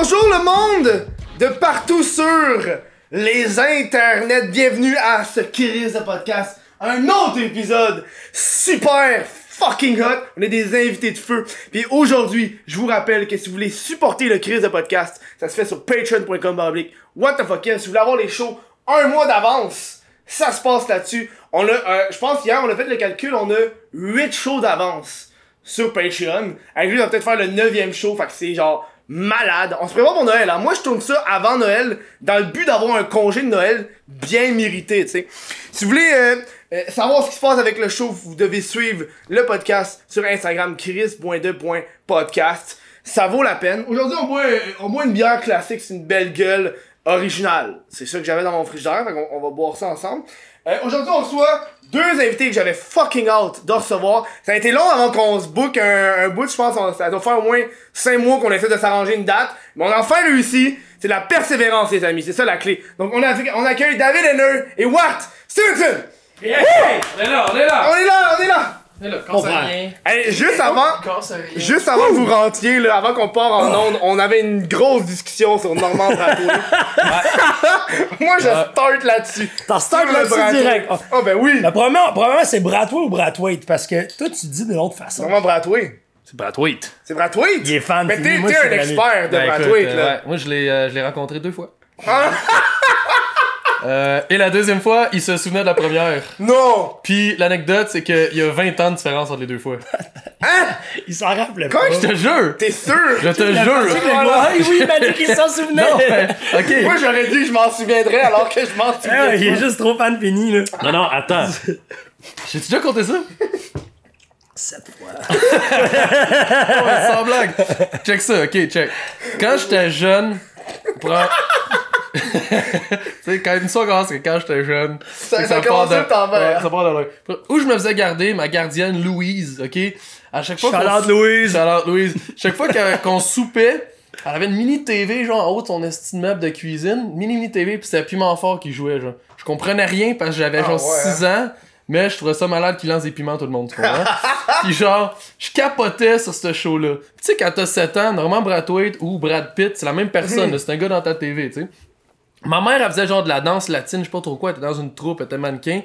Bonjour le monde de partout sur les internets. Bienvenue à ce Kiris de podcast. Un autre épisode super fucking hot. On est des invités de feu. Puis aujourd'hui, je vous rappelle que si vous voulez supporter le Kiris de podcast, ça se fait sur patreon.com What the fuck, si vous voulez avoir les shows un mois d'avance, ça se passe là-dessus. On a, euh, je pense hier, on a fait le calcul, on a 8 shows d'avance sur Patreon. Avec lui, on va peut-être faire le 9 show, fait que c'est genre malade. On se prépare pour Noël. Hein. Moi, je tourne ça avant Noël, dans le but d'avoir un congé de Noël bien mérité, tu sais. Si vous voulez euh, euh, savoir ce qui se passe avec le show, vous devez suivre le podcast sur Instagram, chris.2.podcast. Ça vaut la peine. Aujourd'hui, on boit, on boit une bière classique, c'est une belle gueule originale. C'est ça que j'avais dans mon frigidaire, on va boire ça ensemble. Euh, Aujourd'hui, on reçoit deux invités que j'avais fucking out de recevoir. Ça a été long avant qu'on se book un, un bout, je pense. On, ça doit faire au moins 5 mois qu'on essaie de s'arranger une date. Mais on a enfin réussi. C'est la persévérance, les amis. C'est ça la clé. Donc, on, a, on accueille David Henner et Watt Stevenson. Yeah! On est là, on est là! On est là, on est là. Là. Hey, juste avant, ça rien. juste avant que vous rentriez, là, avant qu'on part en onde, on avait une grosse discussion sur Normand Bratouille. Moi, je start là-dessus. T'en start le là-dessus direct. Oh. Oh, ben oui. La première, premièrement, c'est Bratway ou Bratwaite parce que toi, tu dis de l'autre façon. Normand Bratouille. C'est Brad Waite. C'est Bratouille. Il est fan. Mais t'es un expert de Ben, Bratouille, euh, là. ouais, moi, je l'ai euh, je l'ai rencontré deux fois. Ah, Euh, et la deuxième fois, il se souvenait de la première. non! Puis l'anecdote, c'est qu'il y a 20 ans de différence entre les deux fois. Hein? Il s'en rappelle Quoi, pas. Je te jure! T'es sûr? Je te jure! hey, oui, il m'a dit qu'il s'en souvenait. Non, mais, ok. Moi, j'aurais dit que je m'en souviendrais alors que je m'en Ah, souviens. il est juste trop fan fini, là. Non, non, attends. J'ai-tu déjà compté ça? Cette fois. Ouais, sans blague. Check ça, ok, check. Quand j'étais jeune, pour tu sais, quand une histoire commence, c'est quand j'étais jeune. Ça- ça part de- ouais, ça part de. Où je me faisais garder ma gardienne Louise, ok? À chaque fois Louise. Chaque fois qu'on soupait, elle avait une mini TV genre en haut de son esti de cuisine, mini mini TV puis c'était Piment Fort qui jouait genre. Je comprenais rien parce que j'avais Ah genre ouais, 6 ans, mais je trouvais ça malade qu'il lance des piments à tout le monde, tu comprends? Puis genre, je capotais sur ce show là. Tu sais quand t'as 7 ans, Norman Brathwaite ou Brad Pitt, c'est la même personne, là, c'est un gars dans ta TV, tu sais. Ma mère, elle faisait genre de la danse latine, je sais pas trop quoi, elle était dans une troupe, elle était mannequin.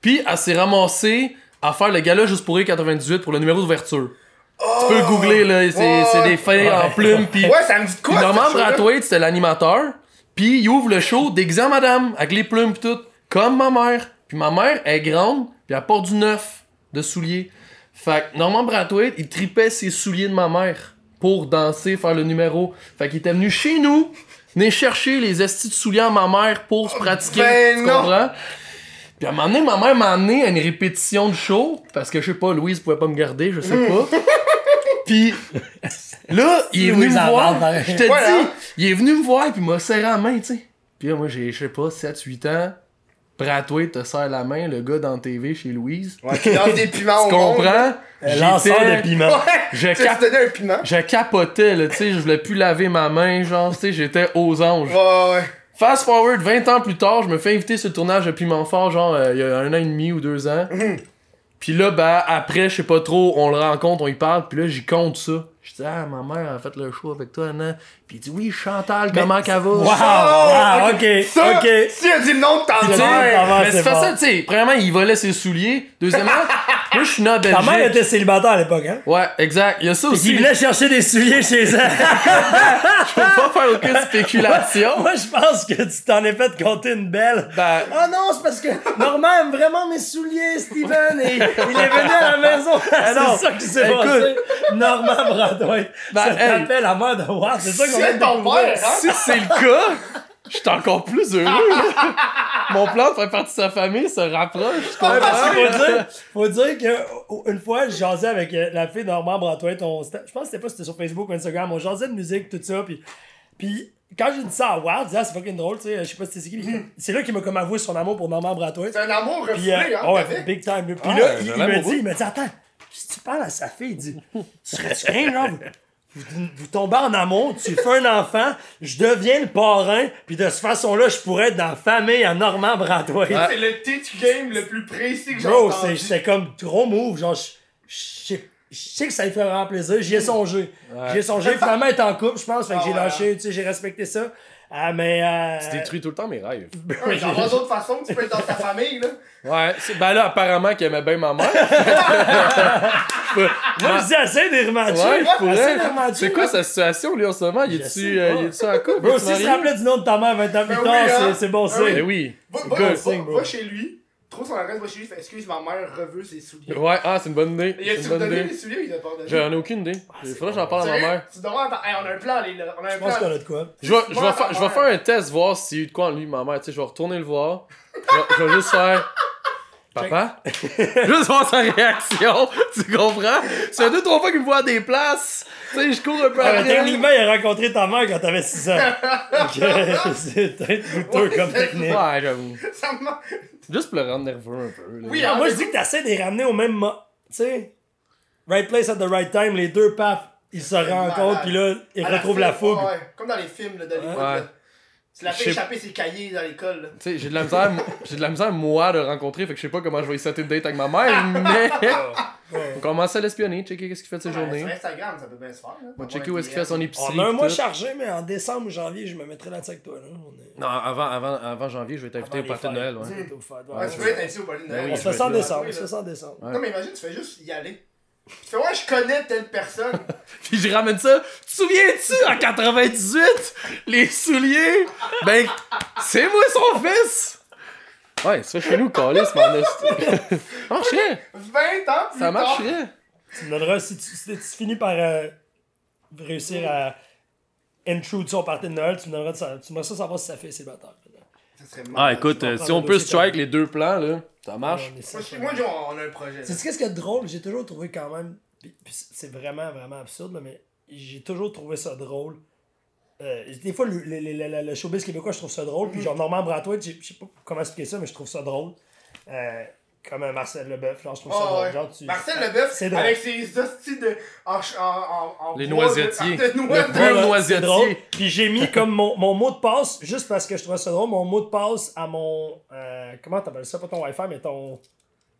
Puis elle s'est ramassée à faire le gala juste pour rire 98 pour le numéro d'ouverture. Tu peux le googler là, c'est Ouais, c'est ouais. des en plumes puis Ouais, ça me dit de quoi? Norman? Brathwaite, c'était l'animateur. Puis il ouvre le show déguisé en madame, avec les plumes pis tout, comme ma mère. Puis ma mère est grande, puis elle porte du neuf de souliers. Fait que Norman Brathwaite, il tripait ses souliers de ma mère pour danser, faire le numéro. Fait qu'il était venu chez nous, venir chercher les estis de souliers à ma mère pour se pratiquer. ben tu non. comprends? Puis à un moment donné, ma mère m'a amené à une répétition de show, parce que je sais pas, Louise pouvait pas me garder, je sais pas. Puis là, il est venu me voir. pareil. Je te dis, il est venu me voir puis il m'a serré la main, tu sais. Puis là, moi, j'ai, je sais pas, 7-8 ans. Bratway te serre la main, le gars dans la TV chez Louise. Ouais, qui lance des piments Tu au monde. comprends? Lanceur de piment. Ouais, Je tu cap- un piment. Je capotais, là, tu sais, je voulais plus laver ma main, genre, tu sais, j'étais aux anges. Ouais, ouais. Fast forward, 20 ans plus tard, je me fais inviter sur le tournage de Piment Fort, genre, euh, il y a un an et demi ou deux ans. Puis là, ben, après, je sais pas trop, on le rencontre, on y parle, puis là, j'y compte ça. Je dis, ah, ma mère a fait le show avec toi, Anna. Puis il dit, oui, Chantal, comment qu'elle va? Wow, wow, ok, Ça, ok. si a dit le nom de ta mère. Ah, mais c'est facile, tu sais. Premièrement, il volait ses souliers. Deuxièmement, moi, je suis né en Ta Belgique. mère était célibataire à l'époque, hein? Ouais, exact. Il y a ça aussi. venait chercher des souliers chez elle. Je peux pas faire aucune spéculation. Moi, je pense que tu t'en es fait compter une belle. Ben, Oh non, c'est parce que Normand aime vraiment mes souliers, Steven, et il est venu à la maison. c'est ça qui s'est Écoute. passé. Normand Bradway. Ben, ça hey. t'appelle la mère de Watt, c'est ça qu'on ton père, hein? si c'est le cas, je suis encore plus heureux. là. Mon plan de faire partie de sa famille se rapproche. Ouais, parce comprends? qu'il faut dire, faut dire que une fois, je jasais avec euh, la fille de Normand on, c'était- je pense que c'était pas si c'était sur Facebook ou Instagram, on jasait de musique, tout ça, puis, puis quand j'ai dit ça à disais, ah, c'est fucking drôle, tu sais, je sais pas si c'est qui, c'est là qu'il m'a comme avoué son amour pour Normand Bradway. C'est un amour euh, refoulé, hein, oh ouais, big time. Puis Ah, là, il, me dit, il me dit, attends, si tu parles à sa fille, il dit, serais-tu rien, genre, vous, vous- vous tombez en amour, tu fais un enfant, je deviens le parrain, puis de cette façon-là, je pourrais être dans la famille à Normand Bradway. C'est le teach game le plus précis que j'ai Bro, c'est- comme trop move, genre, je- je sais je sais que ça lui fait vraiment plaisir. J'y ai songé. Ouais. J'y ai songé. Finalement, être en couple, je pense. Fait que Ah j'ai ouais, lâché, tu sais, j'ai respecté ça. Ah, mais. Euh... Tu détruis tout le temps mes rêves. Ouais, Il y a d'autres façons, tu peux être dans ta famille, là. Ouais, c'est- ben là, apparemment qu'il aimait bien ma mère. Moi, je dis assez des rematchs. Ouais. C'est quoi sa situation, lui, en ce moment? Il est-tu euh, pas. il est-tu en couple? Bro, si tu te rappelais du nom de ta mère 20 ans plus Ben tard, hein. c'est- bon Ben signe. Ben oui. Va chez lui, trouve son adresse, va chez lui, fait excuse, ma mère reveut ses souliers. Ouais, ah, c'est une bonne idée. Il une bonne donné idée. les souliers ou il a pas donné? J'en ai aucune idée. Il faudrait que j'en parle à ma mère. Tu devrais entendre. Hey, on a un plan, les là. On a un Je pense qu'on a de quoi. Je vais, je Moi, faire, je vais mère. faire un test, voir s'il y a eu de quoi en lui, ma mère. Tu sais, je vais retourner le voir. Je vais, je vais juste faire. Papa? juste voir sa réaction. Tu comprends? C'est deux, trois fois qu'il me voit à des places. Tu sais, je cours un peu Ah, après. techniquement, il a rencontré ta mère quand t'avais 6 ans. C'est peut-être douteux comme technique. Ouais, j'avoue. Ça me. Juste pour le rendre nerveux un peu. là. Oui, moi, je dis que t'essaies de les ramener au même moment. Tu sais, right place at the right time, les deux, paf, ils se rencontrent, puis là, ils la retrouvent fin, la fougue. ouais. Comme dans les films là, d'Hollywood. Ouais. Tu l'as fait échapper ses cahiers dans l'école. Tu sais, j'ai de la misère, j'ai de la misère, moi, de le rencontrer, fait que je sais pas comment je vais y setter une date avec ma mère, mais. On commence à l'espionner, checker qu'est-ce qu'il fait de ses Ouais, journées. Sur Instagram, ça peut bien se faire. là. On va checker où est-ce qu'il fait son épicerie. On a un mois tout. chargé, mais en décembre ou janvier, je me mettrai là-dessus avec toi. Là. On, est... Non, avant, avant, avant janvier, je vais t'inviter au party de Noël, ouais. Ouais, ouais. tu peux être ainsi au party de Ben Noël. oui, On se fait ça en décembre. Oui, On se là. fait ça en décembre. Ouais. Non, mais imagine, tu fais juste y aller. Tu fais, ouais, je connais telle personne. Puis je ramène ça. Tu te souviens-tu, en 98, les souliers? Ben, c'est moi son fils! Ouais, ça chez nous, Calis, mon hostie. Ça marcherait! 20 ans plus Ça marcherait! Tu me donneras, si tu, si tu finis par euh, réussir à intrude son party de Noël, tu me donneras, tu me ça savoir si ça fait célibataire. Ah, écoute, euh, si on peut strike les deux plans, là, ça marche. Est Moi, on a un projet. C'est qu'est-ce y a de drôle? J'ai toujours trouvé quand même. c'est vraiment, vraiment absurde, là, mais j'ai toujours trouvé ça drôle. Euh, des fois, le, le, le, le- le showbiz québécois, je trouve ça drôle. Puis genre, Normand Bratoit, je je sais pas comment expliquer ça, mais je trouve ça drôle. Euh, comme euh, Marcel Leboeuf, genre, je trouve ça drôle. ouais. Genre, tu- Marcel Leboeuf, C'est drôle. avec ses hosties de. En, en, en, en Les de- noisettiers. de noix Le de- pur Voilà, noisetier. c'est drôle. Puis j'ai mis comme mon, mon mot de passe, juste parce que je trouvais ça drôle, mon mot de passe à mon. euh, comment t'appelles ça? Pas ton Wi-Fi, mais ton.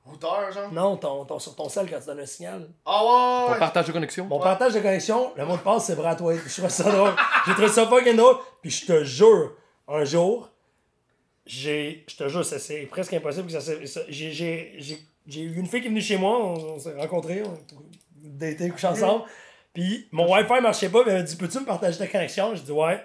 Routeur, genre? Non, ton, ton, sur ton sel quand tu donnes un signal. Ah ouais, On ouais. partage de connexion. Mon partage de connexion, le mot de passe, c'est Bratway. Je trouve ça drôle. J'ai trouvé ça fucking drôle. Puis je te jure, un jour, j'ai. Je te jure, c'est presque impossible que ça se. ça- J'ai, j'ai, j'ai, j'ai eu une fille qui est venue chez moi, on, on s'est rencontrés, on daté, couché ensemble. Puis mon Wi-Fi marchait pas, mais elle m'a dit Peux-tu me partager ta connexion? J'ai dit Ouais.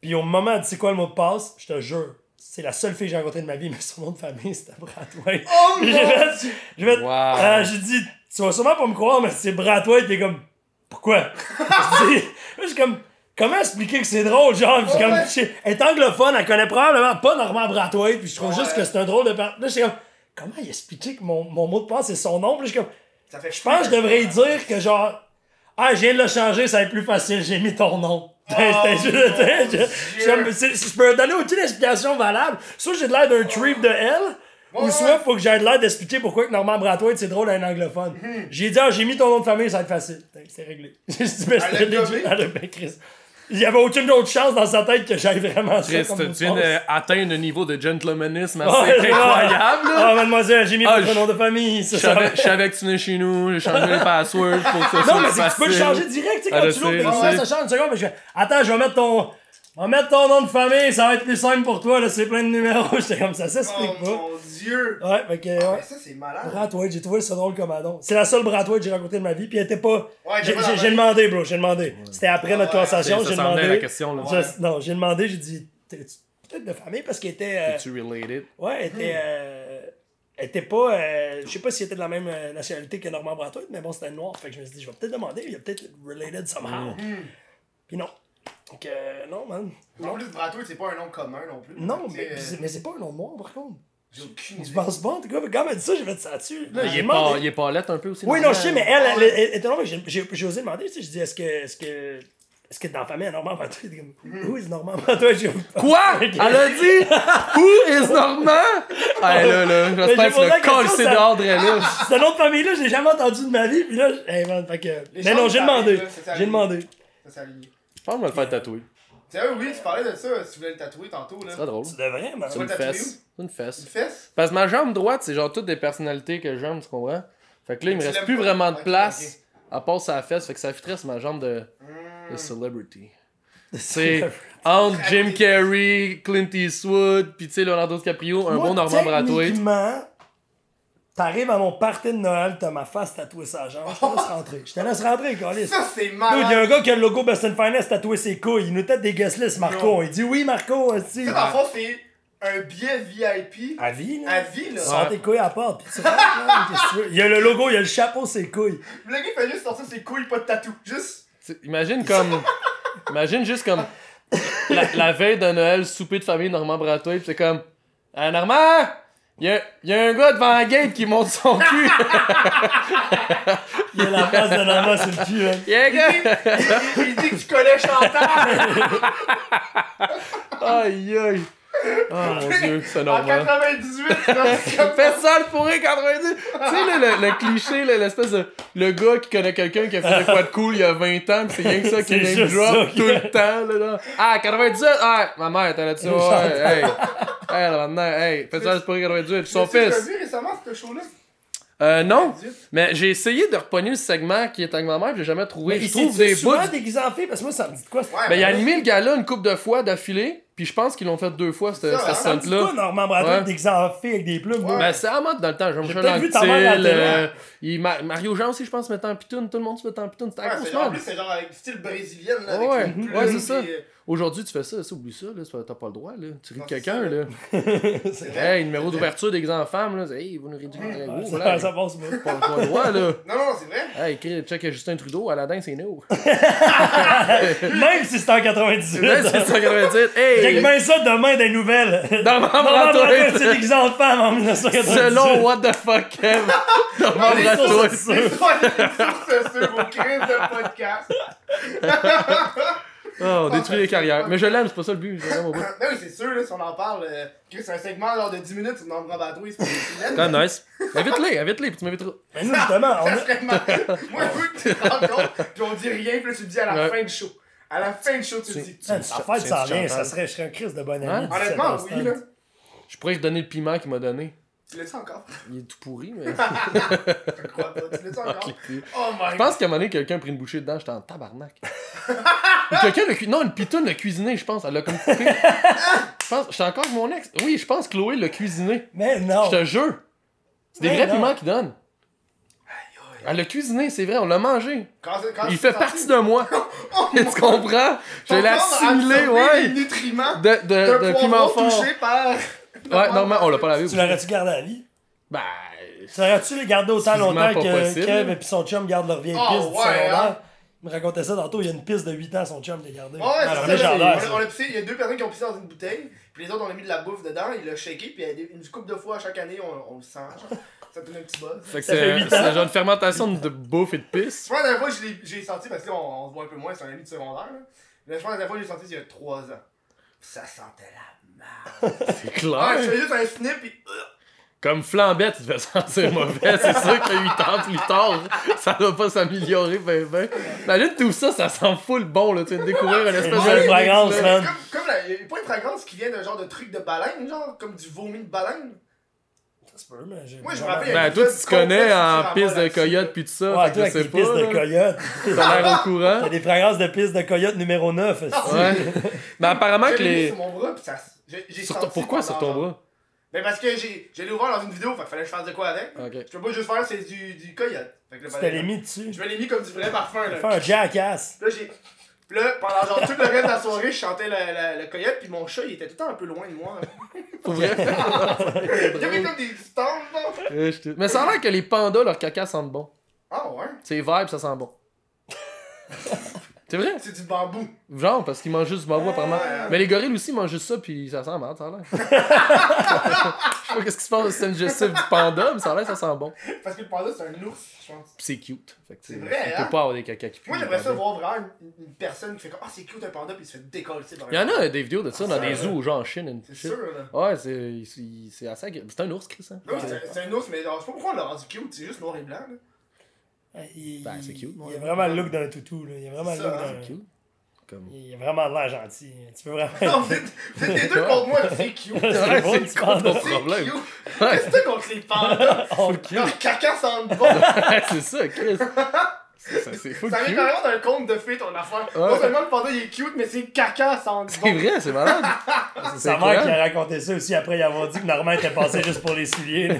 Puis au moment où elle dit C'est quoi le mot de passe? Je te jure, c'est la seule fille que j'ai rencontrée de ma vie, mais son nom de famille, c'était Bratway. Oh J'ai mon dieu! je vais Wow. euh, j'ai dit, tu vas sûrement pas me croire, mais c'est Bratway, t'es comme, pourquoi? je dis, je suis comme, comment expliquer que c'est drôle, genre, suis comme, Ouais. elle est anglophone, elle connaît probablement pas Normand Bratway, puis je trouve Ouais. juste que c'est un drôle de part. Là, je suis comme, comment il expliquer que mon, mon mot de passe c'est son nom? Puis je comme, Ça fait je pense que je devrais dire que genre, ah, je viens de le changer, ça va être plus facile, j'ai mis ton nom. Juste- je- je- peux donner aucune explication valable. Soit j'ai de l'air d'un trip de elle, ou soit faut que j'aie de l'air d'expliquer pourquoi que Normand Bratoit c'est drôle à un anglophone. J'ai dit, ah, j'ai mis ton nom de famille, ça va être facile. C'est réglé. J'ai dit, mais c'était Il y avait aucune autre chance dans sa tête que j'aille vraiment ça. Chris, comme tu viens d'atteindre un niveau de gentlemanisme assez ouais. incroyable. Ah, mademoiselle, j'ai mis Ah, je- nom de famille. ça, Je ça va. savais, que tu venais chez nous, j'ai changé les passwords pour que ça Non, mais c'est que tu peux le changer direct, tu sais, Ah, quand je tu l'ouvres, ça change une seconde, mais je fais, attends, je vais mettre ton, je vais mettre ton nom de famille, ça va être plus simple pour toi, là, c'est plein de numéros, j'étais comme ça, ça s'explique Oh pas. mon dieu! Ouais, fait que, Mais ouais. ça, c'est malade. Bratway, j'ai trouvé ça drôle comme addon. C'est la seule Bratway que j'ai rencontrée de ma vie, puis elle était pas. Ouais, J'ai demandé, bro, j'ai demandé. C'était après Ah notre ouais, conversation, j'ai demandé. la question, là. Je- non, j'ai demandé, j'ai dit, t'es peut-être de famille parce qu'elle était. euh, Es-tu related? ouais, elle était. euh, elle était pas. euh, je sais pas si elle était de la même nationalité que Normand Bratoit, mais bon, c'était noir. Fait que je me suis dit, je vais peut-être demander, il y a peut-être related somehow. Puis non. Donc, euh, non, man. En plus, Bratois, c'est pas un nom commun non plus. Non, mais, euh, c'est- mais c'est pas un nom noir, par contre. J'ai aucune Tu idée. penses pas, en tout cas, mais quand elle m'a dit ça, j'ai fait ça dessus. Là, Il est, pas, il est pas lettre un peu aussi? Oui, non, je sais, mais elle, elle, Ouais. elle, elle non, j'ai- osé demander, tu sais, je dis, est-ce que, est-ce que, est-ce que dans la famille, à Normand Bratois, il comme, où est Normand Bratois? Quoi? Elle a dit? Who is Normand? Ah là là, j'espère que question, collé ça- dehors de là. Ce nom de famille-là, je l'ai jamais entendu de ma vie, puis là, je- hey, man, fait que, mais non, j'ai demandé, c'est j'ai demandé. Ça s'est aligné. Je pense que je vais le faire tatouer. Sérieux, oui, tu parlais de ça, si tu voulais le tatouer tantôt, là. C'est drôle. Tu devrais, vas une le tatouer fesse. Une Une fesse. fesse? Parce que ma jambe droite, c'est genre toutes des personnalités que j'aime, tu comprends? Fait que là, il me reste plus vraiment de place à la fesse, fait que ça fitrait sur ma jambe de, Hmm. de celebrity. C'est entre Jim Carrey, Clint Eastwood, pis tu sais, Leonardo DiCaprio, un bon Norman Brathwaite. T'arrives à mon party de Noël, t'as ma face tatouée sa jambe. Je te laisse rentrer. Je te laisse rentrer, Calis. Ça, c'est Dude, il y a un gars qui a le logo Best in Finance tatoué ses couilles. Il nous tête des guest lists, Marco. Non. Il dit oui, Marco, aussi. Fond, c'est un billet VIP À vie, là. à vie, là. Tu sors tes couilles à la porte, puis tu rentres, là, qu'est-ce que tu veux? Il y a le logo, il y a le chapeau, ses couilles. Le gars, il fait juste sortir ses couilles, pas de tatou. Juste. Imagine comme. imagine juste comme. La, la veille de Noël, souper de famille Normand Brathwaite, pis c'est comme. Ah, Normand! Il y a, y a un gars devant la gate qui monte son cul! Il y a la face de Norma sur le cul, hein. Il y a un Il gars! dit, il dit que tu connais Chantal. Aïe aïe! Oh mon dieu, c'est En normal. 98, c'est comme Fais ça le pourri 90! Tu sais, là, le, le cliché, l'espèce de. Le gars qui connaît quelqu'un qui a fait de quoi de cool il y a 20 ans, pis c'est rien que ça qui name drop ça, tout le temps, là, là. Ah, 98! Ah, ma mère était là-dessus, ouais, hey! Hey, là, maintenant, hey, fais ça le pourri 98, son Tu l'as fils! vu récemment, ce show-là? Euh, non, 98. mais j'ai essayé de repogner le segment qui est avec ma mère, j'ai jamais trouvé. Mais Je trouve des bouts. souvent déguisé en fille, parce que moi, ça me dit de quoi? Ouais, Ben, il a animé le gars-là une couple de fois d'affilée, puis je pense qu'ils l'ont fait deux fois, cette, dit stunt-là. quoi, Normand Brathwaite Ouais. déguisé en fille avec des plumes? moi? Ben, c'est à mode dans le temps. Jean-Michel peut-être vu ta mère à euh, Mario Jean aussi, je pense, mettait en pitoune. Tout le monde se mettait en pitoune. C'était Ouais, c'est en plus, c'est genre avec style brésilienne, là, avec Ouais, ouais, c'est ça. euh, Aujourd'hui, tu fais ça, ça, oublie ça, là, c'est t'as pas le droit, là. Tu ris de c'est quelqu'un, là. C'est vrai. Hey, numéro d'ouverture déguisé en femme, là. c'est, Hey, vous nous ridiculez. Oh, Ça, ça passe. Pas pas le droit, là. Non, non, c'est vrai. Hey, check Justin Trudeau, Aladdin, c'est nous. Même si c'est en 98. Là, c'est 190. Check Hey! Bien ça demain des nouvelles. S'est Brathwaite, déguisé en femme en 1998. selon What the fuck, Kev. Dans ma les sources, Brathwaite. c'est trois sources sur vos crises de podcast. Oh, on détruit les carrières. Mais je l'aime, c'est pas ça le but. Je l'aime au bout. Ben oui, c'est sûr, là, si on en parle, euh, Chris, c'est un segment genre de 10 minutes sur Normand Bateau, c'est pas Ah, nice. Invite-les, invite-les, puis tu m'inviteras. Mais nous, justement, on. Moi, je veux que tu te rendes compte, puis on dit rien, puis là, tu le dis à la fin du show. À la fin du show, tu le dis. Ça rien, Chantal. ça serait, je serais un Christ de bon ami. Hein? 17 Honnêtement, oui, là. Je pourrais lui donner le piment qu'il m'a donné. Tu l'as-tu encore? Il est tout pourri, mais. Je crois pas. Tu l'as-tu encore? Je Oh my pense qu'à un moment donné, quelqu'un a pris une bouchée dedans, j'étais en tabarnak. Quelqu'un l'a cu... Non, une pitoune l'a cuisiné, je pense. Elle l'a comme coupé. Je pense. J'étais encore avec mon ex. Oui, je pense que Chloé l'a cuisiné. Mais non. Je te jure. C'est des vrais piments qu'il donne. Elle l'a cuisiné, c'est vrai, on l'a mangé. Quand, quand Il fait partie de moi. Oh tu comprends? Je l'ai assimilé, ouais. les nutriments De, de, de piment fort. touché par... Ouais, normalement, on l'a pas lavé. Tu l'aurais-tu gardé à vie? Ben. Tu l'aurais-tu les gardé autant longtemps que possible. Kev et puis son chum gardent leur vieille Ah, piste du ouais, secondaire? hein. Il me racontait ça tantôt, il y a une piste de 8 ans, son chum l'a gardé. Ouais, Ah, c'est ça, on a pissé, il y a deux personnes qui ont pissé dans une bouteille, puis les autres on a mis de la bouffe dedans, il l'a shaké, puis une couple de fois à chaque année on, on le sent. Ça donne un petit buzz. Fait que Ça fait c'est huit c'est ans. un genre de fermentation de bouffe et de pisse. Moi, la dernière fois, je l'ai- j'ai senti, parce que là, on, on se voit un peu moins, c'est un ami de secondaire. Là. Mais je pense que la dernière fois, j'ai senti il y a 3 ans. Ça sentait la merde. C'est Ah, clair. je fais juste un snip, puis. euh, Comme flambette, tu devais sentir mauvais. C'est sûr que 8 ans plus tard, ça doit pas s'améliorer ben ben. Imagine tout ça, ça sent full bon là. Tu viens de découvrir une espèce Une de... fragrance, là. man. Comme, comme la, y a pas une fragrance qui vient d'un genre de truc de baleine, genre, comme du vomi de baleine? Ça se peut, mais j'ai. Moi, je me rappelle, Ben toi tu te connais en piste de coyote pis tout ça. Ouais, toi, je avec sais les pistes pas. de coyote. T'as l'air au courant. T'as des fragrances de pistes de coyote numéro 9. Ouais. Mais apparemment que les. sur mon bras, puis ça. Pourquoi sur ton bras? Ben parce que j'ai l'ai ouvert dans une vidéo, fait fallait que je fasse de quoi avec. Ok. Je peux pas juste faire, c'est du, du coyote. Fait que Tu mis dessus. Je me l'ai mis comme du vrai parfum, là. Fais un jackass. Là, j'ai. Puis là, pendant genre tout le reste de la soirée, je chantais le, le, le coyote, puis mon chat, il était tout le temps un peu loin de moi. Pour vrai? Il y avait comme des distances. Euh, je Mais ça a l'air que les pandas, leur caca sentent bon. Ah ouais? C'est vibe, ça sent bon. C'est vrai? C'est du bambou. Genre, parce qu'ils mangent juste du bambou apparemment. Mais les gorilles aussi mangent juste ça, puis ça sent mal, ça a l'air. Je sais pas qu'est-ce qui se passe, c'est une digestif du panda, mais ça a l'air, ça sent bon. Parce que le panda, c'est un ours, je pense. C'est cute. Fait que C'est vrai, tu hein? peux pas avoir des caca qui puent. Moi, j'aimerais ça voir vraiment une, une personne qui fait comme Ah, c'est cute un panda, puis il se fait décoller. Il y en a des vidéos de ça dans Ah, des ça, zoos, genre en Chine. C'est sûr, là. Ouais, c'est il- assez agréable. C'est un ours, Chris, hein? Non, c'est un ours, mais je sais pas pourquoi on l'a rendu cute, c'est juste noir et blanc, là. Il, Ben, c'est cute, Il moi. y a vraiment le look d'un toutou. Là. Il y a vraiment le C'est look d'un. hein, Cute. Comme... Il a vraiment l'air gentil. Tu peux vraiment. Non, vous êtes, vous êtes les deux contre moi, c'est cute. C'est bon, c'est quoi panda. ton C'est problème? cute. Ouais. Qu'est-ce que t'as contre les pandas? Oh, Leur caca sent bon. c'est ça, Chris. Ça, C'est fou Ça arrive carrément d'un conte de fées ton affaire. Ouais. Non seulement le panda il est cute, mais c'est caca sans C'est vrai, c'est malade. C'est sa mère qui a raconté ça aussi après y avoir dit que Normand était passé juste pour les souliers.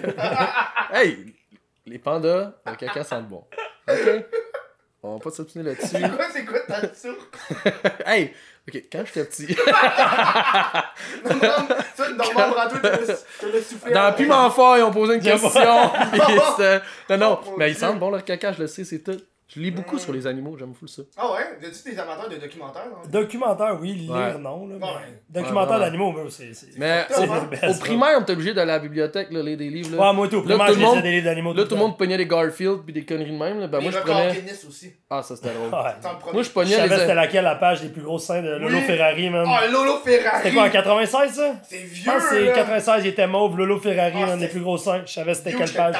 Hey, les pandas, le caca sent bon. Ok. On va pas s'obstiner là-dessus. C'est quoi, c'est quoi ta tour? hey, ok, quand j'étais petit, Non, non, ça, l'a- te l'a soufflé. dans Piment Fort, ils ont posé une question. non, non, Oh, mais ils sentent bon leur caca, je le sais, c'est tout. Je lis beaucoup sur les animaux, j'aime fou ça. Ah ouais? As-tu des amateurs de documentaires? hein? Documentaire, oui, lire, Ouais. non. Là, mais... Ouais. Documentaire Ouais, ouais. d'animaux, c'est. Mais C'est au, au primaire, on était obligé d'aller à la bibliothèque, là, lire des livres. Là, Ouais, moi, tout. Là, Primaire, tout je le monde- lisais des livres d'animaux. là tout tout le monde pognait des Garfield puis des conneries de même. Là. Ben, moi, je prenais. Guinness aussi. Ah, ça c'était drôle. Moi, je Je pognais savais les. c'était laquelle la page des plus grosses scènes de Lolo Oui. Ferrari, même. Ah, Lolo Ferrari! C'était quoi, en 96, ça? C'est Je vieux, pense que c'est là. 96, il était mauve, Lolo Ferrari, Ah, un des c'était- plus grosses scènes. Je savais c'était quelle page.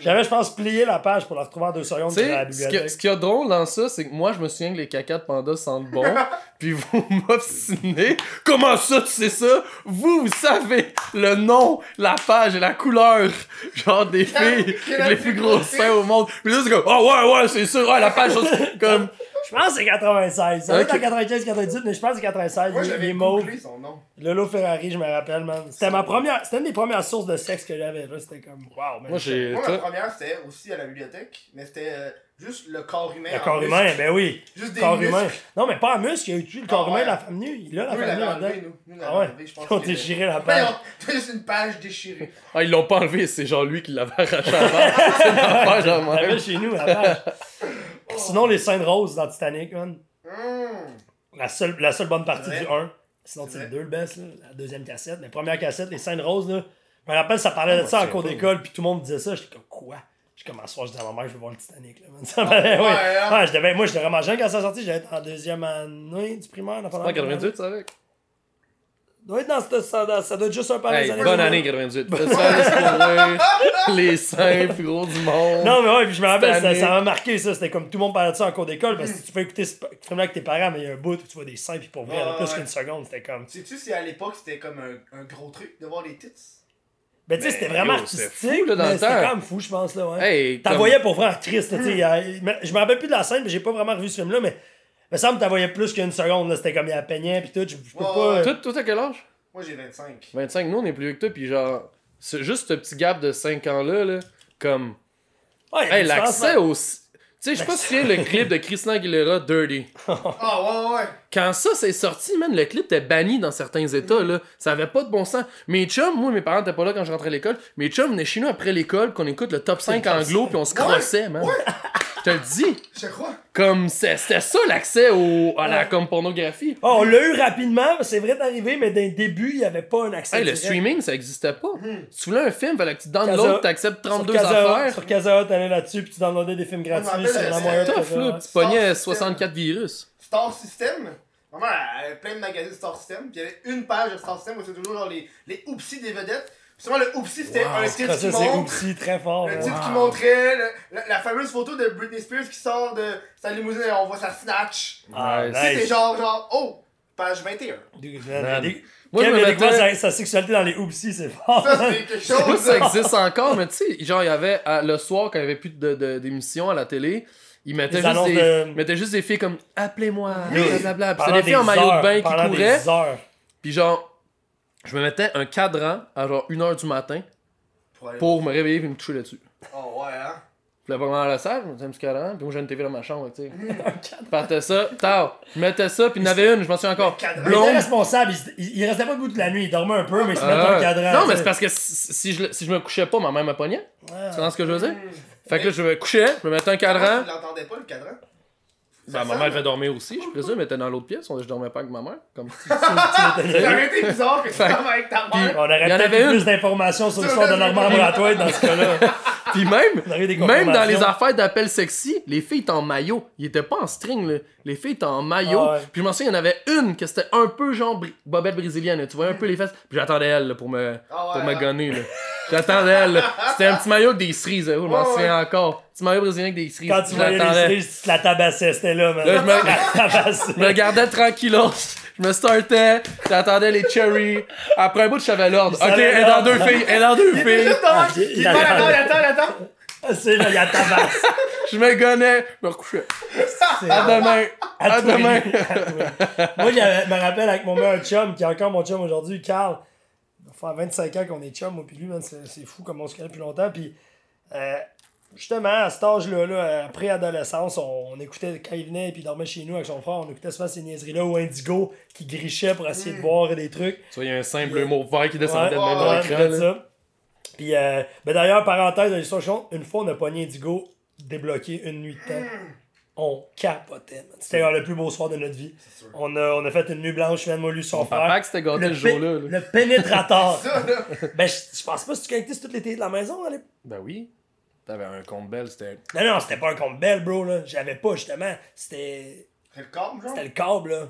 J'avais, je pense, plié la page pour la retrouver en deux secondes la sais, ce qu'il y a- bibliothèque. ce qu'il y a de drôle dans ça, c'est que moi, je me souviens que les cacas de panda sentent bon, puis vous m'obstinez. Comment ça, tu sais ça? Vous, vous savez le nom, la page et la couleur, genre des filles Quelle avec les plus gros seins au monde. Puis là, c'est comme, oh ouais, ouais, c'est sûr, ouais, la page, c'est comme. Je pense que c'est 96. Ça doit être en 95, 98, mais je pense que c'est 96. Moi, j'avais est son nom. Lolo Ferrari, je me rappelle, man. C'était ma première, c'était une des premières sources de sexe que j'avais, là. C'était comme, wow, man. Moi, j'ai. Moi, ma première, c'était aussi à la bibliothèque, mais c'était euh, juste le corps humain. Le en corps humain, ben oui. Juste des corps muscles. humain. Non, mais pas en muscle, il y a eu tout le corps Ah, humain la femme nue. Il a la Nous, on femme nue là-dedans. enlevé, nous. Nous, on l'avait Ah ouais. enlevé, je pense. Ils ont déchiré la page. juste une page déchirée. Ah, ils l'ont pas enlevé, c'est genre lui qui l'avait arraché avant. c'est ma page l'avait chez nous, la page. Sinon, les scènes roses dans Titanic, man. Hum. La seule, la seule bonne partie du 1. Sinon, C'est c'est le vrai. 2 le best, là. La deuxième cassette. La première cassette, les scènes roses, là. Je me rappelle, ça parlait Ah, de ça en cours c'est d'école, puis tout le monde disait ça. J'étais comme, quoi? Je commence à soir, je dis à ma mère, je veux voir le Titanic, là. Ça m'allait, ouais. ouais, hein? Ouais, je devais, moi, j'étais vraiment jeune quand ça sorti. J'allais être en deuxième année du primaire. dans Pas 98, ça avec? doit être dans cette, ça, dans- ça doit être juste un par les Hey, années bonne 2000. année 98. Fais ça, laisse courir. Les seins plus gros du monde. Non, mais ouais, puis je me rappelle, ça ça m'a marqué ça. C'était comme tout le monde parlait de ça en cours d'école parce que tu peux écouter ce film avec tes parents, mais il y a un bout où tu vois des seins, puis pour vrai, là, plus ouais. qu'une seconde, c'était comme. Sais-tu si à l'époque c'était comme un, un gros truc de voir les tits? Ben, tu sais, c'était vraiment artistique. fou, là, dans mais le c'était quand même fou, je pense, là, ouais. Hey, T'en comme- voyais pour vrai triste, tu sais. Je me rappelle plus de la scène, mais j'ai pas vraiment revu ce film-là, mais. Il me semble que t'en voyais plus qu'une seconde, là. C'était comme il y a peignait, puis tout. Je, peux pas. Toi, toi, t'as quel âge? Moi j'ai 25. 25, nous on est plus vieux que toi, pis genre, c'est juste ce petit gap de 5 ans là, là, comme, Ouais, hey, l'accès au. Tu sais, je sais pas si tu te souviens le clip de Christina Aguilera, Dirty. Ah ouais, ouais. Quand ça s'est sorti, man, le clip était banni dans certains états, là. Ça avait pas de bon sens. Mes chums, moi, mes parents étaient pas là quand je rentrais à l'école. Mes chums venaient chez nous après l'école, qu'on écoute le top 5 anglo, puis on se crossait, man. Je te le dis. Je crois. Comme, c'est- c'était ça l'accès au, à la comme pornographie. Oh, on l'a eu rapidement, c'est vrai d'arriver, mais d'un début, il n'y avait pas un accès. Hey, le direct. streaming, ça existait pas. Si tu voulais un film, fallait que tu downloads, t'acceptes Sur 32 Casa- affaires. Sur Casa, t'allais là-dessus, puis tu downloadais des films gratuits sur la moyenne. Tough, là, tu pognais Star 64 virus. Star System? Maman, elle avait plein de magazines Star System. Puis il y avait une page de Star System où c'était toujours genre les, les oupsies des vedettes. Souvent le oupsie c'était Wow, un titre qui montre. très fort. Le titre qui montrait le- la, la fameuse photo de Britney Spears qui sort de sa limousine et on voit sa snatch. Ah, Nice. C'était genre, genre, oh, page 21. Dude, Man. man, des- Moi, je Kev, me mettais- sa, sa sexualité dans les oupsies, c'est fort. Ça, c'est quelque Je sais pas chose. si ça existe encore, mais tu sais, genre, il y avait à- le soir, quand il y avait plus de- de- d'émissions à la télé, ils mettaient, Des juste des, de- ils mettaient juste des filles comme Appelez-moi, Oui. blablabla. Puis c'était des filles en maillot de bain qui couraient. Puis genre, je me mettais un cadran à genre 1h du matin Pour me réveiller et me toucher là-dessus. Oh ouais, hein? Puis là, pendant la salle, je me mettais un petit cadran, puis moi j'ai une TV dans ma chambre, tu sais. Je partais ça, tard, je mettais ça, puis il y en avait une, je m'en souviens encore. Le. Il était responsable, il, restait pas debout toute la nuit, il dormait un peu, mais il se mettait Ah, un cadran. non, mais c'est parce que si, si je, le- si je me couchais pas, ma mère me pognait. Ouais. Tu comprends ce que je veux dire? Mmh. Fait que là, je me couchais, je me mettais un cadran. Tu l'entendais pas le cadran? Ben, ma mère devait dormir aussi, je présume, elle était dans l'autre pièce, on- je dormais pas avec ma mère. Comme... Ça aurait été bizarre que tu dormes avec ta On mère. aurait Il y en peut-être avait eu plus d'informations sur l'histoire de Normand Bratois dans ce cas-là. Puis même, On aurait même dans les affaires d'appel sexy, les filles étaient en maillot. Ils étaient pas en string, là. Les filles étaient en maillot. Ah ouais. Puis je m'en souviens, il y en avait une que c'était un peu genre bri- bobette brésilienne. Tu voyais un peu les fesses. Puis j'attendais elle là, pour me, Ah ouais, pour me gonner. là. J'attendais elle. là. C'était un petit maillot avec des cerises. là. Je m'en souviens encore. Petit maillot brésilien avec des cerises. Quand tu Je voyais les cerises, tu te la tabassais, c'était là, man. Là, je me- La tabassais. Je me gardais tranquillos. Je me startais. J'attendais les cherries. Après un bout, je savais l'ordre. Ok, elle est dans deux filles. Elle est dans deux filles. juste dans Ah, Il il- il attend, il attend, il attend. C'est là, il y a tabasse. Je me gonnais, je me recouchais. C'est- À demain. À demain. Moi, je me rappelle avec mon meilleur chum, qui est encore mon chum aujourd'hui, Carl. Ça fait 25 ans qu'on est chum, moi, puis lui, c'est c'est fou comme on se connaît depuis longtemps. Puis, euh, justement, à cet âge-là, là, après adolescence, on, on écoutait, quand il venait et il dormait chez nous avec son frère, on écoutait souvent ces niaiseries-là ou Indigo qui grichait pour essayer de voir des trucs. Tu vois, il y a un simple mot vert qui descendait de Ouais, même dans ouais, l'écran. Puis, euh, ben d'ailleurs, parenthèse de l'histoire une fois, on a pogné Indigo débloqué une nuit de temps. On capotait, man. C'était le plus beau soir de notre vie. On a, on a fait une nuit blanche, man, moi, lui, son frère. Papa que c'était gâté le jour-là. là. le pénétrateur. ben, je je pense pas si tu connectais toutes les télés de la maison. à l'époque. Ben oui. T'avais un compte belle, c'était. Non, non, c'était pas un compte belle, bro, là. J'avais pas, justement. C'était. Le câble, genre? C'était le câble, là.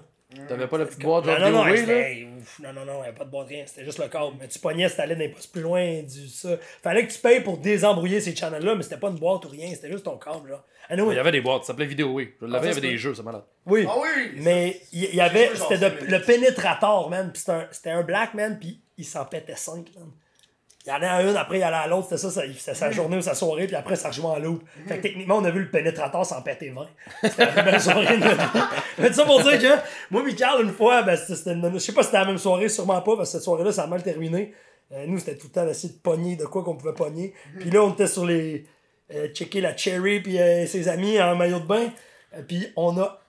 T'avais pas la petite boîte Non, genre non, non, DOA, là? c'était- ouf, non, non, non, il n'y avait pas de boîte, rien. C'était juste le câble. Mais tu pognais, c'était allé d'un poste plus loin du ça. Fallait que tu payes pour désembrouiller ces channels-là, mais c'était pas une boîte ou rien, c'était juste ton câble, là. Anyway, Il y avait des boîtes, ça s'appelait Vidéo, oui. Je l'avais, Ah, il y avait des jeux, c'est malade. oui. Ah oui! Mais il y, avait, c'était le pénétrateur, man. Puis c'était un, black man, puis il s'en pétait 5, man. Il y en a une, après il y allait à l'autre, c'était ça, ça- c'était sa journée ou sa soirée, puis après ça rejouait en loop. Fait que techniquement, on a vu le pénétrateur s'en péter 20. C'était la belle soirée de notre vie. Mais ça pour dire que, moi, Michael, une fois, ben, c'était, c'était une- je sais pas si c'était la même soirée, sûrement pas, parce que cette soirée-là, ça a mal terminé. Euh, nous, c'était tout le temps d'essayer de pogner de quoi qu'on pouvait pogner. Puis là, on était sur les. Euh, checker la Cherry, puis euh, ses amis en maillot de bain. Euh, puis on a.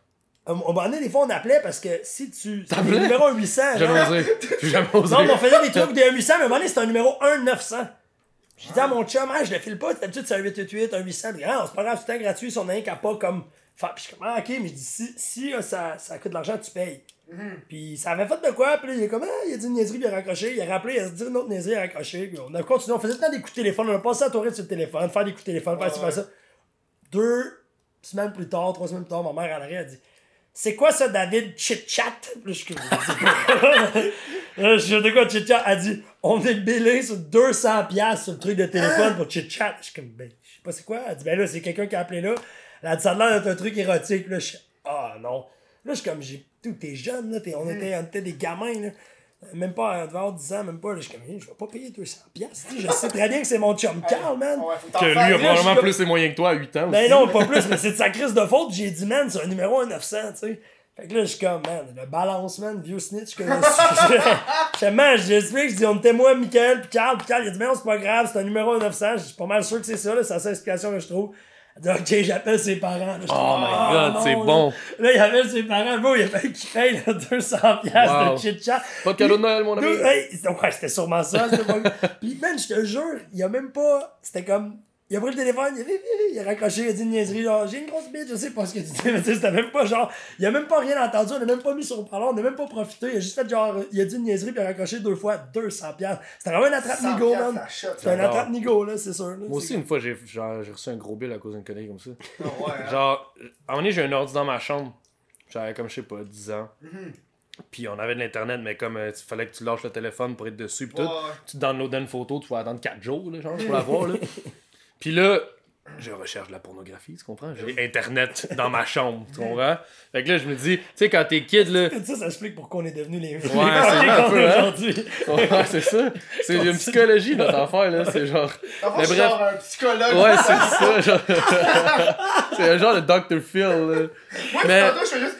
À un moment donné, des fois, on appelait parce que si tu. Le numéro 800. genre. Jamais osé. Jamais osé. Non, mais on faisait des trucs de 800, mais à un moment donné, c'était un numéro 1 900. J'ai dit à mon chum, ah, je le file pas, d'habitude c'est un 888, un 800. Puis, ah, c'est pas grave, c'est tout le temps gratuit, si on a un qui a pas comme. Enfin, puis je suis comme, ah, ok, mais je dis, si, si ça, ça coûte de l'argent, tu payes. Puis ça avait fait de quoi, puis là, il est comme, ah, il a dit une niaiserie, puis il a raccroché. Il a rappelé, il a dit une autre niaiserie, il a raccroché. Puis on a continué, on faisait le temps des coups de téléphone, on a passé la tournée sur le téléphone, faire des coups de téléphone, faire ci, faire ça. Deux semaines plus tard, trois semaines plus tard, ma mère, elle arrive, elle dit, c'est quoi ça, David? Chit-chat? Là, je suis comme, je de quoi chit-chat? Elle dit, on est billé sur 200$ piastres sur le truc de téléphone pour chit-chat. Je suis comme, ben, je sais pas c'est quoi. Elle dit, ben là, c'est quelqu'un qui a appelé là. Elle a dit, ça a l'air d'être un truc érotique. Là, je suis, ah non. Là, je suis comme, j'ai, tout, t'es jeune, là, t'es- on, était, on était des gamins, là. Même pas, elle devait avoir 10 ans, même pas. Là, je suis comme, je vais pas payer 200$. piastres. Je sais très bien que c'est mon chum Carl, man. Ouais, Que lui a probablement plus les moyens que toi à 8 ans. Ben aussi. non, pas plus, mais c'est de sa crise de faute. J'ai dit, man, c'est un numéro 1 900, tu sais. Fait que là, je suis comme, man, le balance, man, vieux snitch que je suis. Je man, j'explique, je dis, on était moi, Michael, puis Carl, puis Carl, il a dit, mais non, c'est pas grave, c'est un numéro 1 900. Je suis pas mal sûr que c'est ça, là, c'est la seule explication que je trouve. Ok, j'appelle ses parents. Là, Oh comme, my Ah, god, non, c'est bon. Là, il appelle ses parents, bon, il a fallu qu'il paye là, 200 piastres Wow. de chit-chat. Pas de cadeau de Noël, mon ami. Hey, ouais, c'était sûrement ça. Puis, man, je te jure, il a même pas. C'était comme. Il a pris le téléphone, il a, il a raccroché, il a dit une niaiserie, genre, j'ai une grosse bite, je sais pas ce que tu dis, mais tu sais, c'était même pas genre. Il a même pas rien entendu, on a même pas mis sur le parlant, on a même pas profité, il a juste fait genre. Il a dit une niaiserie, puis il a raccroché deux fois 200$. piastres. C'était vraiment un 100 attrape-nigo, man. C'était un attrape-nigo, là, c'est sûr. là. Moi aussi, une fois, j'ai genre, j'ai reçu un gros bill à cause d'une connerie comme ça. Ah ouais, hein. Genre, à un moment donné, j'ai un ordi dans ma chambre. J'avais comme, je sais pas, 10 ans. Puis on avait de l'internet, mais comme il fallait que tu lâches le téléphone pour être dessus, pis tout. Ouais, ouais. Tu downloadais une photo, tu vas attendre 4 jours, là, genre, pour la voir, là. Puis là, je recherche de la pornographie, tu comprends? J'ai internet dans ma chambre, tu comprends? Fait que là, je me dis, tu sais, quand t'es kid, là. Ça, ça explique pourquoi on est devenu les. Ouais, c'est un peu, hein? aujourd'hui. Ouais, c'est ça. C'est une psychologie, notre affaire, là. C'est genre. Suis bref. genre un psychologue. Ouais, c'est ça, genre. c'est un genre de Dr. Phil, là. Moi, Mais- je fais juste.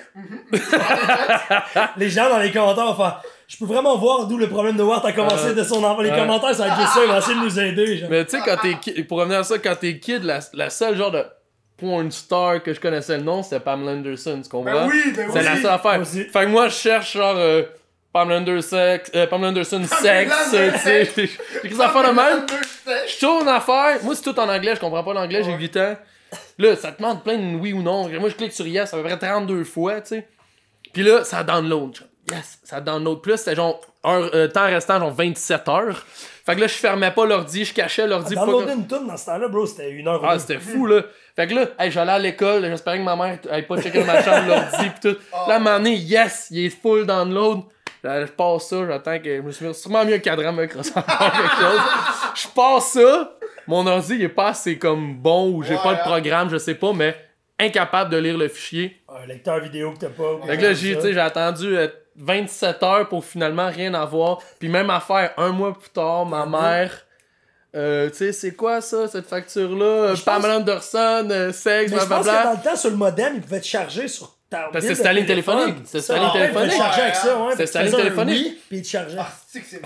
Les gens dans les commentaires vont faire Je peux vraiment voir d'où le problème de Ward a commencé Euh, de son enfant. Les ouais. commentaires, ça va être juste ça, ils vont essayer de nous aider. genre. Mais tu sais, quand t'es kid, pour revenir à ça, quand t'es kid, la, la seule genre de porn star que je connaissais le nom, c'était Pamela Anderson, tu comprends? Ben oui, ben C'est oui. la seule affaire. Aussi. Fait que moi, je cherche genre euh, Pamela Anderson, euh, Pamela Anderson sexe, tu sais. J'ai des affaires de même. Je tourne affaire. Moi, c'est tout en anglais, je comprends pas l'anglais, j'ai 8 ans. Là, ça te demande plein de oui ou non. Moi, je clique sur yes à peu près 32 fois, tu sais. Puis là, ça download. Yes, ça download. Plus, c'était genre un euh, temps restant, genre 27 heures. Fait que là, je fermais pas l'ordi, je cachais l'ordi. Downloader que- une tune dans ce temps-là, bro, c'était une heure. Ah, c'était fou, là. Fait que là, hey, j'allais à l'école, j'espérais que ma mère ait pas checké dans ma chambre l'ordi pis tout. Là, à un moment donné, yes, il est full download. Là, je passe ça, j'attends que. Je me suis mis sûrement mieux un cadran Microsoft quelque chose. Je passe ça, mon ordi il est pas assez comme bon ou j'ai Ouais, pas de hein. programme, je sais pas, mais incapable de lire le fichier. Un lecteur vidéo que t'as pas. Fait que là, j'ai attendu euh, 27 heures pour finalement rien avoir. Puis même affaire, un mois plus tard, ma mère Euh, tu sais, c'est quoi ça, cette facture-là? Pamela Anderson, euh, sexe, Mais je pense que dans blablabla. le temps, sur le modem, il pouvait te charger sur ta Parce que c'était ligne téléphonique. C'était la ligne téléphonique. te chargeait avec ça, ouais. C'était sa ligne téléphonique. oui, Puis il te chargeait. Ah,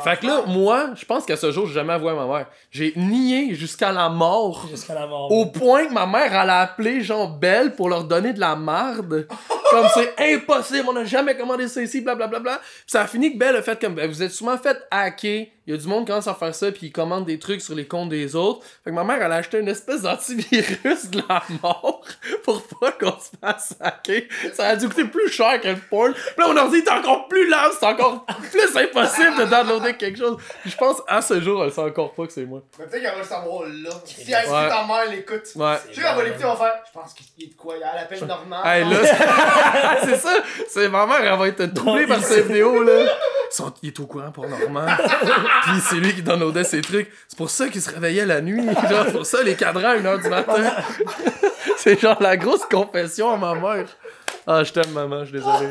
Fait que là, moi, je pense qu'à ce jour, j'ai jamais avoué à ma mère. J'ai nié jusqu'à la mort. Jusqu'à la mort. Au point que ma mère, elle a appelé genre Belle pour leur donner de la marde. comme c'est impossible, on n'a jamais commandé ça ici, blablabla. Puis ça a fini que Belle a fait comme, Ben, vous êtes souvent fait hacker. Il y a du monde qui commence à faire ça, puis ils commandent des trucs sur les comptes des autres. Fait que ma mère, elle a acheté une espèce d'antivirus de la mort pour pas qu'on se fasse hacker. Ça a dû coûter plus cher que le porn. Puis là, mon ordi est encore plus lent, c'est encore plus impossible de downloader quelque chose. Puis je pense, à ce jour, elle sait encore pas que c'est moi. Mais peut-être qu'elle va le savoir là. Si, elle- Ouais. ta mère l'écoute. Ouais. Tu sais, elle va l'écouter, on va faire. Je pense qu'il est de quoi Elle appelle Normand. Hey, là, c'est- c'est ça. C'est ma mère, elle va être troublée par ces vidéos, là. Ils sont- il est au courant pour Normand. Puis c'est lui qui downloadait ses trucs. C'est pour ça qu'il se réveillait la nuit. Genre, c'est pour ça, les cadrans à 1h du matin. c'est genre la grosse confession à ma mère. Ah, je t'aime, maman, je suis désolé.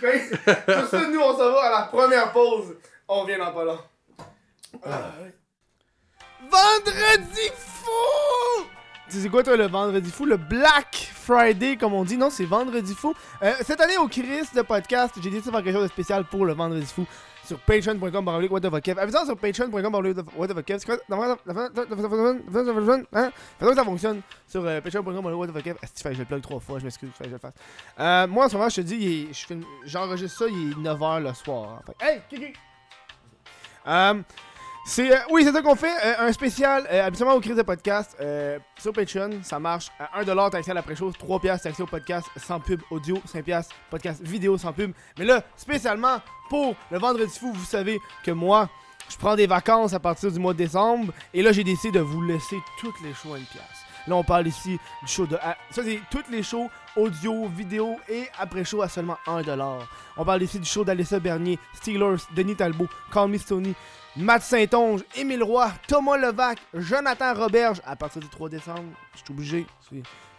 Fait que, Sur ça, nous, on s'en va à la première pause. On revient dans pas là. Vendredi fou! Tu sais quoi, toi, le vendredi fou? Le Black Friday, comme on dit. Non, c'est vendredi fou. Euh, cette année, au Chris de podcast, j'ai décidé de faire quelque chose de spécial pour le vendredi fou sur patreon.com Avisez-en sur patreon.com C'est excusez-moi hein? ça fonctionne sur euh, patreon.com Est-ce que je le plug trois fois Je m'excuse, je le. Euh, moi, en ce moment, je te dis, j'enregistre ça, il est 9h le soir. Hey, Kiki! Euh, c'est, euh, oui, c'est ça qu'on fait. euh, un spécial, euh, habituellement au crise de podcast sur Patreon. Ça marche. À 1$ t'as accès à l'après-show. 3$ t'as accès au podcast sans pub audio. 5$ podcast vidéo sans pub. Mais là, spécialement pour le vendredi fou, vous savez que moi, je prends des vacances à partir du mois de décembre. Et là, j'ai décidé de vous laisser toutes les shows à une pièce. Là, on parle ici du show de. à- ça, c'est toutes les shows audio, vidéo et après-show à seulement 1$. On parle ici du show d'Alessa Bernier, Steelers, Denis Talbot, Call Me Stoney, Matt Saint-Onge, Émile Roy, Thomas Levac, Jonathan Roberge, à partir du 3 décembre, je suis obligé,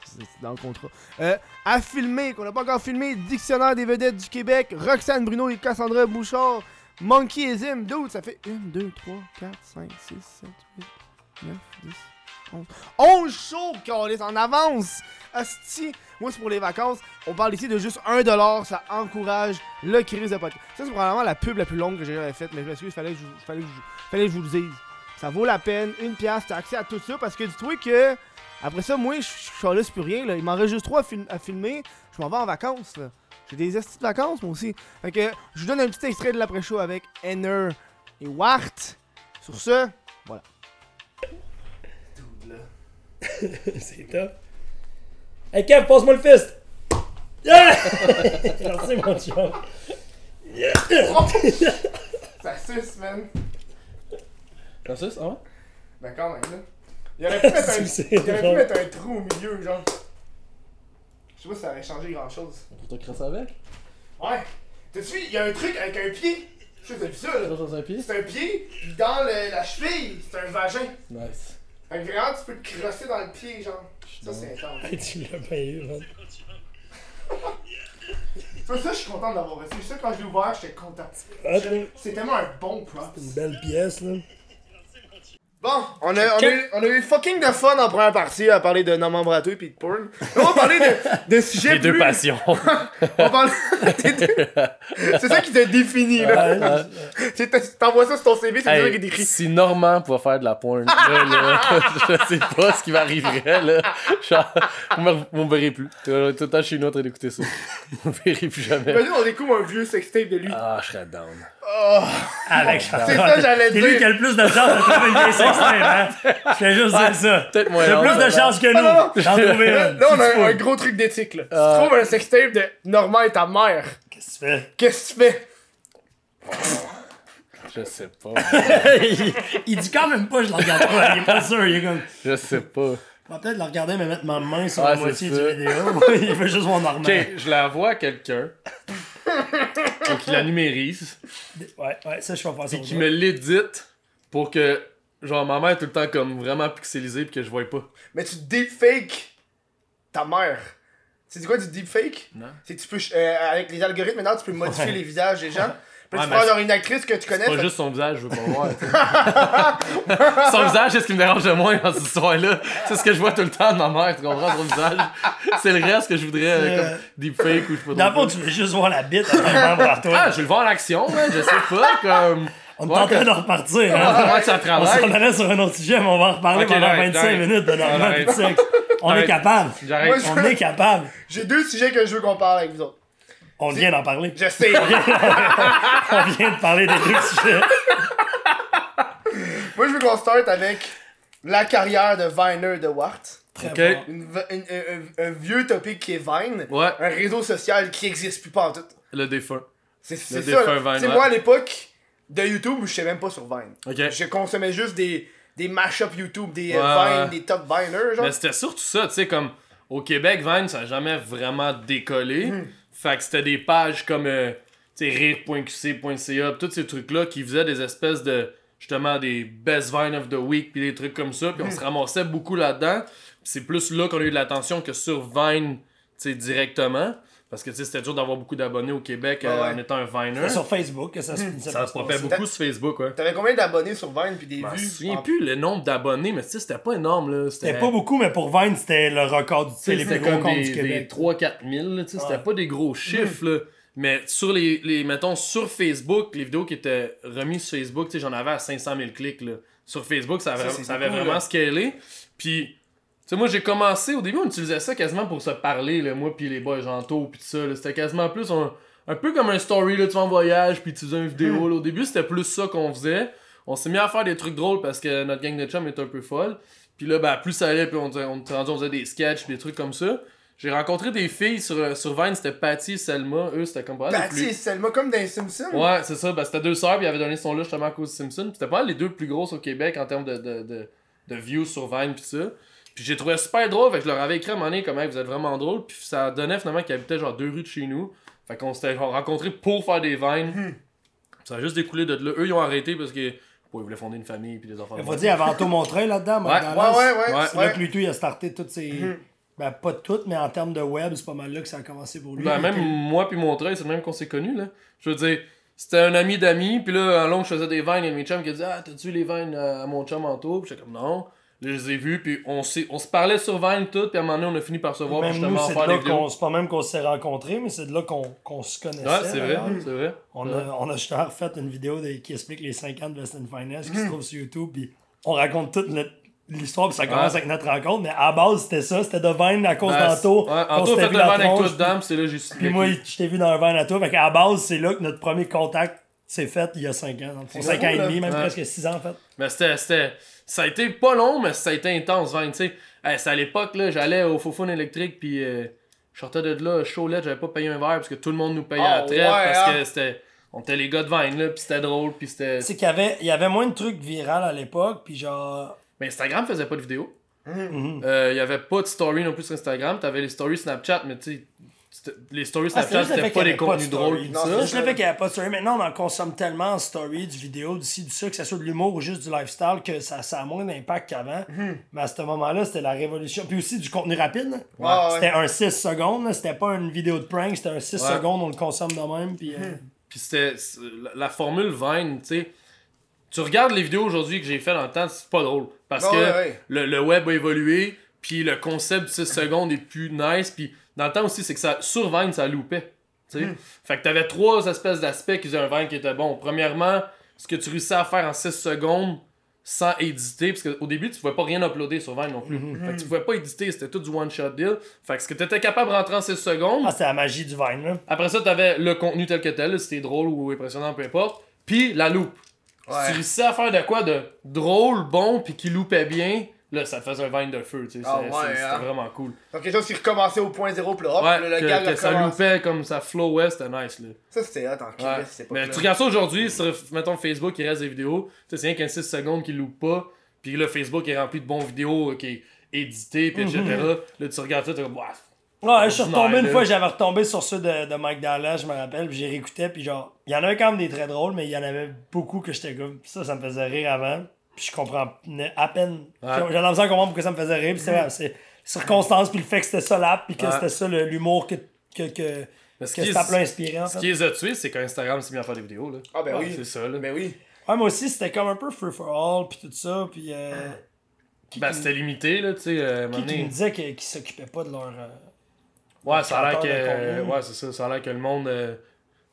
c'est dans le contrat. Euh, à filmer, qu'on n'a pas encore filmé, Dictionnaire des vedettes du Québec, Roxane Bruno et Cassandra Bouchard, Monkey et Zim, dude, ça fait 1, 2, 3, 4, 5, 6, 7, 8, 9, 10, 11. 11 shows qu'on est en avance! Asti! Moi, c'est pour les vacances. On parle ici de juste 1$. Ça encourage le crise de podcast. Ça, c'est probablement la pub la plus longue que j'ai jamais faite. Mais je m'excuse, fallait fallait, je, fallait que je vous le dise. Ça vaut la peine. Une pièce, t'as accès à tout ça. Parce que dis-toi que. Après ça, moi, je suis plus rien. Là. Il m'en reste juste trois à filmer. Je m'en vais en vacances. là. J'ai des estis de vacances, moi aussi. Fait que je vous donne un petit extrait de l'après-show avec Enner et Wart. Sur ce, C'est top. Hey Kev, passe-moi le fist! Yeah! Merci mon chum. ça suce, man. Ça, ça va? Ben, quand même, là. Il aurait pu mettre un, C'est il aurait pu drôle. mettre un trou au milieu, genre. Je sais pas si ça aurait changé grand chose. Pour te crasser avec? Ouais. T'as-tu vu, il y a un truc avec un pied? Je sais pas si t'as vu ça, là. Dans un pied? C'est un pied, dans le- la cheville, c'est un vagin. Nice. Fait que vraiment, tu peux te crosser dans le pied, genre. Ça, c'est intense. Hey, tu l'as pas eu, man. Ça, ça, je suis content de l'avoir reçu. Ça, quand je l'ai ouvert, j'étais content. Ah, C'est tellement un bon prop. une belle pièce, là. Bon, on a, on, a, eu- on a eu fucking de fun en première partie à parler de Norman Brato et de porn. Là, on va parler de, de sujets Les deux plus... passions. On parler... c'est ça qui te définit, là. T'envoies ça sur ton CV, c'est ça qui est Hey, écrit. si Normand pouvait faire de la porn, là, là, je sais pas ce qui m'arriverait, là. Genre, on me, verrait plus. Tout le temps nous en train d'écouter ça. On me verrait plus jamais. Imagine, on découvre un vieux sextape de lui. Ah, je serais down. Avec C'est ça, j'allais C'est lui qui dire. a le plus de chance de trouver une vieille sextape, hein? Je vais juste dire ça. Peut-être moins long, plus de chance que Ah, nous d'en trouver une. là, on a un, gros truc d'éthique, là. Si Ah. tu trouves un sextape de Normand et ta mère, Qu'est-ce que tu fais? qu'est-ce que tu fais? Je sais pas. il, il dit quand même pas, je le regarde pas. Il est pas sûr. Il est comme. Je sais pas. Je vais peut-être le regarder, mais mettre ma main sur la moitié ça. du vidéo. il veut juste voir Normand. Ok, je la vois à quelqu'un. Faut qu'il la numérise. Ouais, ouais, ça, je vais faire ça. Puis qu'il me l'édite pour que, genre, ma mère est tout le temps comme vraiment pixelisée puis que je vois pas. Mais tu deepfake ta mère. C'est quoi du deepfake? Non. C'est que tu peux, euh, avec les algorithmes maintenant, tu peux modifier Ouais. les visages des gens. Peux-tu prendre genre une actrice que tu connais? Pas fait- juste son visage, je veux pas voir. son visage, c'est ce qui me dérange le moins dans cette histoire-là. C'est ce que je vois tout le temps de ma mère, tu comprends, son visage. C'est le reste que je voudrais, euh, C'est, comme deepfake ou je sais pas Dans le fond, tu veux juste voir la bite à toi. Ah, je veux le voir en action, man, je sais pas, comme. on est en train de repartir. Hein? Ça On s'en travaille. allait sur un autre sujet, mais on va en reparler Ok, pendant j'arrête, 25 j'arrête. minutes de. On est capable. On est capable. J'ai deux sujets que je veux qu'on parle avec vous autres. On vient d'en parler. Je sais. On vient de parler des deux sujets. Moi, je veux qu'on start avec la carrière de Viner de Wart. Très Ok. bon. Une v- une- un, vieux topic qui est Vine. Ouais, Un réseau social qui existe plus pas en tout. le défunt. C'est c'est Le ça. défunt là. Vine, Tu sais, ouais. moi, à l'époque de YouTube, je sais même pas sur Vine. Ok. Je consommais juste des, des mash-up YouTube, des euh, Ouais, Vine, ouais. des top Viners, genre. Mais c'était surtout ça, tu sais, comme au Québec, Vine, ça a jamais vraiment décollé. Hmm. Fait que c'était des pages comme, euh, rire.qc.ca, tous ces trucs-là qui faisaient des espèces de, justement, des best Vine of the week, puis des trucs comme ça, Hmm. puis on se ramassait beaucoup là-dedans. C'est plus là qu'on a eu de l'attention que sur Vine, tu sais, directement. Parce que, tu sais, c'était dur d'avoir beaucoup d'abonnés au Québec euh, Ouais, ouais. en étant un Viner. C'est sur Facebook que ça se finissait Ça se passer. beaucoup sur Facebook, ouais. T'avais combien d'abonnés sur Vine puis des Je me vues? souviens en- plus le nombre d'abonnés, mais tu sais, c'était pas énorme, là. C'était pas beaucoup, mais pour Vine, c'était le record du tu sais, les C'était plus gros comme comptes des, du des Québec. 3-4 000, là, tu sais, c'était pas des gros chiffres, là. Mais sur les, les, mettons, sur Facebook, les vidéos qui étaient remises sur Facebook, tu sais, j'en avais à 500 000 clics, là. Sur Facebook, ça, avait- Ça, c'est ça avait beaucoup, vraiment là. scalé. Puis, sais, moi, j'ai commencé, au début, on utilisait ça quasiment pour se parler, là, moi, puis les boys Janto, puis tout ça. C'était quasiment plus un, un peu comme un story, là, tu vas en voyage, puis tu faisais une vidéo, là. Au début, c'était plus ça qu'on faisait. On s'est mis à faire des trucs drôles parce que notre gang de chums est un peu folle. Puis là, ben, plus ça allait, puis on, on, était on faisait des sketchs, des trucs comme ça. J'ai rencontré des filles sur, sur Vine, c'était Patty et Selma. Eux, c'était comme pas Patty et Selma comme dans les Simpsons. Ouais, c'est ça. Ben, c'était deux sœurs, puis ils avaient donné son là justement à cause de Simpson. Puis C'était pas les deux plus grosses au Québec en termes de, de, de, de views sur Vine, puis ça. Puis j'ai trouvé super drôle, fait que je leur avais écrit à un moment donné comme Hey, vous êtes vraiment drôle. Puis ça donnait finalement qu'ils habitaient genre deux rues de chez nous. Fait qu'on s'était rencontrés pour faire des Vines. Ça a juste découlé de là. Eux, ils ont arrêté parce que. bon, ils voulaient fonder une famille, puis des enfants. Il faut dire, y avait Anto Montreuil là-dedans. Ouais. Ouais, ouais, ouais. Ouais. C'est ouais. là que lui, tout, il a starté toutes ses. Mhm. Ben, pas toutes, mais en termes de web, c'est pas mal là que ça a commencé pour lui. Ben, même moi puis Montreuil, c'est le même qu'on s'est connus, là. Je veux dire, c'était un ami d'amis, puis là, en long, je faisais des vines, de mes chums qui dit Ah, t'as-tu les vines à, à mon chum en tour Puis j'étais comme Non. Je les ai vus, puis on, on se parlait sur Vine tout, puis à un moment donné, on a fini par se voir, Même nous, justement c'est faire de là. C'est pas même qu'on s'est rencontrés, mais c'est de là qu'on se connaissait. Ouais, c'est vrai, c'est vrai. On Ouais. a, on a justement refait une vidéo de- qui explique les 5 ans de West Finance qui se trouve sur YouTube. Puis on raconte toute notre- l'histoire, puis ça commence avec notre rencontre. Mais à la base, c'était ça. C'était de Vine à cause Ouais, d'Anto. Ouais, Anto fait la Vine avec toi dedans, puis c'est là, j'ai. Puis moi, je t'ai vu dans un Vine à toi. Fait qu'à la base, c'est là que notre premier contact s'est fait il y a 5 ans. Dans le fond. C'est 5 fou, ans et demi, même Ouais. presque 6 ans en fait. Mais c'était, c'était. Ça a été pas long, mais ça a été intense, Vine, tu sais. Hey, c'était à l'époque, là, j'allais au Fofone électrique, puis euh, je sortais de là, chaud lettre, j'avais pas payé un verre, parce que tout le monde nous payait à Ah, la traite, ouais, parce hein? que c'était. On était les gars de Vine, là, puis c'était drôle, puis c'était. C'est qu'il y avait, il y avait moins de trucs virals à l'époque. Puis genre. Mais Instagram faisait pas de vidéo. mhm. Euh, Il y avait pas de story non plus sur Instagram. T'avais les stories Snapchat, mais tu sais, les stories Ah, Snapchat, c'était pas des de contenus drôles Non, c'est Juste le fait qu'il n'y avait pas de story. Maintenant, on en consomme tellement en story, du vidéo, d'ici, du ça, que ce soit de l'humour ou juste du lifestyle, que ça, ça a moins d'impact qu'avant. Mais à ce moment-là, c'était la révolution. Puis aussi du contenu rapide. là. Ouais, ouais. C'était un 6 secondes. C'était pas une vidéo de prank, c'était un 6 Ouais. secondes, on le consomme de même. Puis, euh, Puis c'était la, la formule Vine, tu sais. Tu regardes les vidéos aujourd'hui que j'ai fait dans le temps, c'est pas drôle. Parce que ouais, ouais. Le, le web a évolué, puis le concept du 6 secondes est plus nice, puis dans le temps aussi, c'est que ça, sur Vine, ça loupait. tu sais. Fait que t'avais trois espèces d'aspects qui faisaient un Vine qui était bon. Premièrement, ce que tu réussissais à faire en 6 secondes sans éditer, parce qu'au début, tu pouvais pas rien uploader sur Vine non plus. Fait que tu pouvais pas éditer, c'était tout du one-shot deal. Fait que ce que t'étais capable de rentrer en 6 secondes, Ah, c'était la magie du Vine. Là. après ça, t'avais le contenu tel que tel, c'était drôle ou impressionnant, peu importe. Puis la loupe. Si tu Ouais. réussissais à faire de quoi de drôle, bon, puis qui loupait bien, là, ça te faisait un vine de feu, tu sais. Ah ouais, C'était hein. vraiment cool. Donc, quelque chose qui recommençait au point zéro, puis là, hop, Ouais, le, le que, que ça loupait comme ça flowait, c'était nice, là. Ça, c'était hot en Ouais. Québec, c'est pas Mais tu regardes ça aujourd'hui, sur, mettons, Facebook, il reste des vidéos, tu sais, c'est rien qu'un 6 secondes qui loupe pas, puis là, Facebook est rempli de bons vidéos, qui est édité, puis etc. Là, tu regardes ça, t'es comme, Ouah, Ouais, je suis retombé une fois, j'avais retombé sur ceux de, de Mike Dallas, je me rappelle, puis j'ai réécouté, puis genre, il y en avait quand même des très drôles, mais il y en avait beaucoup que j'étais comme, ça, ça me faisait rire avant, puis je comprends à peine, Ouais. j'avais l'impression de comprendre pourquoi ça me faisait rire, puis c'est circonstances, puis le fait que c'était ça l'app, puis que Ouais. c'était ça le- l'humour que, que, que, que peu est, inspiré, en ce qui les a tués, c'est qu'Instagram s'est mis à faire des vidéos. Là. Ah, ben Ouais, oui. C'est ça, là. Ben oui. Ouais, moi aussi, c'était comme un peu free for all, puis tout ça, puis... Euh, Ben, c'était limité, là, tu sais. euh, qui, me disait qu'ils s'occupaient pas de leur... euh, Ouais, ça a l'air que. Ouais, c'est ça. Ça a l'air que le monde.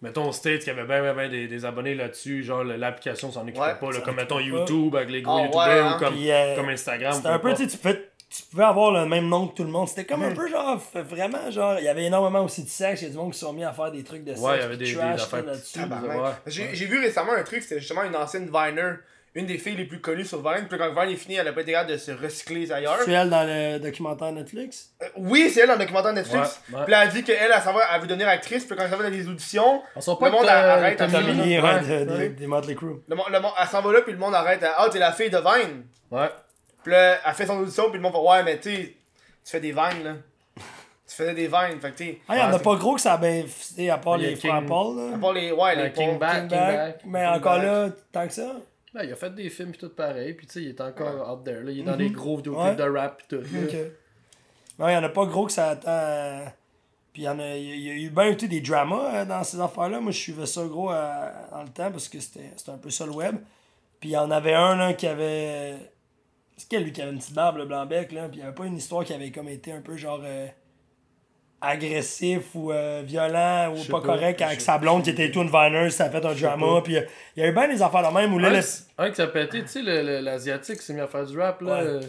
Mettons, au States, qu'il y avait bien, bien, bien des, des abonnés là-dessus. Genre, l'application s'en occupait Ouais, pas. Là, comme, mettons. YouTube avec les gros ouais, hein. ou comme, Puis, euh, comme Instagram. C'était un peu, tu sais, tu pouvais, tu pouvais avoir le même nom que tout le monde. C'était comme un peu genre, vraiment, genre, il y avait énormément aussi de sexe. Il y a du monde qui se sont mis à faire des trucs de sexe. Ouais, il y avait puis des- de trash, des affaires tout là-dessus. Tabarnak. Ouais. J'ai j'ai vu récemment un truc, c'était justement une ancienne Viner, une des filles les plus connues sur Vine. Puis quand Vine est fini, elle a pas été capable de se recycler ailleurs. C'est elle dans le documentaire Netflix? Euh, oui, c'est elle dans le documentaire Netflix. Ouais, ouais. Puis elle a dit qu'elle, elle, s'en va, elle veut devenir actrice. Puis quand elle s'en va dans les auditions, Le monde que arrête à ouais. des Motley Crue. le, le elle s'en va là, puis le monde arrête. à, Ah, t'es la fille de Vine. Ouais. Puis là, elle fait son audition, puis le monde fait Ouais, mais tu sais, tu fais des vines, là. Tu faisais des vines, fait que tu Ah, il y en a pas gros que ça a bien fait, à part Il y a les King- Paul. Là. À part les. Ouais, les Euh, King ponts. Back. King Back, Mais encore Back. là, tant que ça. Ben, il a fait des films pis tout pareil. Puis tu sais, il est encore out there. Là. Il est dans des gros vidéoclips Ouais. de rap pis tout. Ok. Non, il y en a pas gros que ça attend. euh, Puis il y en a, il y a- eu bien des dramas euh, dans ces affaires-là. Moi, je suivais ça gros euh, dans le temps parce que c'était un peu ça le web. Puis il y en avait un là, qui avait. C'est quel lui qui avait une petite barbe, le blanc-bec, là. Puis il y avait pas une histoire qui avait comme été un peu genre. euh, agressif ou euh, violent ou pas, pas, correct avec sa blonde qui était tout une Viner, ça a fait un drama. pas. Puis euh, il y a eu bien des affaires de même où là. Un, le- qui- un qui s'est pété, tu sais, le- le- l'asiatique qui s'est mis à faire du rap. Là. Ouais. euh,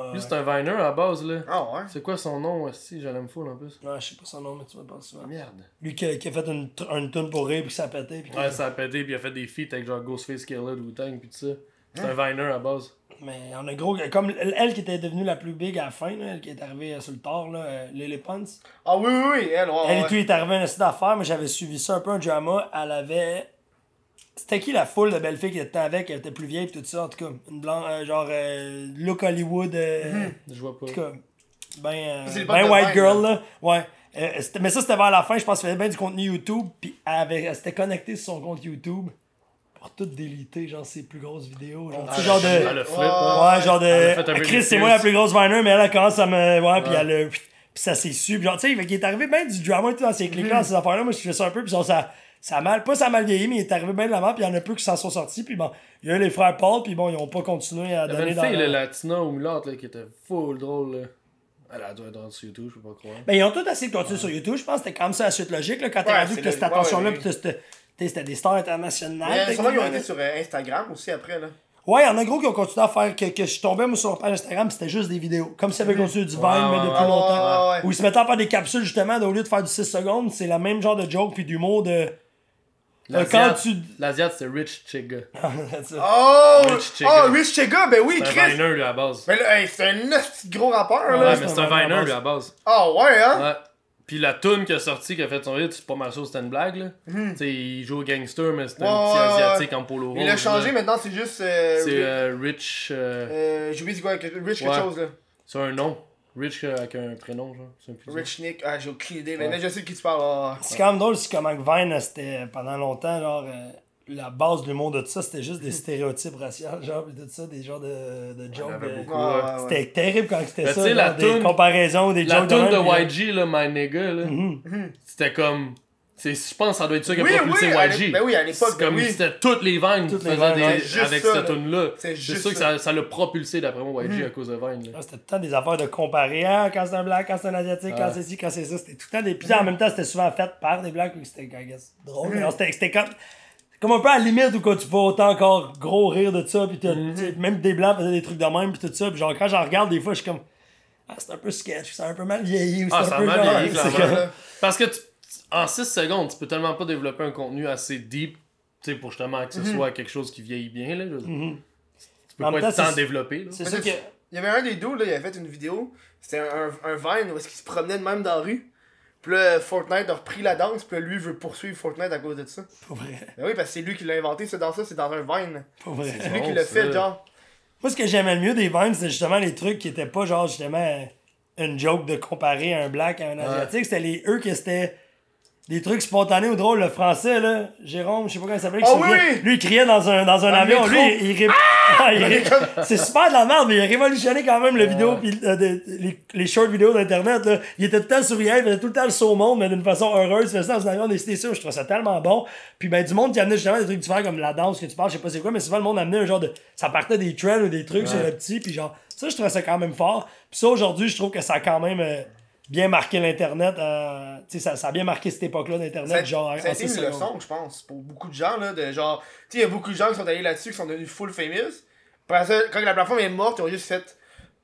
Ah, Lui, c'est un Viner à la base. là. Ah ouais? C'est quoi son nom aussi Je l'aime full en plus. ouais, je sais pas son nom, mais tu me penses souvent. Merde. Lui qui a, qui a fait une, une tune pour rire puis ça a pété. Puis Ouais, ça a pété, puis il a fait des feats avec genre Ghostface Killer, Wu-Tang, pis tout ça. C'est un Viner à base. Mais on a gros. Comme elle, qui était devenue la plus big à la fin, là, elle qui est arrivée euh, sur le tard, là, euh, Lily Pons. Ah oui, oui, oui, elle, ouais. Elle et ouais. tout est arrivé à un site d'affaires, mais j'avais suivi ça un peu un drama. Elle avait. C'était qui la foule de belles filles qui était avec? Elle était plus vieille tout ça, en tout cas. Une blanche, euh, genre euh, look Hollywood. euh, Je vois pas. En tout cas, ben, euh, ben white girl, là. Ouais. Euh, mais ça, c'était vers la fin, je pense qu'elle faisait bien du contenu YouTube, puis elle, avait- elle s'était connectée sur son compte YouTube pour tout déliter, genre ses plus grosses vidéos. Genre, tu sais, Ah, genre de. Elle a flip, Ouais. Ouais, genre Elle a de. Chris, c'est moi la plus grosse Viner, mais elle, elle commence à me. Ouais, puis Ouais. elle a. Puis ça s'est su. Puis genre, tu sais, qu'il est arrivé bien du drama et tout dans ces clics-là, dans ces affaires-là. Moi, je fais ça un peu, puis genre, ça. Ça a mal, pas ça a mal vieilli, mais il est arrivé bien de l'avant, puis il y en a peu qui s'en sont sortis, puis bon, il y a eu les frères Paul, puis bon, ils ont pas continué à Il y avait donner une dans fille, leur- la latina ou là, qui était full drôle. Là. Elle a dû être sur YouTube, je peux pas croire. Ben, ils ont tous essayé de continuer sur YouTube. Je pense que c'était comme ça la suite logique. Là, quand t'es Ouais, rendu que t'as cette ouais, attention-là, ouais, t'as t'sais, c'était des stars internationales. Mais sûrement qu'ils ont techniquement, été sur euh, Instagram aussi après, là. Ouais, il y en a gros qui ont continué à faire que, que je tombais moi, sur leur page Instagram, c'était juste des vidéos. Comme si ça avait continué du Vine, Ouais, mais depuis ouais, longtemps. ouais, ouais. Où ils se mettaient à faire des capsules justement, au lieu de faire du 6 secondes, c'est la même genre de joke puis d'humour de. Euh, quand L'Asiate, tu. c'est Rich Chigga. Ça. Oh! Rich. Oh, Rich Chigga, ben oui, C'est un Chris! Viner, lui, à la base. Mais hey, c'est un gros rappeur, Ouais, là. Ouais, c'est mais un c'est un Viner à Viner, base. lui, à la base. Ah ouais, hein? Ouais. Puis la tune qui a sorti, qui a fait son hit, c'est pas mal sûr, c'était une blague, là. Tu sais, il joue au gangster, mais c'était Ouais, un petit ouais, ouais. asiatique en polo rouge. Il a changé, là. maintenant c'est juste. Euh, C'est euh, Rich. euh, euh, J'ai oublié c'est quoi, Rich quelque Ouais. chose, là. C'est un nom. Rich euh, avec un prénom, genre. Un Rich Nick, ah, j'ai aucune idée, mais là, je sais de qui tu parles. ah. C'est quand même drôle, c'est comment que Vine, c'était pendant longtemps, genre, euh, la base de l'humour de tout ça, c'était juste des stéréotypes raciaux, genre, tout ça, des genres de, de jokes. de- ouais. C'était terrible quand c'était Ben, ça, tu sais, genre, la des comparaisons, des La jokes tune même, de YG, là, My Nigga, là. Mhm. C'était comme. c'est- Je pense que ça doit être ça qui a Oui, propulsé oui, YG. ben oui, à l'époque, C'est comme oui. c'était toutes les Vines qui faisaient des- avec ça, cette là. tune là C'est C'est juste sûr que ça. l'a propulsé d'après moi YG à cause de Vine. là. Ah, C'était tout le temps des affaires de comparer. Ah, quand c'est un black, quand c'est un asiatique, quand c'est ci, quand c'est ça. C'était tout le temps des. Puis en même temps, c'était souvent fait par des blacks. ou C'était, drôle. C'était comme. Comme un peu à la limite où quand tu peux autant encore gros rire de ça. Puis sais, même des blancs faisaient des trucs de même. Puis tout ça. Puis genre, quand j'en regarde, des fois, je suis comme. Ah, c'est un peu sketch. C'est un peu mal vieilli. Ou c'est Ah, un ça a peu mal genre- vieilli, c'est clairement. comme- Parce que tu- en 6 secondes, tu peux tellement pas développer un contenu assez deep tu sais, pour justement que ce soit quelque chose qui vieillit bien. Là. Mhm. Tu peux En pas même être temps, tant c'est- développé. là. C'est ça c'est- que. Il y avait un des deux, là, il avait fait une vidéo. C'était un, un Vine où est-ce qu'il se promenait de même dans la rue. Puis là, Fortnite a repris la danse. Puis là, lui veut poursuivre Fortnite à cause de ça. Pour vrai. Ben oui, parce que c'est lui qui l'a inventé, ce danse-là, c'est dans un Vine. Pour vrai. C'est lui bon, qui l'a fait, genre. Moi, ce que j'aimais le mieux des Vines, c'était justement les trucs qui étaient pas genre justement une joke de comparer un black à un asiatique. C'était les eux que c'était. Des trucs spontanés ou drôles. Le français, là, Jérôme, je sais pas comment il s'appelait. Ah oui! Lui, il criait dans un, dans un le avion. Lui, il, il ré- Ah, il ré- C'est super de la merde, mais il a révolutionné quand même le vidéo, puis euh, de- les, les short vidéos d'Internet. là. Il était tout le temps souriant, il faisait tout le temps le saut au monde, mais d'une façon heureuse. Il faisait ça dans un avion, c'était sûr. Je trouvais ça tellement bon. Puis ben, du monde qui amenait justement des trucs différents comme la danse que tu parles, je sais pas c'est quoi, mais souvent le monde amenait un genre de. Ça partait des trends ou des trucs sur le petit, puis genre, ça, je trouvais ça quand même fort. Puis ça, aujourd'hui, je trouve que ça a quand même. euh, Bien marqué l'Internet, euh, tu sais, ça, ça a bien marqué cette époque-là d'Internet, Ça, genre ça a été une leçon, je pense, pour beaucoup de gens, là, de genre, tu sais, il y a beaucoup de gens qui sont allés là-dessus, qui sont devenus full famous. Après ça, quand la plateforme est morte, ils ont juste fait,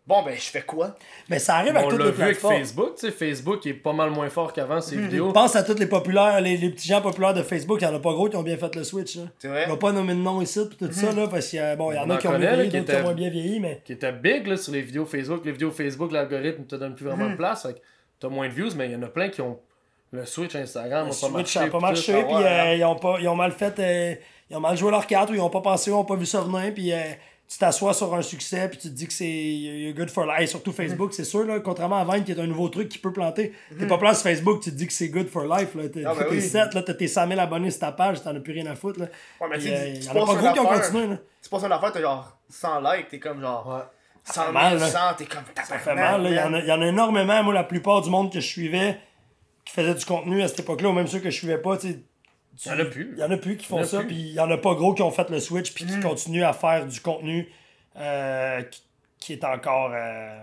bon, ben, je fais quoi? Mais ça arrive avec On toutes l'a les vu avec plateformes. Facebook, tu sais, Facebook est pas mal moins fort qu'avant ses vidéos. Pense à tous les populaires, les, les petits gens populaires de Facebook, il y en a pas gros qui ont bien fait le switch. Là. C'est vrai? Va pas nommer de nom ici tout ça, là, parce qu'il y a, bon, il y en a en qui ont bien vieilli, qui d'autres qui ont étaient- moins bien vieilli, mais. qui était big là, sur les vidéos Facebook. Les vidéos Facebook, l'algorithme te donne plus vraiment de place. Fait t'as moins de views, mais il y en a plein qui ont le Switch Instagram. Le a pas Switch marché, a pas marché, puis ouais, euh, hein. ils, ont pas, ils ont mal fait, euh, ils ont mal joué leur carte, ou ils ont pas pensé, ils ont pas vu ça venir, puis euh, tu t'assois sur un succès, puis tu te dis que c'est good for life. Et surtout Facebook, c'est sûr, là, contrairement à Vine, qui est un nouveau truc qui peut planter. T'es pas place sur Facebook, tu te dis que c'est good for life. Là. T'es Ah, ben t'es oui. t'as tes 100 000 abonnés sur ta page, t'en as plus rien à foutre. Là. Ouais, mais Puis, tu euh, tu il y en a pas gros qui ont continué. Là. Tu passes une affaire, t'as genre 100 likes, t'es comme genre, Ouais. 100 000, mal, là. 100, t'es comme, Ça fait mal. là. Il y, en a, il y en a énormément. Moi, la plupart du monde que je suivais qui faisait du contenu à cette époque-là, ou même ceux que je suivais pas, tu sais. Il y en a plus. Il y en a plus qui font ça, puis il y en a pas gros qui ont fait le switch, puis Mm. qui continuent à faire du contenu euh, qui, qui est encore. euh,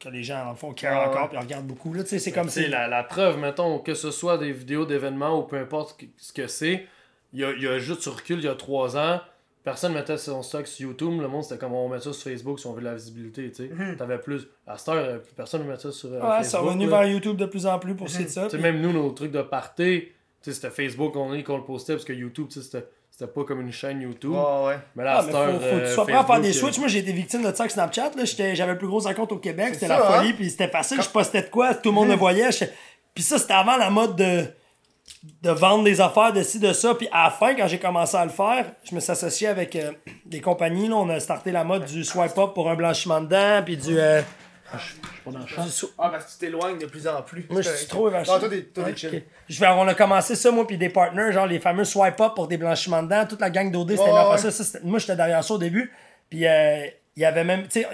que les gens, en font, care Ah ouais. encore, puis regardent beaucoup. Tu c'est comme Tu sais, si. la, la preuve, mettons, que ce soit des vidéos d'événements ou peu importe ce que c'est, il y a, il y a juste sur recul, il y a trois ans, personne mettait son stock sur YouTube, le monde c'était comme on met ça sur Facebook si on veut de la visibilité, tu sais. T'avais plus. À cette heure, plus personne ne met ça sur euh, Ouais, ça Facebook. va venu là. vers YouTube de plus en plus pour ce qui est de ça. Tu sais, puis- même nous, nos trucs de party, tu sais, c'était Facebook on est qu'on le postait parce que YouTube, tu sais, c'était c'était pas comme une chaîne YouTube. Ouais, ouais. Mais là, à Ah, mais heure, faut, faut que tu euh, sois prêt à faire des switches. Moi, j'ai été victime de ça avec Snapchat. là. J'étais- J'avais le plus gros compte au Québec. C'était la hein? folie. Puis c'était facile. Je postais de quoi. Tout le monde le voyait. j'étais- Puis ça, c'était avant la mode de, de vendre des affaires de ci, de ça. Puis à la fin, quand j'ai commencé à le faire, je me suis associé avec euh, des compagnies. Là. On a starté la mode du swipe up pour un blanchiment de dents. Puis du. euh, du sou- Ah, parce que tu t'éloignes de plus en plus. moi, je suis trop évaché. Non, toi, t'es toi, t'es Ok. chill. Je vais, on a commencé ça, moi, puis des partners, genre les fameux swipe up pour des blanchiments de dents. Toute la gang d'OD, c'était ma ouais. ça. moi, j'étais derrière ça au début. Puis euh, il y avait même, tu sais,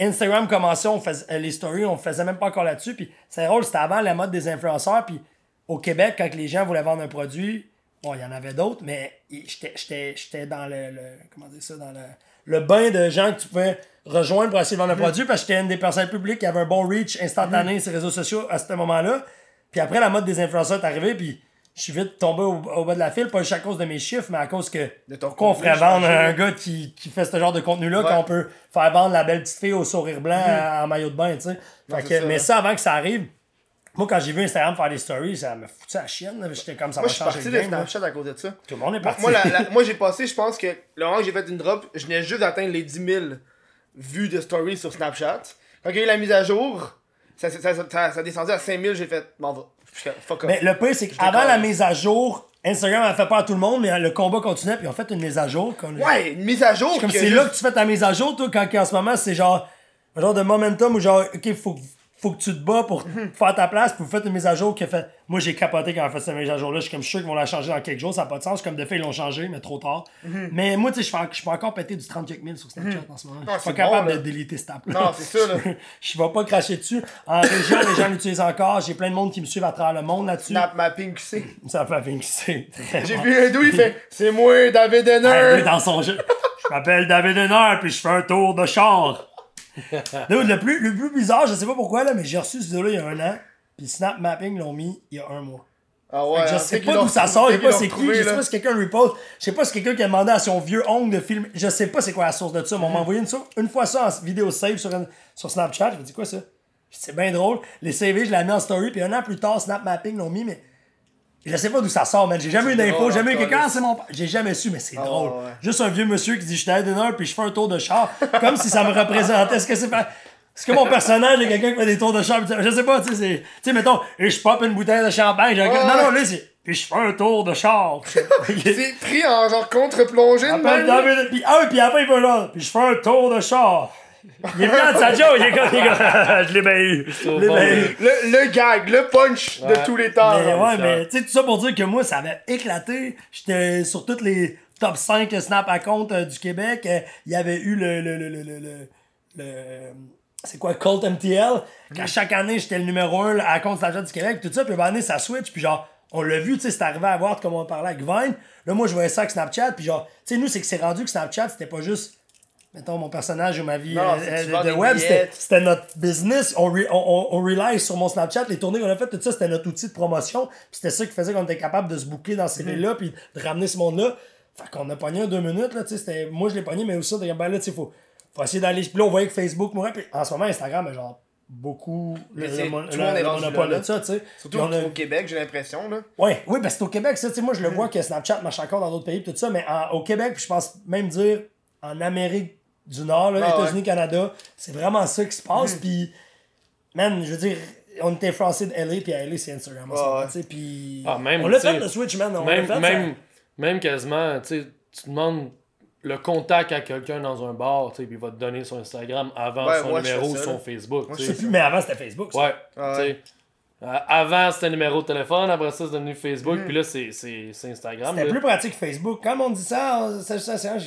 Instagram commençait, on faisait les stories, on faisait même pas encore là-dessus. Puis c'est drôle, c'était avant la mode des influenceurs. Puis au Québec, quand les gens voulaient vendre un produit, bon, il y en avait d'autres, mais j'étais- dans le, le- comment dire ça, dans le, le bain de gens que tu pouvais rejoindre pour essayer de vendre un produit parce que j'étais une des personnes publiques qui avait un bon reach instantané sur les réseaux sociaux à ce moment-là. Puis après, la mode des influenceurs est arrivée, puis je suis vite tombé au, au bas de la file, pas juste à cause de mes chiffres, mais à cause que De ton qu'on ferait vendre un gars qui, qui fait ce genre de contenu-là, Ouais. qu'on peut faire vendre la belle petite fille au sourire blanc à- en maillot de bain, tu sais. Que- ça, mais ça, avant que ça arrive, moi, quand j'ai vu Instagram faire des stories, ça me foutait la chienne. J'étais comme ça Moi, je suis parti de. Snapchat à cause de ça. Tout le monde est parti. Moi, la- la- moi j'ai passé, je pense que le moment que j'ai fait une drop, je venais juste d'atteindre les 10 000 vues de stories sur Snapchat. Quand il y a eu la mise à jour, ça, ça, ça, ça, ça descendu à 5 000, j'ai fait, bon, va. Fuck off. Mais le pire, c'est qu'avant la mise à jour, Instagram a fait peur à tout le monde, mais le combat continuait, puis ils ont fait une mise à jour. Ouais, une mise à jour. Comme que c'est juste- là que tu fais ta mise à jour, toi, quand, quand en ce moment, c'est genre un genre de momentum où genre, ok, faut, faut que tu te bats pour faire ta place, puis vous faites une mise à jour qui a fait. Moi, j'ai capoté quand on fait cette mise à jour-là. Je suis comme je suis sûr qu'ils vont la changer dans quelques jours, ça n'a pas de sens. Comme de fait, ils l'ont changé, mais trop tard. Mais moi, tu sais, je peux encore péter du 30 quelques mille sur Snapchat en ce moment. Je suis pas capable bon, de déliter cette app Non, c'est ça, là. je vais pas cracher dessus. En région, les gens l'utilisent encore. J'ai plein de monde qui me suivent à travers le monde là-dessus. Snap mapping QC. Ça fait bien que c'est très J'ai vu un d'où il fait, c'est moi, David lui, Denner. dans son jeu. Je m'appelle David Henner, puis je fais un tour de char. Dude, le, plus, le plus bizarre, je sais pas pourquoi, là, mais j'ai reçu ce vidéo-là il y a un an, puis Snap Mapping l'ont mis il y a un mois. Ah ouais, je hein, sais pas d'où ça sort, je sais pas c'est qui, je sais là. pas si quelqu'un repost, je sais pas si quelqu'un qui a demandé à son vieux ongle de film, je sais pas c'est quoi la source de ça, mais on m'a envoyé une, fois ça en vidéo save sur, sur Snapchat, je me dis quoi ça? C'est bien drôle, les CV, je l'ai mis en story, puis un an plus tard, Snap Mapping l'ont mis, mais je sais pas d'où ça sort, man. J'ai jamais eu drôle, jamais eu quelqu'un. Ah, c'est mon père. J'ai jamais su, mais c'est drôle. ouais. Juste un vieux monsieur qui dit Je suis à Dinner puis je fais un tour de char. comme si ça me représentait. Est-ce que c'est pas. Est-ce que mon personnage est quelqu'un qui fait des tours de char? Je sais pas, tu sais, c'est. Tu sais, mettons, et je pop une bouteille de champagne. un Ouais, non, non, là, c'est. Puis je fais un tour de char. C'est pris en genre contre-plongée, de même, Puis, ah, oui, puis après, il va là. Puis je fais un tour de char. Il est venu à sa joke, il est comme, il est comme, je l'ai bien eu. Je l'ai bien eu. Le, le gag, le punch de tous les temps. Mais ouais, mais tu sais, tout ça pour dire que moi, ça avait éclaté. J'étais sur toutes les top 5 Snap à compte euh, du Québec. Euh, Il y avait eu le. le, le, le, le, le- le- c'est quoi, Cult MTL, qu'à chaque année, j'étais le numéro 1 à compte Snapchat du Québec, tout ça, puis une année, ça switch, puis genre, on l'a vu, tu sais, c'est arrivé à voir comme on parlait avec Vine. Là, moi, je voyais ça avec Snapchat, puis genre, tu sais, nous, c'est que c'est rendu que Snapchat, c'était pas juste mettons, mon personnage ou ma vie Non, euh, euh, de web, c'était notre business. On, re- on, on, on rely sur mon Snapchat. Les tournées qu'on a faites, tout ça, c'était notre outil de promotion. Puis c'était ça qui faisait qu'on était capable de se booker dans ces villes-là, puis de ramener ce monde-là. Fait qu'on a pogné un deux minutes, là, tu sais, c'était- moi je l'ai pogné, mais aussi, ben là, tu sais, faut, faut essayer d'aller. Puis là, on voyait que Facebook mourait, puis en ce moment, Instagram, est genre, beaucoup. Mais le- le tout le monde est monopole là, là. de ça, tu sais. Surtout on a- au Québec, j'ai l'impression. là. Ouais, oui, parce que c'est au Québec, ça, tu sais, moi je le vois que Snapchat marche encore dans d'autres pays, tout ça, mais en- au Québec, puis je pense même dire en Amérique du Nord, là, Ah ouais. États-Unis, Canada, c'est vraiment ça qui se passe, puis, man, je veux dire, on était français de LA, puis à LA, c'est Instagram, ce Ouais, puis. Ah, même, on l'a fait le Switch, man, on Même, fait. même, même quasiment, tu sais, tu demandes le contact à quelqu'un dans un bar, tu sais, puis il va te donner son Instagram avant Ouais, son numéro ou son. Facebook. Moi. Je sais plus, mais avant, c'était Facebook. ça. Ouais, Ah tu sais. Euh, avant, c'était numéro de téléphone, après ça, c'est devenu Facebook, puis là, c'est Instagram. C'était plus pratique que Facebook. Quand on dit ça, ça, ça, ça,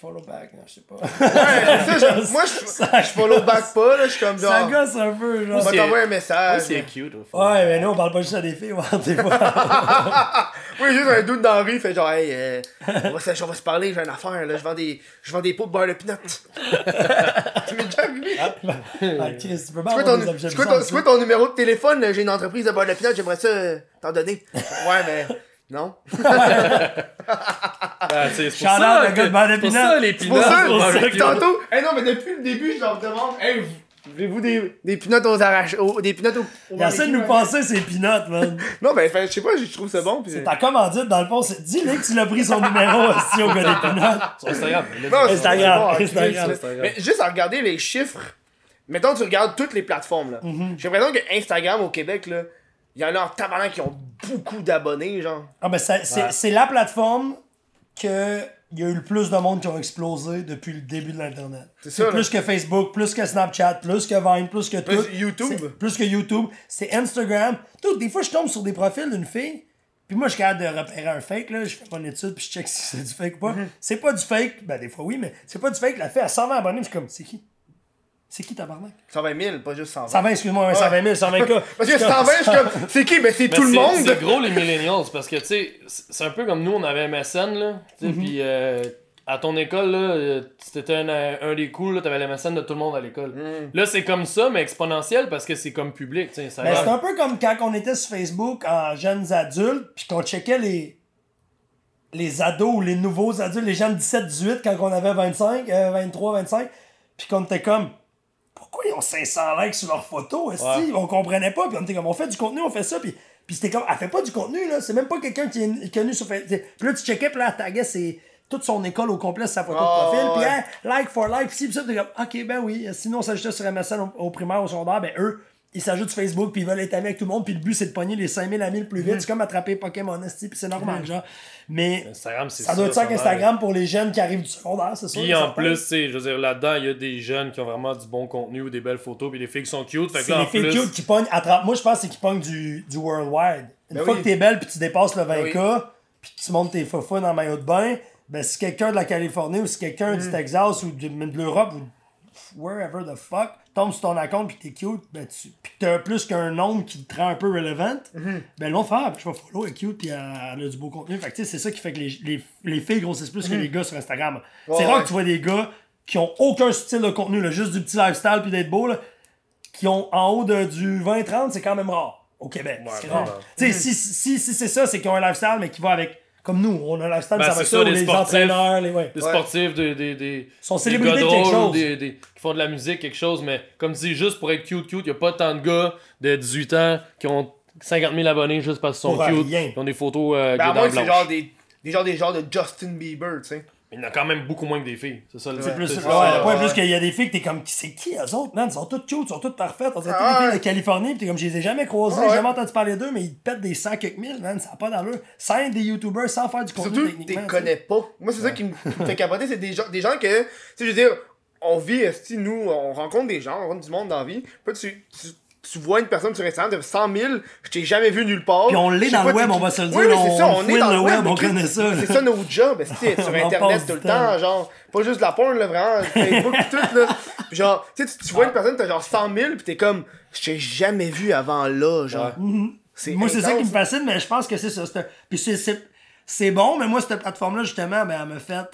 Follow back, non, je sais pas. Ouais, ça, moi, je, je follow back pas, là, je suis comme genre. Ça gosse un peu, genre. On va t'envoyer un message. c'est cute. au fond. Ouais, mais nous, on parle pas juste à des filles, on parle des fois. Oui, juste un doute dans la rue, il fait genre, hey, euh, on, va se, on va se parler, j'ai une affaire, là, je vends des, je vends des pots de beurre de peanut. tu m'es déjà arrivé? Ah, Chris, tu peux pas C'est quoi, avoir ton, des objets c'est quoi ton- bizarres, c'est quoi ton numéro de téléphone? J'ai une entreprise de beurre de peanut, j'aimerais ça t'en donner. Ouais, mais non? Ah, tu sais, c'est pour ça le gars de pour ça, les C'est pour ça, c'est tantôt. Hey, non, mais depuis le début, je leur demande, hey, voulez-vous des, des peanuts aux arraches, aux- des peanuts aux. Il essaie de nous passer ses peanuts, man. Non, ben, je sais pas, je trouve ça bon. C'est ta commandite, dans le fond, c'est dis-le que tu l'as pris son numéro aussi au gars des peanuts. Sur Instagram. Non, Instagram, bon, Instagram. Mais juste à regarder les chiffres, mettons tu regardes toutes les plateformes là. Mhm. J'ai l'impression que Instagram au Québec là, il y en a en tabarnak qui ont beaucoup d'abonnés genre. Ah, ben, c'est Ouais. la plateforme que. Il y a eu le plus de monde qui ont explosé depuis le début de l'Internet. C'est là. Plus que Facebook, plus que Snapchat, plus que Vine, plus que Plus tout. YouTube. Plus que YouTube. C'est Instagram. Tout, des fois, je tombe sur des profils d'une fille. Puis moi, je suis capable de repérer un fake, là. Je fais mon étude, puis je check si c'est du fake ou pas. Mhm. C'est pas du fake. Ben, des fois, oui, mais c'est pas du fake. La fille a 120 abonnés, je suis comme, c'est qui? C'est qui tabarnak? 120 000, pas juste 120. 120, excuse-moi, ouais, 120 000, 120 k. Parce que 120, je suis comme, c'est qui? Ben c'est Mais tout le c'est- monde. C'est gros les millennials parce que tu sais, c'est c'est un peu comme nous, on avait MSN là. tu sais, Puis euh, à ton école, là, c'était un, un des coups, là, t'avais la MSN de tout le monde à l'école. Là, c'est comme ça, mais exponentiel parce que c'est comme public. tu sais, ça Ben, c'est un peu comme quand on était sur Facebook en jeunes adultes, puis qu'on checkait les, les ados ou les nouveaux adultes, les gens de 17-18 quand on avait 25, euh, 23, 25, puis qu'on était comme. Pourquoi ils ont 500 likes sur leurs photos? Ouais. On comprenait pas, puis on était comme, on fait du contenu, on fait ça, puis, puis c'était comme, elle fait pas du contenu, là, c'est même pas quelqu'un qui est connu sur Facebook. Puis là, tu checkais, puis là, elle taguait ses- toute son école au complet sa photo Ah, de profil, puis ouais. hein, like for like, puis ci, puis ça, t'es comme, ok, ben oui, sinon on s'ajoutait sur MSN au, au primaire, au secondaire, ben eux, ils s'ajoutent sur Facebook, puis ils veulent être amis avec tout le monde, puis le but c'est de pogner les 5000 amis le plus Mm. vite, c'est comme attraper Pokémon, esti, puis c'est normal, genre. Mais Instagram, c'est ça doit être ça qu'Instagram pour les jeunes qui arrivent du secondaire, c'est sûr. Puis et en plus, tu sais, je veux dire, là-dedans, il y a des jeunes qui ont vraiment du bon contenu ou des belles photos, puis des filles qui sont cute. Fait que c'est là, les en filles plus, cute qui pognent 30 Moi, je pense que c'est qui pognent du, du worldwide. Une Ben fois oui. que t'es belle puis tu dépasses le 20K, oui. puis tu montes tes fofos dans le maillot de bain, ben si quelqu'un de la Californie ou si quelqu'un Mm. du Texas ou de, de l'Europe ou wherever the fuck tombe sur ton account puis t'es cute, ben tu, puis que t'as plus qu'un nombre qui te rend un peu relevant, Mm-hmm. ben le monde fait ah, je vais follow, elle est cute puis elle, elle a du beau contenu. Fait que tu sais, c'est ça qui fait que les, les, les filles grossissent plus que les gars sur Instagram. c'est. Ouais, rare ouais. que tu vois des gars qui ont aucun style de contenu, là, juste du petit lifestyle puis d'être beau, là, qui ont en haut de, du 20-30, c'est quand même rare au Québec. c'est rare. Tu sais, si, si, si c'est ça, c'est qu'ils ont un lifestyle, mais qui va avec. Comme nous, on a lifestyle, Ben, ça va ça, les les sportifs. entraîneurs, les. Ouais. des Ouais. sportifs, des, des, des, Sont des célébrités gars de quelque chose. Des, des- qui font de la musique, quelque chose, mais comme tu dis, juste pour être cute, cute, y a pas tant de gars de 18 ans qui ont 50 000 abonnés juste parce qu'ils sont Pour cute, qui ont des photos euh, Ben, à moins que c'est genre des, des gens des genres de Justin Bieber, tu sais. Mais il y en a quand même beaucoup moins que des filles. C'est ça le C'est plus, ça, le point ouais. plus qu'il y a des filles que t'es comme, c'est qui eux autres, man? Ils sont toutes cute, ils sont toutes parfaites. On dirait Ah, toutes des filles de Californie, pis t'es comme, je les ai jamais croisées, j'ai jamais entendu parler d'eux, mais ils te pètent des 100 quelques mille, man. Ça n'a pas d'allure. Sans être des youtubers, sans faire du contenu Surtout, tu les connais pas. Moi, c'est ça qui me fait capoter, c'est des gens, des gens que, tu sais, je veux dire, on vit, nous, on rencontre des gens, on rencontre du monde dans la vie. Puis tu, tu vois une personne sur Instagram de 100 000, je t'ai jamais vu nulle part. Puis on l'est dans le web, on va se le dire, Oui, on c'est ça, on est dans le web, on connaît ça. C'est ça nos jobs, sur Internet tout le temps, genre, pas juste de la porn, là, vraiment, Facebook pis tout, là. Puis genre, tu sais, tu- vois une personne, t'as genre 100 000, pis t'es comme, je t'ai jamais vu avant là, genre. C'est Moi, c'est ça qui me fascine, mais je pense que c'est ça. c'est- Puis c'est- bon, mais moi, cette plateforme-là, justement, ben, elle m'a fait.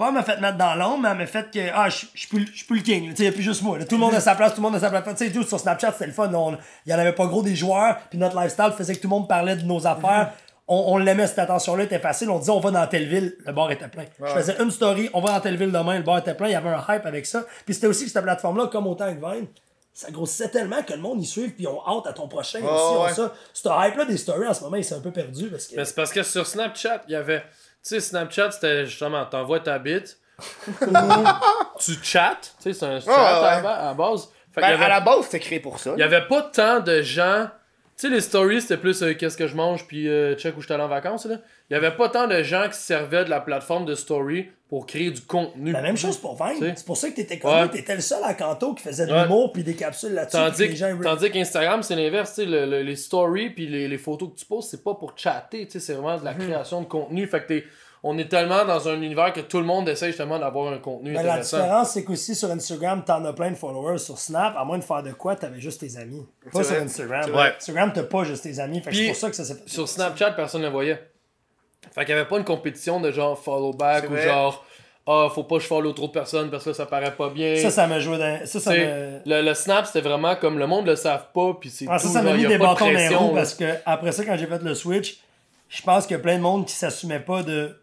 Pas m'a fait mettre dans l'ombre, mais elle m'a fait que. Ah, je suis plus le king. il n'y a plus juste moi. là. Tout le monde a sa place, tout le monde a sa plateforme. Tu sais, sur Snapchat, c'était le fun. on- Il y en avait pas gros des joueurs, puis notre lifestyle faisait que tout le monde parlait de nos affaires. On, on l'aimait, cette attention-là était facile. On disait, on va dans telle ville, le bar était plein. Je faisais une story, on va dans telle ville demain, le bar était plein. Il y avait un hype avec ça. Puis c'était aussi que cette plateforme-là, comme autant que Vine, ça grossissait tellement que le monde y suive, puis on hâte à ton prochain aussi. on ouais. ça. Ce hype-là des stories en ce moment, il s'est un peu perdu parce que. Mais c'est parce que sur Snapchat, il y avait. Tu sais, Snapchat, c'était justement, t'envoies ta bite, ou tu chattes, tu sais, c'est un chat ouais. à la- à la base. Fait Ben, y à avait- la base, c'était créé pour ça. Il y avait pas tant de gens. Tu sais, les stories, c'était plus euh, qu'est-ce que je mange, puis euh, check où je suis allé en vacances. Là. Il y avait pas tant de gens qui se servaient de la plateforme de story pour créer du contenu. La même chose pour Vine. Tu. C'est pour ça que t'étais connu. Ouais. T'étais le seul à Canto qui faisait de Ouais. l'humour puis des capsules là-dessus. Tandis, les gens qu'Instagram, c'est l'inverse. tu sais, le- le- les stories puis les, les photos que tu postes, c'est pas pour chatter. tu sais, C'est vraiment de la création de contenu. Fait que t'es- on est tellement dans un univers que tout le monde essaie justement d'avoir un contenu Mais la intéressant. différence, c'est qu'aussi sur Instagram, t'en as plein de followers. Sur Snap, à moins de faire de quoi, t'avais juste tes amis. Pas C'est sur. Instagram. Instagram, t'as pas juste tes amis. Fait c'est pour ça que ça s'est fait. Sur Snapchat, personne ne le voyait. Fait qu'il y avait pas une compétition de genre follow back ou genre ah faut pas que je follow trop de personnes parce que ça paraît pas bien. Ça, ça m'a joué dans. Ça, m'a. le, le snap c'était vraiment comme le monde le savent pas puis c'est Ah, tout ça, ça m'a mis y a des pas de bâtons dans les pression, roues là. parce que après ça, quand j'ai fait le switch, je pense qu'il y a plein de monde qui s'assumait pas de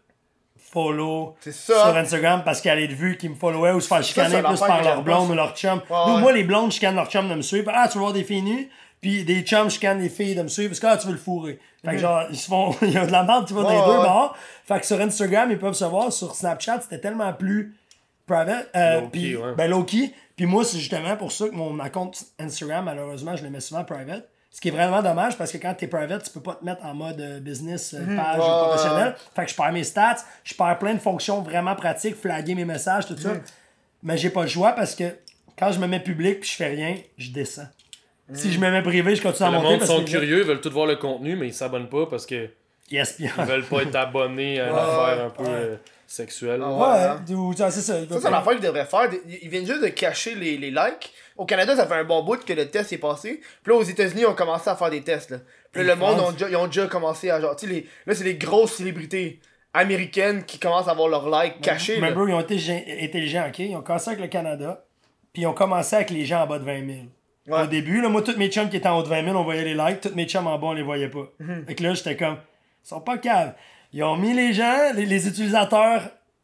follow sur Instagram parce qu'il y a des vues qui me followaient ou se faire chicaner plus par leur blonde ou leur chum. Ouais, Nous, ouais. moi, les blondes chicanent leur chum de me suivre. Ah, tu veux voir des filles nues? Puis des chums chicanent les filles de me suivre parce que ah, tu veux le fourrer. Fait que genre, ils se font. Il y a de la merde qui va dans les deux ouais. bords. Fait que sur Instagram, ils peuvent se voir. Sur Snapchat, c'était tellement plus private. Euh, Low-key, puis- ouais. ben, low-key. Puis moi, c'est justement pour ça que mon ma compte Instagram, malheureusement, je le mets souvent private. Ce qui est vraiment dommage parce que quand t'es private, tu peux pas te mettre en mode euh, business, euh, page Ouais, ou ouais, professionnel. Fait que je perds mes stats, je perds plein de fonctions vraiment pratiques, flaguer mes messages, tout ça. Mais j'ai pas le choix parce que quand je me mets public puis je fais rien, je descends. Si je me mets privé, je continue à le monter sont que les gens- curieux ils veulent tout voir le contenu mais ils s'abonnent pas parce que Yes, bien. ils veulent pas être abonnés à une affaire un peu euh, sexuelle Ah Ouais, ou- ça, c'est ça. Ça, c'est l'affaire qu'ils devraient faire. Ils viennent juste de cacher les, les likes. Au Canada, ça fait un bon bout que le test est passé. Puis là, aux États-Unis, ils ont commencé à faire des tests. Là. Puis là, le monde, France. ont déjà, ils ont déjà commencé à genre. Tu sais, les- là, c'est les grosses célébrités américaines qui commencent à avoir leurs likes cachés. Mais bro, ils ont été intelligents, ok? Ils ont commencé avec le Canada, puis ils ont commencé avec les gens en bas de 20 000. Ouais. Au début, là, moi, tous mes chums qui étaient en haut de 20 000, on voyait les likes. Tous mes chums en bas, on les voyait pas. Mhm. Fait que là, j'étais comme, ils sont pas caves. Ils ont mis les gens, les, les utilisateurs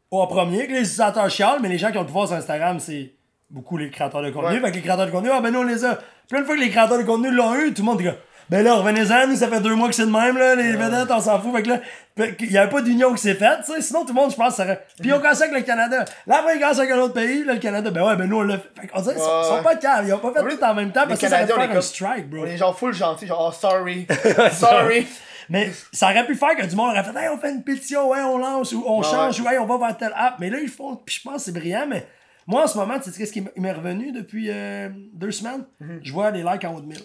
au premier, que les utilisateurs chialent, mais les gens qui ont le pouvoir sur Instagram, c'est beaucoup les créateurs de contenu. Ouais. Fait que les créateurs de contenu, ah ben nous, on les a. Puis une fois que les créateurs de contenu l'ont eu, tout le monde dit, ben là, revenez-en, nous, ça fait deux mois que c'est de même, là, les vedettes, on s'en fout. Fait que là, fait qu'il y avait pas d'union qui s'est faite, tu sais. Sinon, tout le monde, je pense, ça aurait. Puis ils ont commencé avec le Canada. Là, après, ils commencent avec un autre pays, là, le Canada, ben ouais, ben nous, on l'a fait. Fait qu'on dirait, ils sont- sont pas calmes. Ils ont pas fait Oui, tout en même temps parce que ça aurait on est un strike, bro. On est genre full gentils, genre, oh, sorry. sorry. Mais ça aurait pu faire que du monde aurait fait, hey, on fait une pétition, ouais, on lance, ou on Ouais, change, ouais. ou hey, on va vers telle app. Mais là, ils font, puis je pense c'est brillant, mais moi, en ce moment, tu sais qu'est-ce qui m'est revenu depuis euh, deux semaines? Je vois des likes en haut de 1000.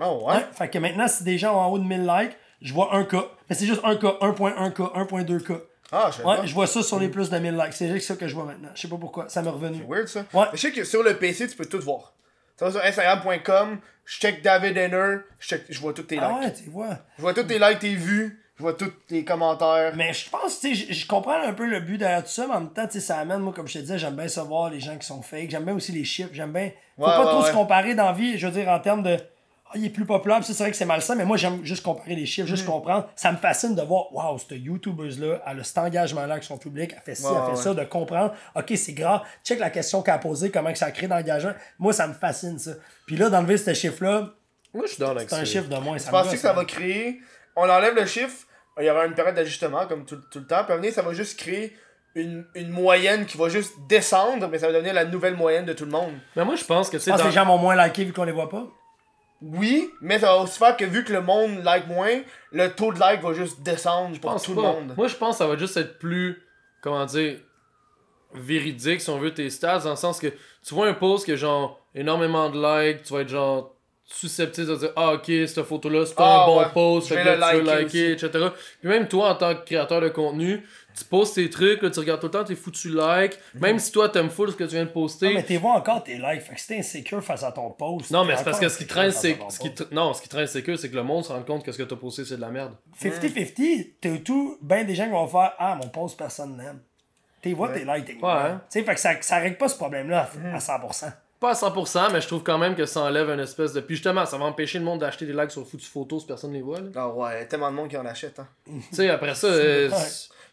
Oh, ouais? Ouais, fait que maintenant, si des gens ont en haut de 1000 likes, je vois un cas. Mais c'est juste un cas, 1.1K, 1.2K. Ah, je Ouais, pas. je vois ça sur les plus de 1000 likes. C'est juste ça que je vois maintenant. Je sais pas pourquoi. Ça m'est revenu. Weird ça. Ouais. Je sais que sur le PC, tu peux tout voir. Tu vas sur Instagram.com, je check David Henner, je, check, je vois tous tes likes. Ah ouais, tu vois. Je vois tous tes likes, tes vues, je vois tous tes commentaires. Mais je pense, tu sais, je- comprends un peu le but derrière tout ça, mais en même temps, tu sais, ça amène, moi, comme je te disais, j'aime bien savoir les gens qui sont fake. J'aime bien aussi les chiffres. J'aime bien. Faut Ouais, pas ouais, trop se comparer dans la vie, je veux dire, en termes de. Ah, il est plus populaire, c'est vrai que c'est malsain, mais moi, j'aime juste comparer les chiffres, Mm. juste comprendre. Ça me fascine de voir, waouh, cette YouTubeuse-là, elle a cet engagement-là avec son public, elle fait ci, Ouais, elle fait ouais. ça, de comprendre, ok, c'est grave, check la question qu'elle a posée, comment que ça crée d'engagement. Moi, ça me fascine, ça. Puis là, d'enlever ce chiffre-là, je c'est un chiffre de moins. Me penses que ça hein. va créer. On enlève le chiffre, il y aura une période d'ajustement comme tout, tout le temps. Puis à venir, ça va juste créer une, une moyenne qui va juste descendre, mais ça va devenir la nouvelle moyenne de tout le monde. Mais moi, je pense que, tu Je sais, pense que dans- les gens vont moins liker vu qu'on les voit pas. Oui, mais ça va aussi faire que vu que le monde like moins, le taux de like va juste descendre Je pour pense tout pas. le monde. Moi, je pense que ça va juste être plus. Comment dire véridique, si on veut, tes stats, dans le sens que tu vois un post qui a genre énormément de likes, tu vas être genre susceptible de dire ah ok cette photo là c'est pas Ah, un bon ouais. post Je fait que vais là, tu veux liker liker etc puis même toi en tant que créateur de contenu tu postes tes trucs là, tu regardes tout le temps tes foutus likes même si toi t'aimes full ce que tu viens de poster Non, mais t'es vois encore tes likes. Fait que si t'es insécure face à ton post. non, mais t'es c'est parce que ce qui traîne, c'est. Ce qui tr- Non, ce qui traîne, c'est que c'est que le monde se rend compte que ce que t'as posté, c'est de la merde. 50-50, t'as tout, ben des gens qui vont faire Ah, mon post, personne n'aime. T'es vois tes likes, t'es Ouais. Tu sais, fait que ça, ça règle pas ce problème-là Mhm. à, à 100%. Pas à 100%, mais je trouve quand même que ça enlève une espèce de. Puis justement, ça va empêcher le monde d'acheter des likes sur foutues photos si personne les voit. là. Ah ouais, y a tellement de monde qui en achète. Hein. tu sais, après ça. euh,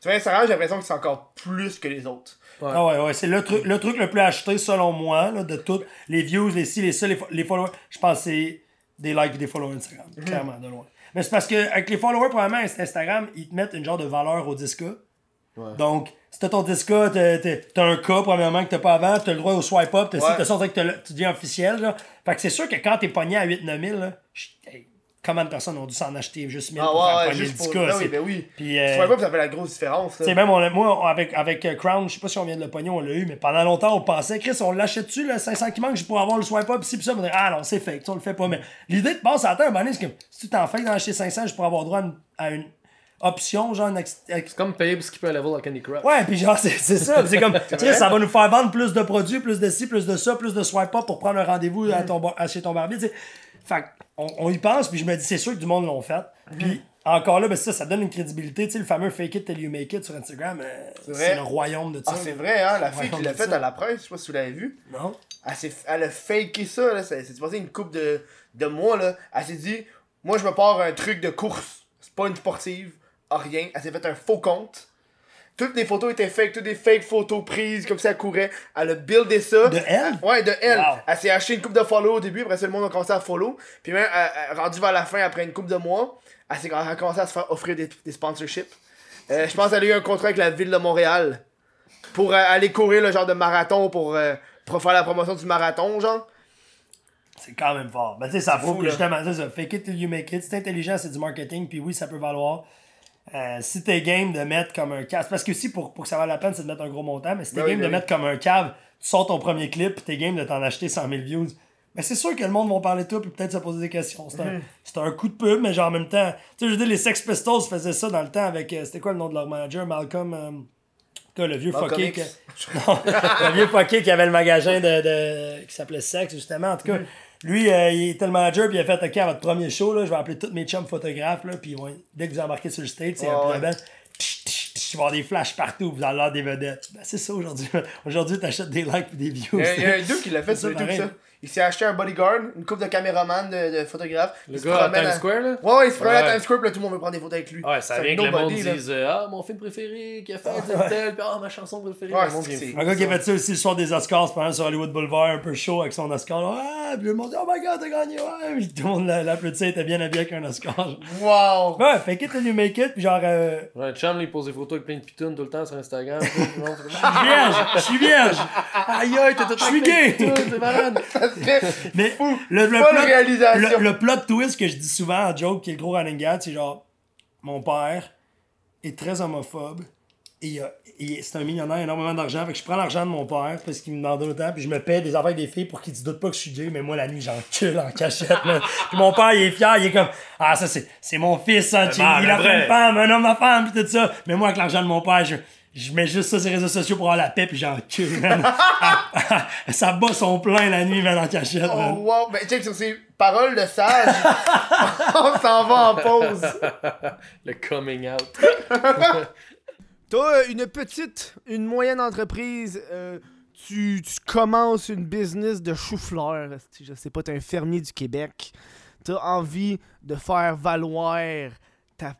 Instagram, j'ai l'impression que c'est encore plus que les autres. Ouais. Ah ouais, ouais, c'est le truc, le truc le plus acheté selon moi, là, de toutes les views, les ci, les ça, les, fo- les followers. Je pense que c'est des likes et des followers Instagram, Mhm. clairement, de loin. Mais c'est parce que avec les followers, probablement, Instagram, ils te mettent une genre de valeur au 10K. Ouais. Donc, si t'as ton 10K, t'as- un cas, premièrement, que t'as pas avant, t'as le droit au swipe up, t'as Ouais. t'as ça, que tu deviens officiel, là. Fait que c'est sûr que quand t'es pogné à 8-9 000, là, je- hey, combien de personnes ont dû s'en acheter juste 1000 Ah pour faire ouais, ouais, pogner juste le pour. 10K? Ben oui, ben oui. Puis, Tu euh, vois pas que ça fait la grosse différence. tu sais, Là. même, on, moi, on- avec, avec euh, Crown, je sais pas si on vient de le pogner, on l'a eu, mais pendant longtemps, on pensait, Chris, on l'achète-tu, le 500 qui manque, je pourrais avoir le swipe up, pis pis ça, on dirait, ah non, c'est fake, tu sais, on le fait pas. Mais l'idée de passer à moment donné, c'est que si tu t'en fais d'en acheter 500, je pourrais avoir droit à une, à une option, genre, une ex- C'est comme payer pour skipper un level à Candy Crush. Ouais, puis genre, c'est c'est ça. Puis C'est comme, Chris, ça va nous faire vendre plus de produits, plus de ci, plus de ça, plus de swipe up pour prendre un rendez-vous à ton, bar- à chez ton barbier, tu sais. Fait on, on y pense, puis je me dis, c'est sûr que du monde l'ont fait. Puis encore là, ben ça, ça donne une crédibilité. Tu sais, le fameux fake it till you make it sur Instagram, euh, c'est le royaume de ça. Ah, c'est vrai, hein, la fille qui l'a faite ça. à la presse, je sais pas si vous l'avez vu. Non? Elle, elle a faké ça, là. C'est passé une coupe de, de mois, là. Elle s'est dit, moi, je me pars un truc de course. C'est pas une sportive, ah, rien. Elle s'est fait un faux compte. Toutes les photos étaient fake, toutes des fake photos prises, comme ça, elle courait. Elle a buildé ça. De elle? Ouais, de elle. Wow. Elle s'est acheté une coupe de follow au début, après ça, le monde a commencé à follow. Puis même, rendue vers la fin, après une coupe de mois, elle, s'est- elle a commencé à se faire offrir des, des sponsorships. Euh, je pense qu'elle a eu un contrat avec la ville de Montréal pour euh, aller courir le genre de marathon pour, euh, pour faire la promotion du marathon, genre. C'est quand même fort. Ben, tu sais, ça prouve que là. justement, c'est ça. Fake it till you make it. C'est intelligent, c'est du marketing, puis oui, ça peut valoir. Euh, si t'es game de mettre comme un cave, parce que si pour, pour que ça vaille la peine, c'est de mettre un gros montant, mais si t'es Ben oui, game ben de oui. mettre comme un cave, tu sors ton premier clip, puis t'es game de t'en acheter 100 000 views, ben c'est sûr que le monde va parler de toi, puis peut-être se poser des questions. C'est Mhm. un, c'est un coup de pub, mais genre en même temps, tu sais, je veux dire, les Sex Pistols faisaient ça dans le temps avec, euh, c'était quoi le nom de leur manager, Malcolm, euh, en tout cas, le vieux fucké. Que- le vieux fucké qui avait le magasin de, de- qui s'appelait Sex, justement. En tout cas, lui, euh, il était le manager, puis il a fait OK, à votre premier show, là, je vais appeler tous mes chums photographes, là, puis ouais, dès que vous embarquez sur le stage, c'est un peu belle. tch, tch, tch, Il va y avoir des flashs partout, vous allez avoir des vedettes. Ben, c'est ça aujourd'hui. Aujourd'hui, t'achètes des likes et des views. Il y a, un dude qui l'a fait sur YouTube, ça. Il s'est acheté un bodyguard, une coupe de caméraman, de, de photographe. Le Il gars à Times à- Square, là? Ouais, ouais, il se promène à Ouais. Times Square, puis là, tout le monde veut prendre des photos avec lui. Ouais, ça vient que le monde dise Ah, mon film préféré, qui a fait tel tel, puis ah, ma chanson préférée. Ouais, le monde. Un gars qui a fait ça aussi le soir des Oscars, c'est pendant sur Hollywood Boulevard, un peu chaud avec son Oscar. là. Ah, puis le monde dit Oh my god, t'as gagné, ouais. Puis tout le monde l'a- l'applaudissait, était bien habillé avec un Oscar. Wow! Ouais, fake it till you make it, puis genre, euh, Ouais, chum, il pose des photos avec plein de pitounes tout le temps sur Instagram. je suis vierge, je suis vierge. Aïe aïe, t'es tout Je suis gay. Malade. Mais le, le, plot, réalisation. le, le plot twist que je dis souvent en joke, qui est le gros running gag, c'est genre, mon père est très homophobe. Et il a- et c'est un millionnaire, énormément d'argent. Fait que je prends l'argent de mon père parce qu'il me demande autant. Puis je me paie des affaires avec des filles pour qu'ils se doutent pas que je suis gay. Mais moi, la nuit, j'en cule en cachette. Puis mon père, il est fier. Il est comme Ah, ça, c'est, c'est mon fils. Ça, tu- man, il a fait vrai. une femme, un homme, ma femme. Puis tout ça. Mais moi, avec l'argent de mon père, je, je mets juste ça sur les réseaux sociaux pour avoir la paix. Puis j'en cule. man. Ah, ah, ça bat son plein la nuit, man, en cachette. Oh man. wow! Ben, check sur ces paroles de sage. on s'en va en pause. Le coming out. Toi, une petite, une moyenne entreprise, euh, tu, tu commences une business de chou-fleur. Je sais pas, t'es un fermier du Québec. T'as envie de faire valoir ta- ta-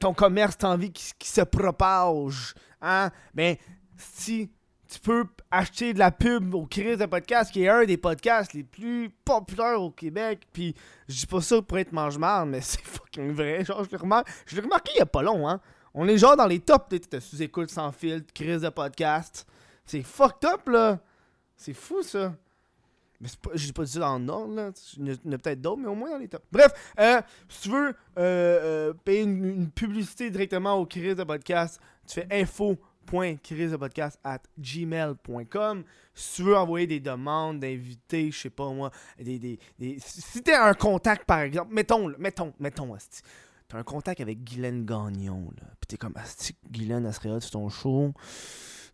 ton commerce, t'as envie qu'il se propage. Hein? Ben, si tu peux acheter de la pub au Chris de podcast, qui est un des podcasts les plus populaires au Québec, puis je dis pas ça pour être mange-marde, mais c'est fucking vrai. Genre, je l'ai remarqué, je remarqué il y a pas long, hein? On est genre dans les tops de, sous-écoute sans filtre, crise de podcast. C'est fucked up, là. C'est fou, ça. J'ai pas dit ça dans le ordre, là. Il y en a- peut-être d'autres, mais au moins dans les tops. Bref, euh, si tu veux euh, euh, payer une, publicité directement au crise de podcast, tu fais info info.crisepodcast at gmail.com si tu veux envoyer des demandes d'invités, je sais pas moi, des, des, des- si t'es un contact par exemple, mettons, là, mettons, mettons, asti, t'as un contact avec Guylaine Gagnon, là, pis t'es comme, asti, Guylaine, elle serait sur ton show,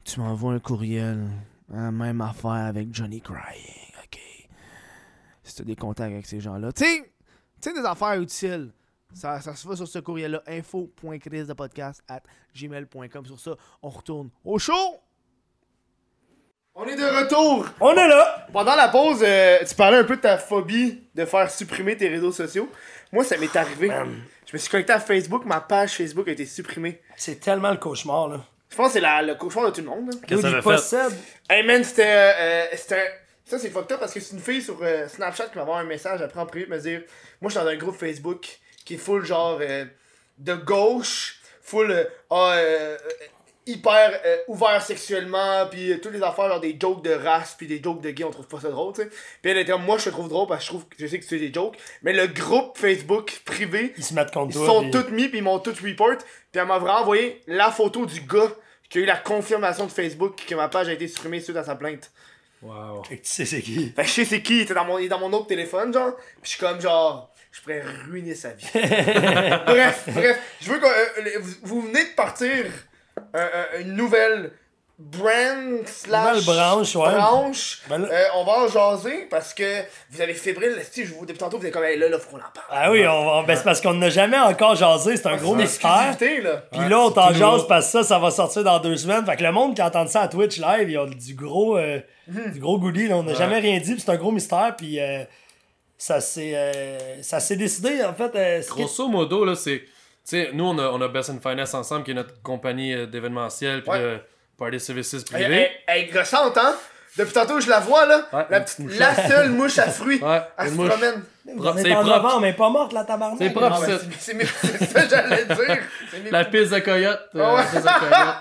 tu m'envoies un courriel, Hein, même affaire avec Johnny Crying, des contacts avec ces gens-là, tu sais, tu sais, des affaires utiles, ça, ça se fait sur ce courriel-là, info.crisepodcast at gmail.com, sur ça, on retourne au show! On est de retour! On est là! Pendant la pause, euh, tu parlais un peu de ta phobie de faire supprimer tes réseaux sociaux. Moi, ça m'est arrivé. Je me suis connecté à Facebook, ma page Facebook a été supprimée. C'est tellement le cauchemar, là. Je pense que c'est la- le cauchemar de tout le monde. là. Qu'est-ce que ça fait? Hey man, c'était. euh, euh, c'était- ça, c'est fucked up parce que c'est une fille sur euh, Snapchat qui m'a envoyé un message après en privé me dire Moi, je suis dans un groupe Facebook qui est full genre euh, de gauche, full euh, ah, euh, hyper ouvert sexuellement, puis toutes les affaires, genre des jokes de race, puis des jokes de gay, on trouve pas ça drôle, tu sais. Puis elle était Moi, je te trouve drôle parce que je trouve que je sais que tu fais des jokes, mais le groupe Facebook privé, Ils se mettent contre ils sont tous mis, puis ils m'ont tous report. Puis elle m'a vraiment envoyé la photo du gars qui a eu la confirmation de Facebook que ma page a été supprimée suite à sa plainte. Wow. Fait que tu sais c'est qui. Fait que je sais c'est qui, il était dans mon, il est dans mon autre téléphone, genre. Puis je suis comme genre, je pourrais ruiner sa vie. bref, bref, je veux que euh, vous venez de partir euh, euh, une nouvelle brand slash branche, ouais. branche. Ben là- Euh, on va en jaser parce que vous avez fébrile, si je vous depuis tantôt vous êtes comme hey, là là faut qu'on en parle. Ah oui, on va... ben, c'est parce qu'on n'a jamais encore jasé, c'est un gros mystère. là. Puis là, on t'en jase parce que ça, ça va sortir dans deux semaines. Fait que le monde qui entend ça à Twitch live, ils ont du gros, euh, du gros goodie. là. On n'a jamais rien dit, puis c'est un gros mystère. Puis euh, ça s'est euh, ça s'est décidé, en fait. euh, Grosso modo, là, c'est. Tu sais, nous, on a, on a Best in Finance ensemble, qui est notre compagnie euh, d'événementiel, puis Ouais. de party services Elle, privés. elle, est gossante, hein? Depuis tantôt, je la vois, là. Ouais, la, petite, seule mouche à fruits. Ouais, Elle une se mouche. promène. C'est en propre. novembre, mais pas morte, la tabarnak. C'est propre. Ah, ça. c'est- c'est mes- c'est ça que j'allais dire. C'est mes- La piste de coyote. euh, Ah ouais. la piste de coyote.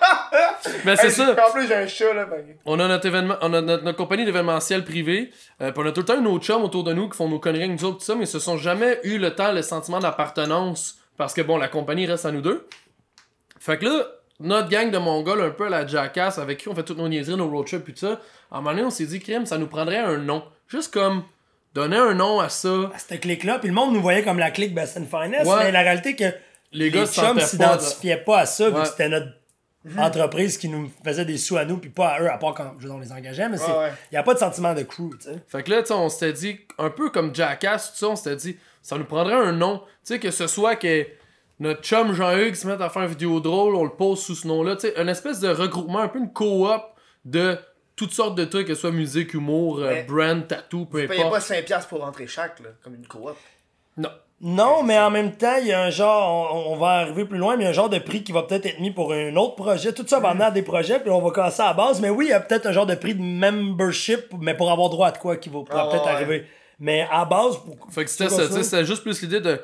Mais c'est Hey, ça. En plus, j'ai un chat, là. ben. On a notre événement, on a notre, notre compagnie d'événementiel privé. Euh, puis on a tout le temps nos chums autour de nous qui font nos conneries nous autres, tout ça, mais ils se sont jamais eu le temps, le sentiment d'appartenance. Parce que bon, la compagnie reste à nous deux. Fait que là, notre gang de Mongols, un peu à la Jackass, avec qui on fait toutes nos niaiseries, nos road trips, puis tout ça, à un moment donné, on s'est dit, crime, ça nous prendrait un nom. Juste comme donner un nom à ça. À cette clique-là, puis le monde nous voyait comme la clique Best and Finance, Ouais. mais la réalité que Les les, gars chums pas s'identifiaient pas, à ça, vu que c'était notre entreprise qui nous faisait des sous à nous, puis pas à eux, à part quand je veux on les engageait, mais il Ouais, ouais. n'y a pas de sentiment de crew, tu sais. Fait que là, tu sais, on s'était dit, un peu comme Jackass, tout ça, on s'était dit, ça nous prendrait un nom. Tu sais, que ce soit que notre chum Jean-Hugues se mette à faire une vidéo drôle, on le pose sous ce nom-là. Tu sais, une espèce de regroupement, un peu une coop de toutes sortes de trucs, que ce soit musique, humour, euh, Mais- brand, tattoo, peu Vous payez pas importe. 5$ pour rentrer chaque, là, comme une coop. Non. Non, mais en même temps, il y a un genre, on, on va arriver plus loin, mais il y a un genre de prix qui va peut-être être mis pour un autre projet. Tout ça va amener à des projets, puis on va casser à la base. Mais oui, il y a peut-être un genre de prix de membership, mais pour avoir droit à de quoi qui va pourra Ah, peut-être ouais. arriver. Mais à base, pour... Fait que c'était C'est ça, quoi tu sais, ça? c'était juste plus l'idée de,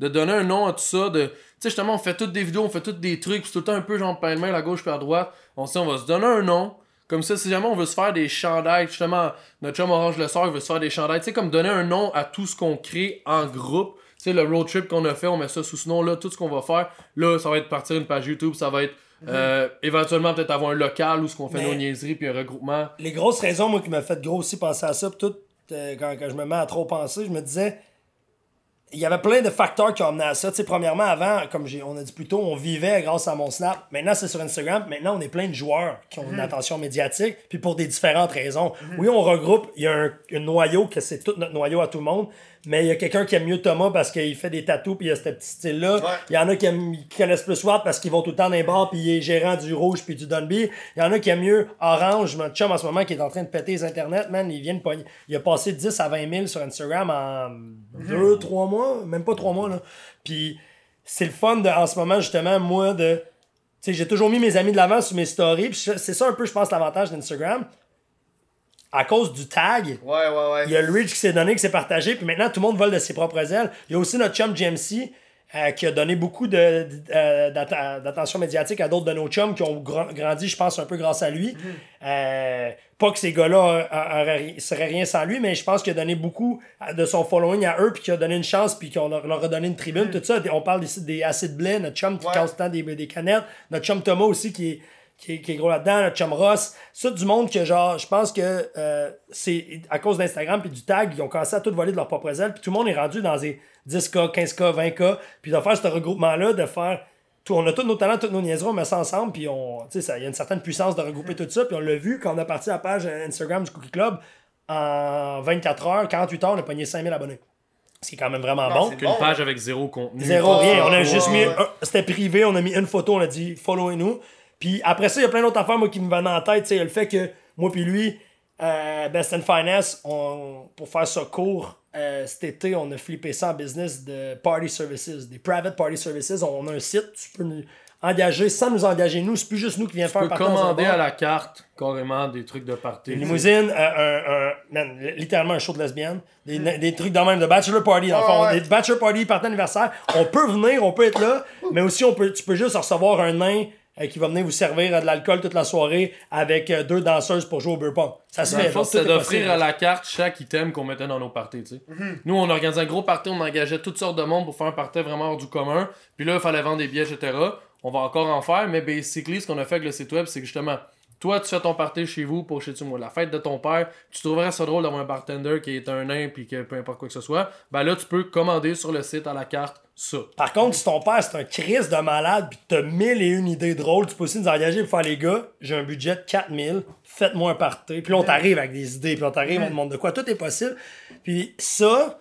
de donner un nom à tout ça, de... Tu sais, justement, on fait toutes des vidéos, on fait toutes des trucs, puis tout le temps un peu genre pêle-mêle à gauche puis à droite. On se dit, on va se donner un nom. Comme ça, si jamais on veut se faire des chandails, justement, notre chum Orange Le Sort, il veut se faire des chandails. Tu sais, comme donner un nom à tout ce qu'on crée en groupe. Tu sais, le road trip qu'on a fait, on met ça sous ce nom-là, tout ce qu'on va faire. Là, ça va être partir une page YouTube, ça va être euh, éventuellement peut-être avoir un local où ce qu'on fait Mhm. Nos niaiseries, puis un regroupement. les grosses raisons, moi, qui m'a fait gros aussi penser à ça, pis tout, euh, quand, quand je me mets à trop penser, je me disais, il y avait plein de facteurs qui ont amené à ça. Tu sais, premièrement, avant, comme on a dit plus tôt, on vivait grâce à mon Snap. Maintenant, c'est sur Instagram. Maintenant, on est plein de joueurs qui ont une attention médiatique, puis pour des différentes raisons. Oui, on regroupe, il y a un, un noyau, que c'est tout notre noyau à tout le monde, mais il y a quelqu'un qui aime mieux Thomas parce qu'il fait des tatous, puis il a ce petit style-là. Ouais. Il y en a qui, aiment- qui connaissent plus Watt parce qu'ils vont tout le temps dans les bars, puis il est gérant du rouge puis du Dunby. Il y en a qui aiment mieux Orange, mon chum en ce moment qui est en train de péter les internets, man. Il vient de pogner- Il a passé 10 à 20 000 sur Instagram en 2, 3 mois, même pas 3 mois, là. Puis c'est le fun de, en ce moment, justement, moi, de. Tu sais, j'ai toujours mis mes amis de l'avant sur mes stories, c'est ça un peu, je pense, l'avantage d'Instagram. À cause du tag, Ouais, ouais, ouais. il y a le reach qui s'est donné, qui s'est partagé, puis maintenant tout le monde vole de ses propres ailes. Il y a aussi notre chum GMC euh, qui a donné beaucoup de, de- euh, d'attention médiatique à d'autres de nos chums qui ont gra- grandi, je pense, un peu grâce à lui. Euh, pas que ces gars-là seraient rien sans lui, mais je pense qu'il a donné beaucoup de son following à eux, puis qu'il a donné une chance, puis qu'on leur leur a donné une tribune, tout ça. On parle ici des acides blé, notre chum qui Ouais. des, des canettes, notre chum Thomas aussi qui est qui est, qui est gros là-dedans, notre chum Ross. Ça, du monde que, genre, je pense que euh, c'est à cause d'Instagram puis du tag, ils ont commencé à tout voler de leur propre ailes, puis tout le monde est rendu dans des 10K, 15K, 20K, puis de faire ce regroupement-là, de faire. Tout, on a tous nos talents, toutes nos niaiseries, on met ça ensemble, puis on, tu sais, il y a une certaine puissance de regrouper tout ça, puis on l'a vu quand on a parti à la page Instagram du Cookie Club, en 24 heures, 48 heures, on a pogné 5000 abonnés. Ce qui est quand même vraiment Non, bon. c'est Qu'une Bon. page avec zéro contenu. Zéro, rien. On a juste mis. un- C'était privé, on a mis une photo, on a dit followez-nous. Puis après ça, il y a plein d'autres affaires, moi, qui me venaient en tête. Tu sais, le fait que moi, puis lui, euh, Best and Finance, on, pour faire ça court, euh, cet été, on a flippé ça en business de party services, des private party services. On a un site, tu peux nous engager sans nous engager nous. C'est plus juste nous qui viens faire Tu peux partie dans un commander à la carte carrément des trucs de party. Une limousine, euh, un, un- man, littéralement un show de lesbienne. Des, des trucs de même, de bachelor party, dans le fond. Hmm. Ah ouais. Des bachelor party, party anniversaire. On peut venir, on peut être là, mais aussi on peut, tu peux juste recevoir un nain qui va venir vous servir euh, de l'alcool toute la soirée avec euh, deux danseuses pour jouer au beer pong. Ça se fait. c'était d'offrir à la carte chaque item qu'on mettait dans nos parties, tu sais. Nous, on organisait un gros party, on engageait toutes sortes de monde pour faire un party vraiment hors du commun. Puis là, il fallait vendre des billets, etc. On va encore en faire, mais basically, ce qu'on a fait avec le site web, c'est que justement, toi, tu fais ton party chez vous pour chez moi, la fête de ton père, tu trouverais ça drôle d'avoir un bartender qui est un nain puis que peu importe quoi que ce soit, ben là, tu peux commander sur le site à la carte ça. Par contre, si ton père c'est un Chris de malade puis t'as mille et une idées drôles, tu peux aussi nous engager pour faire les gars, j'ai un budget de 4000, faites-moi un party. Puis là, on t'arrive avec des idées, puis on t'arrive, on te demande de quoi, tout est possible. Puis ça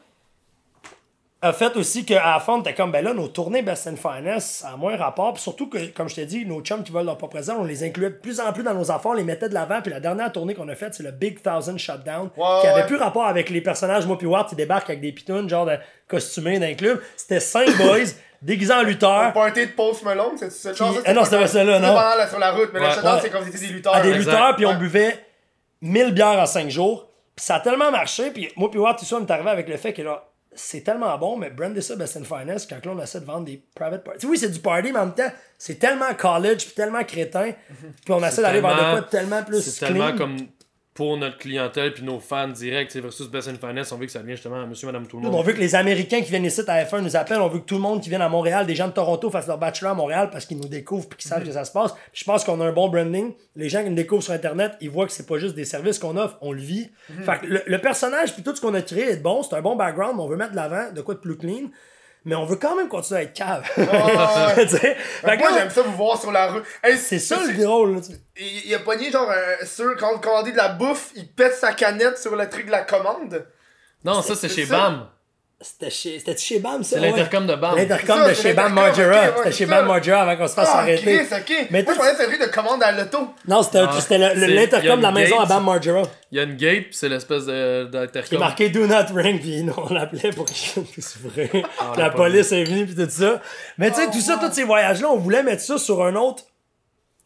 a fait aussi qu'à la fin, t'es comme, ben là, nos tournées Best and Finance, ça a moins rapport. Puis surtout que, comme je t'ai dit, nos chums qui veulent leur propre présent, on les incluait de plus en plus dans nos affaires, on les mettait de l'avant. Puis la dernière tournée qu'on a faite, c'est le Big Thousand Shutdown, Ouais, qui avait ouais. plus rapport avec les personnages, moi puis Ward, qui débarquent avec des pitounes, genre de costumés d'un club. C'était cinq boys déguisés en lutteurs. Party de Post Malone, c'est? Genre, ça, ah non, c'était pas ça, là, non. la- sur la route, mais Ouais. le shutdown, Ouais. c'est comme si c'était des lutteurs. à des Exact. lutteurs, puis on buvait 1000 bières en 5 jours. Puis ça a tellement marché, puis moi puis Watt, tout ça, on est arrivé avec le fait que là, c'est tellement bon, mais brandez ça Best and Finance quand là, on essaie de vendre des private parties. Oui, c'est du party, mais en même temps, c'est tellement college, puis tellement crétin, puis on essaie d'aller vers de tellement- quoi tellement plus C'est tellement comme pour notre clientèle puis nos fans directs, c'est versus Best and Finance, on veut que ça vienne justement à monsieur, madame, tout le monde. On veut que les Américains qui viennent ici à F1 nous appellent. On veut que tout le monde qui vient à Montréal, des gens de Toronto, fassent leur bachelor à Montréal parce qu'ils nous découvrent et qu'ils savent que ça se passe. Puis je pense qu'on a un bon branding. Les gens qui nous découvrent sur Internet, ils voient que c'est pas juste des services qu'on offre, on le vit. Fait que le, le personnage puis tout ce qu'on a créé est bon. C'est un bon background, mais on veut mettre de l'avant de quoi de plus clean. Mais on veut quand même continuer à être cave. ouais. Moi, j'aime ça vous voir sur la rue. Hey, c'est ça le drôle. là, tu sais. Il, il a pogné genre un sur quand on commandait de la bouffe, il pète sa canette sur le truc de la commande. Non, ça c'est c'est chez ça. BAM. C'était chez, c'était chez BAM, ça? C'est ouais. l'intercom de BAM. L'intercom de chez BAM Margera. ouais, C'était chez ça. BAM Margera avant qu'on se fasse Ah, arrêter. Chris, ok. Mais moi, toi, je pensais que c'était de commande à l'auto. Non, c'était Ah, il l'intercom de la maison à. Bam Margera. Il y a une gate, puis c'est l'espèce de- Qui est d'intercom. marqué Do Not Ring, puis nous, on l'appelait pour qu'il. Puis on la police est venue, puis tout ça. Mais tu sais, tout ça, tous ces voyages-là, on voulait mettre ça sur un autre.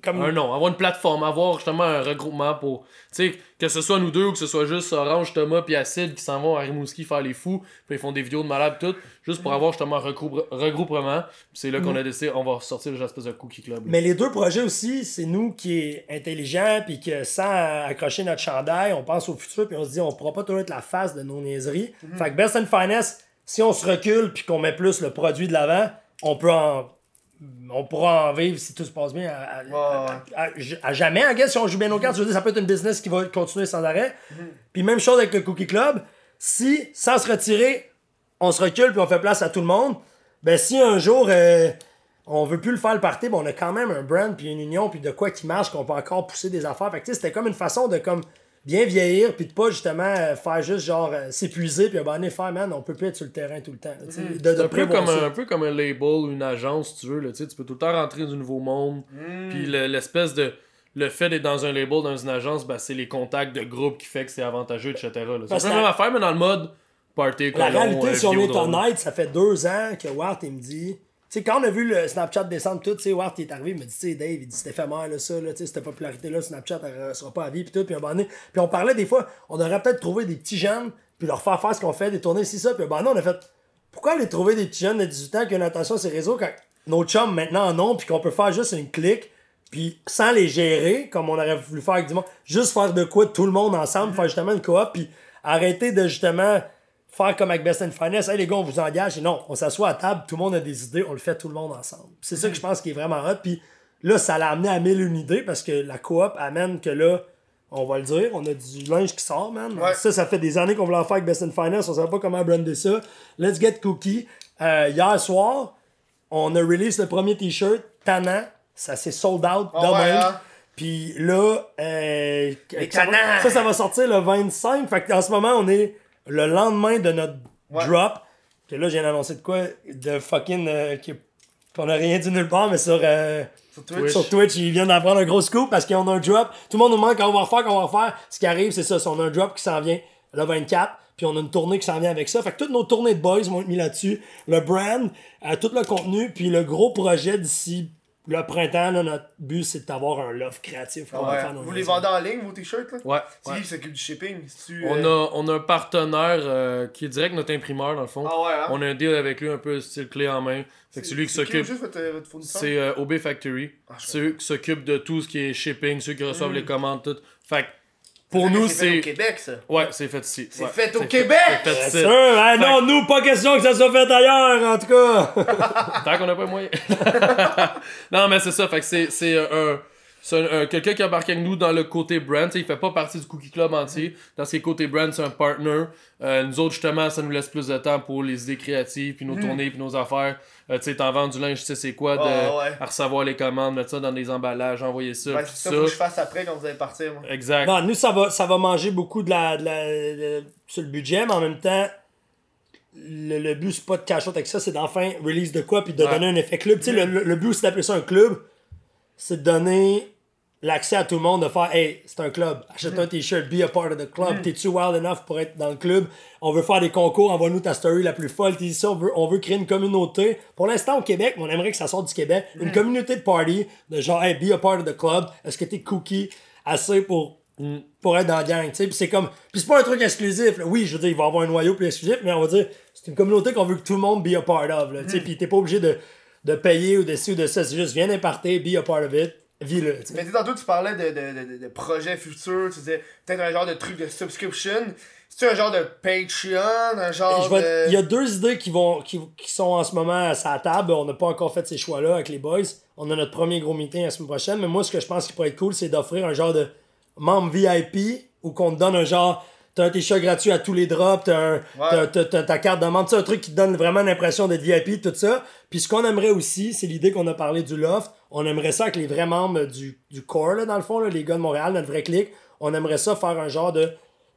Comme... Un nom, avoir une plateforme, avoir justement un regroupement pour, tu sais, que ce soit nous deux ou que ce soit juste Orange, Thomas puis Acid qui s'en vont à Rimouski faire les fous, puis ils font des vidéos de malades pis tout, juste pour avoir justement un regroupe- regroupement. Puis c'est là qu'on a décidé, on va sortir l'espèce de Cookie Club. Mais les deux projets aussi, c'est nous qui est intelligent, puis que sans accrocher notre chandail, on pense au futur, puis on se dit, on pourra pas toujours être la face de nos niaiseries. Fait que Best and Finance, si on se recule, puis qu'on met plus le produit de l'avant, on peut en. On pourra en vivre si tout se passe bien à, à- Ouais, ouais. à- à- à jamais, I guess, si on joue bien nos cartes. Je veux dire, ça peut être une business qui va continuer sans arrêt. Puis même chose avec le Cookie Club. Si, sans se retirer, on se recule puis on fait place à tout le monde, ben si un jour euh, on veut plus le faire le party, ben on a quand même un brand puis une union puis de quoi qui marche qu'on peut encore pousser des affaires. Fait que tu sais, c'était comme une façon de comme bien vieillir puis de pas justement euh, faire juste genre euh, s'épuiser puis abonner faire man, on peut plus être sur le terrain tout le temps. là, sais, de, un peu, comme un, un peu comme un label ou une agence, si tu veux. Là, tu peux tout le temps rentrer du nouveau monde. Hmm. Puis le- l'espèce de. Le fait d'être dans un label, dans une agence, ben, c'est les contacts de groupe qui fait que c'est avantageux, etc. C'est un la même affaire, mais dans le mode party, La colon, réalité, euh, si on est honnête, ça fait deux ans que Wart, il me dit. Sais, quand on a vu le Snapchat descendre tout, tu sais, Wart, il est arrivé, il me dit, tu sais, Dave, il dit, c'est éphémère, là, ça, là, tu sais, cette popularité-là, Snapchat, elle ne sera pas à vie, puis tout, puis un moment donné- Puis on parlait des fois, on aurait peut-être trouvé des petits jeunes, puis leur faire faire ce qu'on fait, des tournées, ici, ça, puis ben non, on a fait, pourquoi aller trouver des petits jeunes de 18 ans qui ont une attention à ces réseaux quand nos chums maintenant en ont, puis qu'on peut faire juste une clique, puis sans les gérer, comme on aurait voulu faire avec du monde, juste faire de quoi tout le monde ensemble, faire justement une coop, puis arrêter de justement faire comme avec Best and Finance, hey les gars, on vous engage, et non, on s'assoit à table, tout le monde a des idées, on le fait tout le monde ensemble. C'est ça que je pense qui est vraiment hot, puis là, ça l'a amené à mille une idées parce que la coop amène que là, on va le dire, on a du linge qui sort, man. Ouais. Ça, ça fait des années qu'on voulait en faire avec Best in Finance, on savait pas comment brander ça. Let's get cookie. Euh, hier soir, on a release le premier t-shirt, Tannant. Ça s'est sold out Ah de ouais, même. hein? Puis là, euh, ça, va, ça, sortir le 25. Fait qu'en ce moment, on est le lendemain de notre Ouais. drop. Que là, j'ai annoncé de quoi? De fucking. euh, qui- qu'on a rien dit nulle part, mais sur, euh, Sur Twitch. sur Twitch, ils viennent d'apprendre un gros scoop parce qu'ils ont un drop. Tout le monde nous demande quand on va refaire, quand on va refaire. Ce qui arrive, c'est ça. c'est On a un drop qui s'en vient le 24. Puis on a une tournée qui s'en vient avec ça. Fait que toutes nos tournées de boys vont être mis là-dessus. Le brand, euh, tout le contenu, puis le gros projet d'ici le printemps, là, notre but, c'est d'avoir un love créatif. qu'on Ah va ouais. faire dans Vous les vendez en ligne, vos t-shirts, là? Ouais. C'est ouais. qui qui s'occupe du shipping? On, euh, a, on a un partenaire euh, qui est direct notre imprimeur, dans le fond. Ah ouais, hein? On a un deal avec lui un peu style clé en main. Fait que c'est lui qui C'est s'occupe. juste votre, euh, votre fournisseur? C'est euh, OB Factory. Ah, c'est eux qui s'occupent de tout ce qui est shipping, ceux qui reçoivent Mm. les commandes, tout. Fait que pour nous, c'est fait au c'est. Québec, ça. Ouais, c'est fait ici. C'est Ouais, fait au c'est Québec! C'est fait ici. sûr, hein, non, nous, pas question que ça soit fait ailleurs, en tout cas. Tant qu'on n'a pas moyen. non, mais c'est ça. Fait que c'est, c'est un. C'est un- un- quelqu'un qui a embarqué avec nous dans le côté brand. T'sais, il fait pas partie du Cookie Club entier. Dans ce qui est côté brand, c'est un partner. Euh, nous autres, justement, ça nous laisse plus de temps pour les idées créatives, puis nos tournées, puis nos affaires. Euh, tu sais, t'en vends du linge, tu sais c'est quoi, de Ah, ouais. à recevoir les commandes, mettre ça dans des emballages, envoyer ça, Ouais, puis c'est ça, ça. faut que je fasse après quand vous allez partir, moi. Exact. Non, nous, ça va, ça va manger beaucoup de la, de la- de- sur le budget, mais en même temps, le, le but, c'est pas de cacher avec ça, c'est d'enfin release de quoi, puis de Ouais. donner un effet club. Tu sais, le, le, le but, c'est d'appeler ça un club, c'est de donner l'accès à tout le monde, de faire Hey, c'est un club, achète un t-shirt, be a part of the club, t'es-tu wild enough pour être dans le club? On veut faire des concours, envoie-nous ta story la plus folle, t'es ici, on veut, on veut créer une communauté. Pour l'instant, au Québec, on aimerait que ça sorte du Québec, une communauté de party, de genre Hey, be a part of the club, est-ce que t'es cookie assez pour pour être dans la gang, tu sais. Puis c'est comme. Puis c'est pas un truc exclusif. là. Oui, je veux dire, il va y avoir un noyau plus exclusif, mais on va dire, c'est une communauté qu'on veut que tout le monde be a part of, là, tu sais. Puis t'es pas obligé de, de payer ou de ci ou de ça. C'est juste, viens d'imparter, be a part of it, vis-le. Mais tantôt, tu parlais de, de, de, de projets futurs, tu disais peut-être un genre de truc de subscription. C'est-tu un genre de Patreon, un genre vais- de... Il y a deux idées qui, vont, qui, qui sont en ce moment à sa table. On n'a pas encore fait ces choix-là avec les boys. On a notre premier gros meeting la semaine prochaine. Mais moi, ce que je pense qui pourrait être cool, c'est d'offrir un genre de membre VIP où qu'on te donne un genre. T'as un t-shirt gratuit à tous les drops, t'as, un, t'as, t'as- t'as ta carte de membre, sais, un truc qui te donne vraiment l'impression d'être VIP, tout ça. Puis ce qu'on aimerait aussi, c'est l'idée qu'on a parlé du loft. On aimerait ça avec les vrais membres du, du core, là, dans le fond, là, les gars de Montréal, notre vrai clic. On aimerait ça faire un genre de.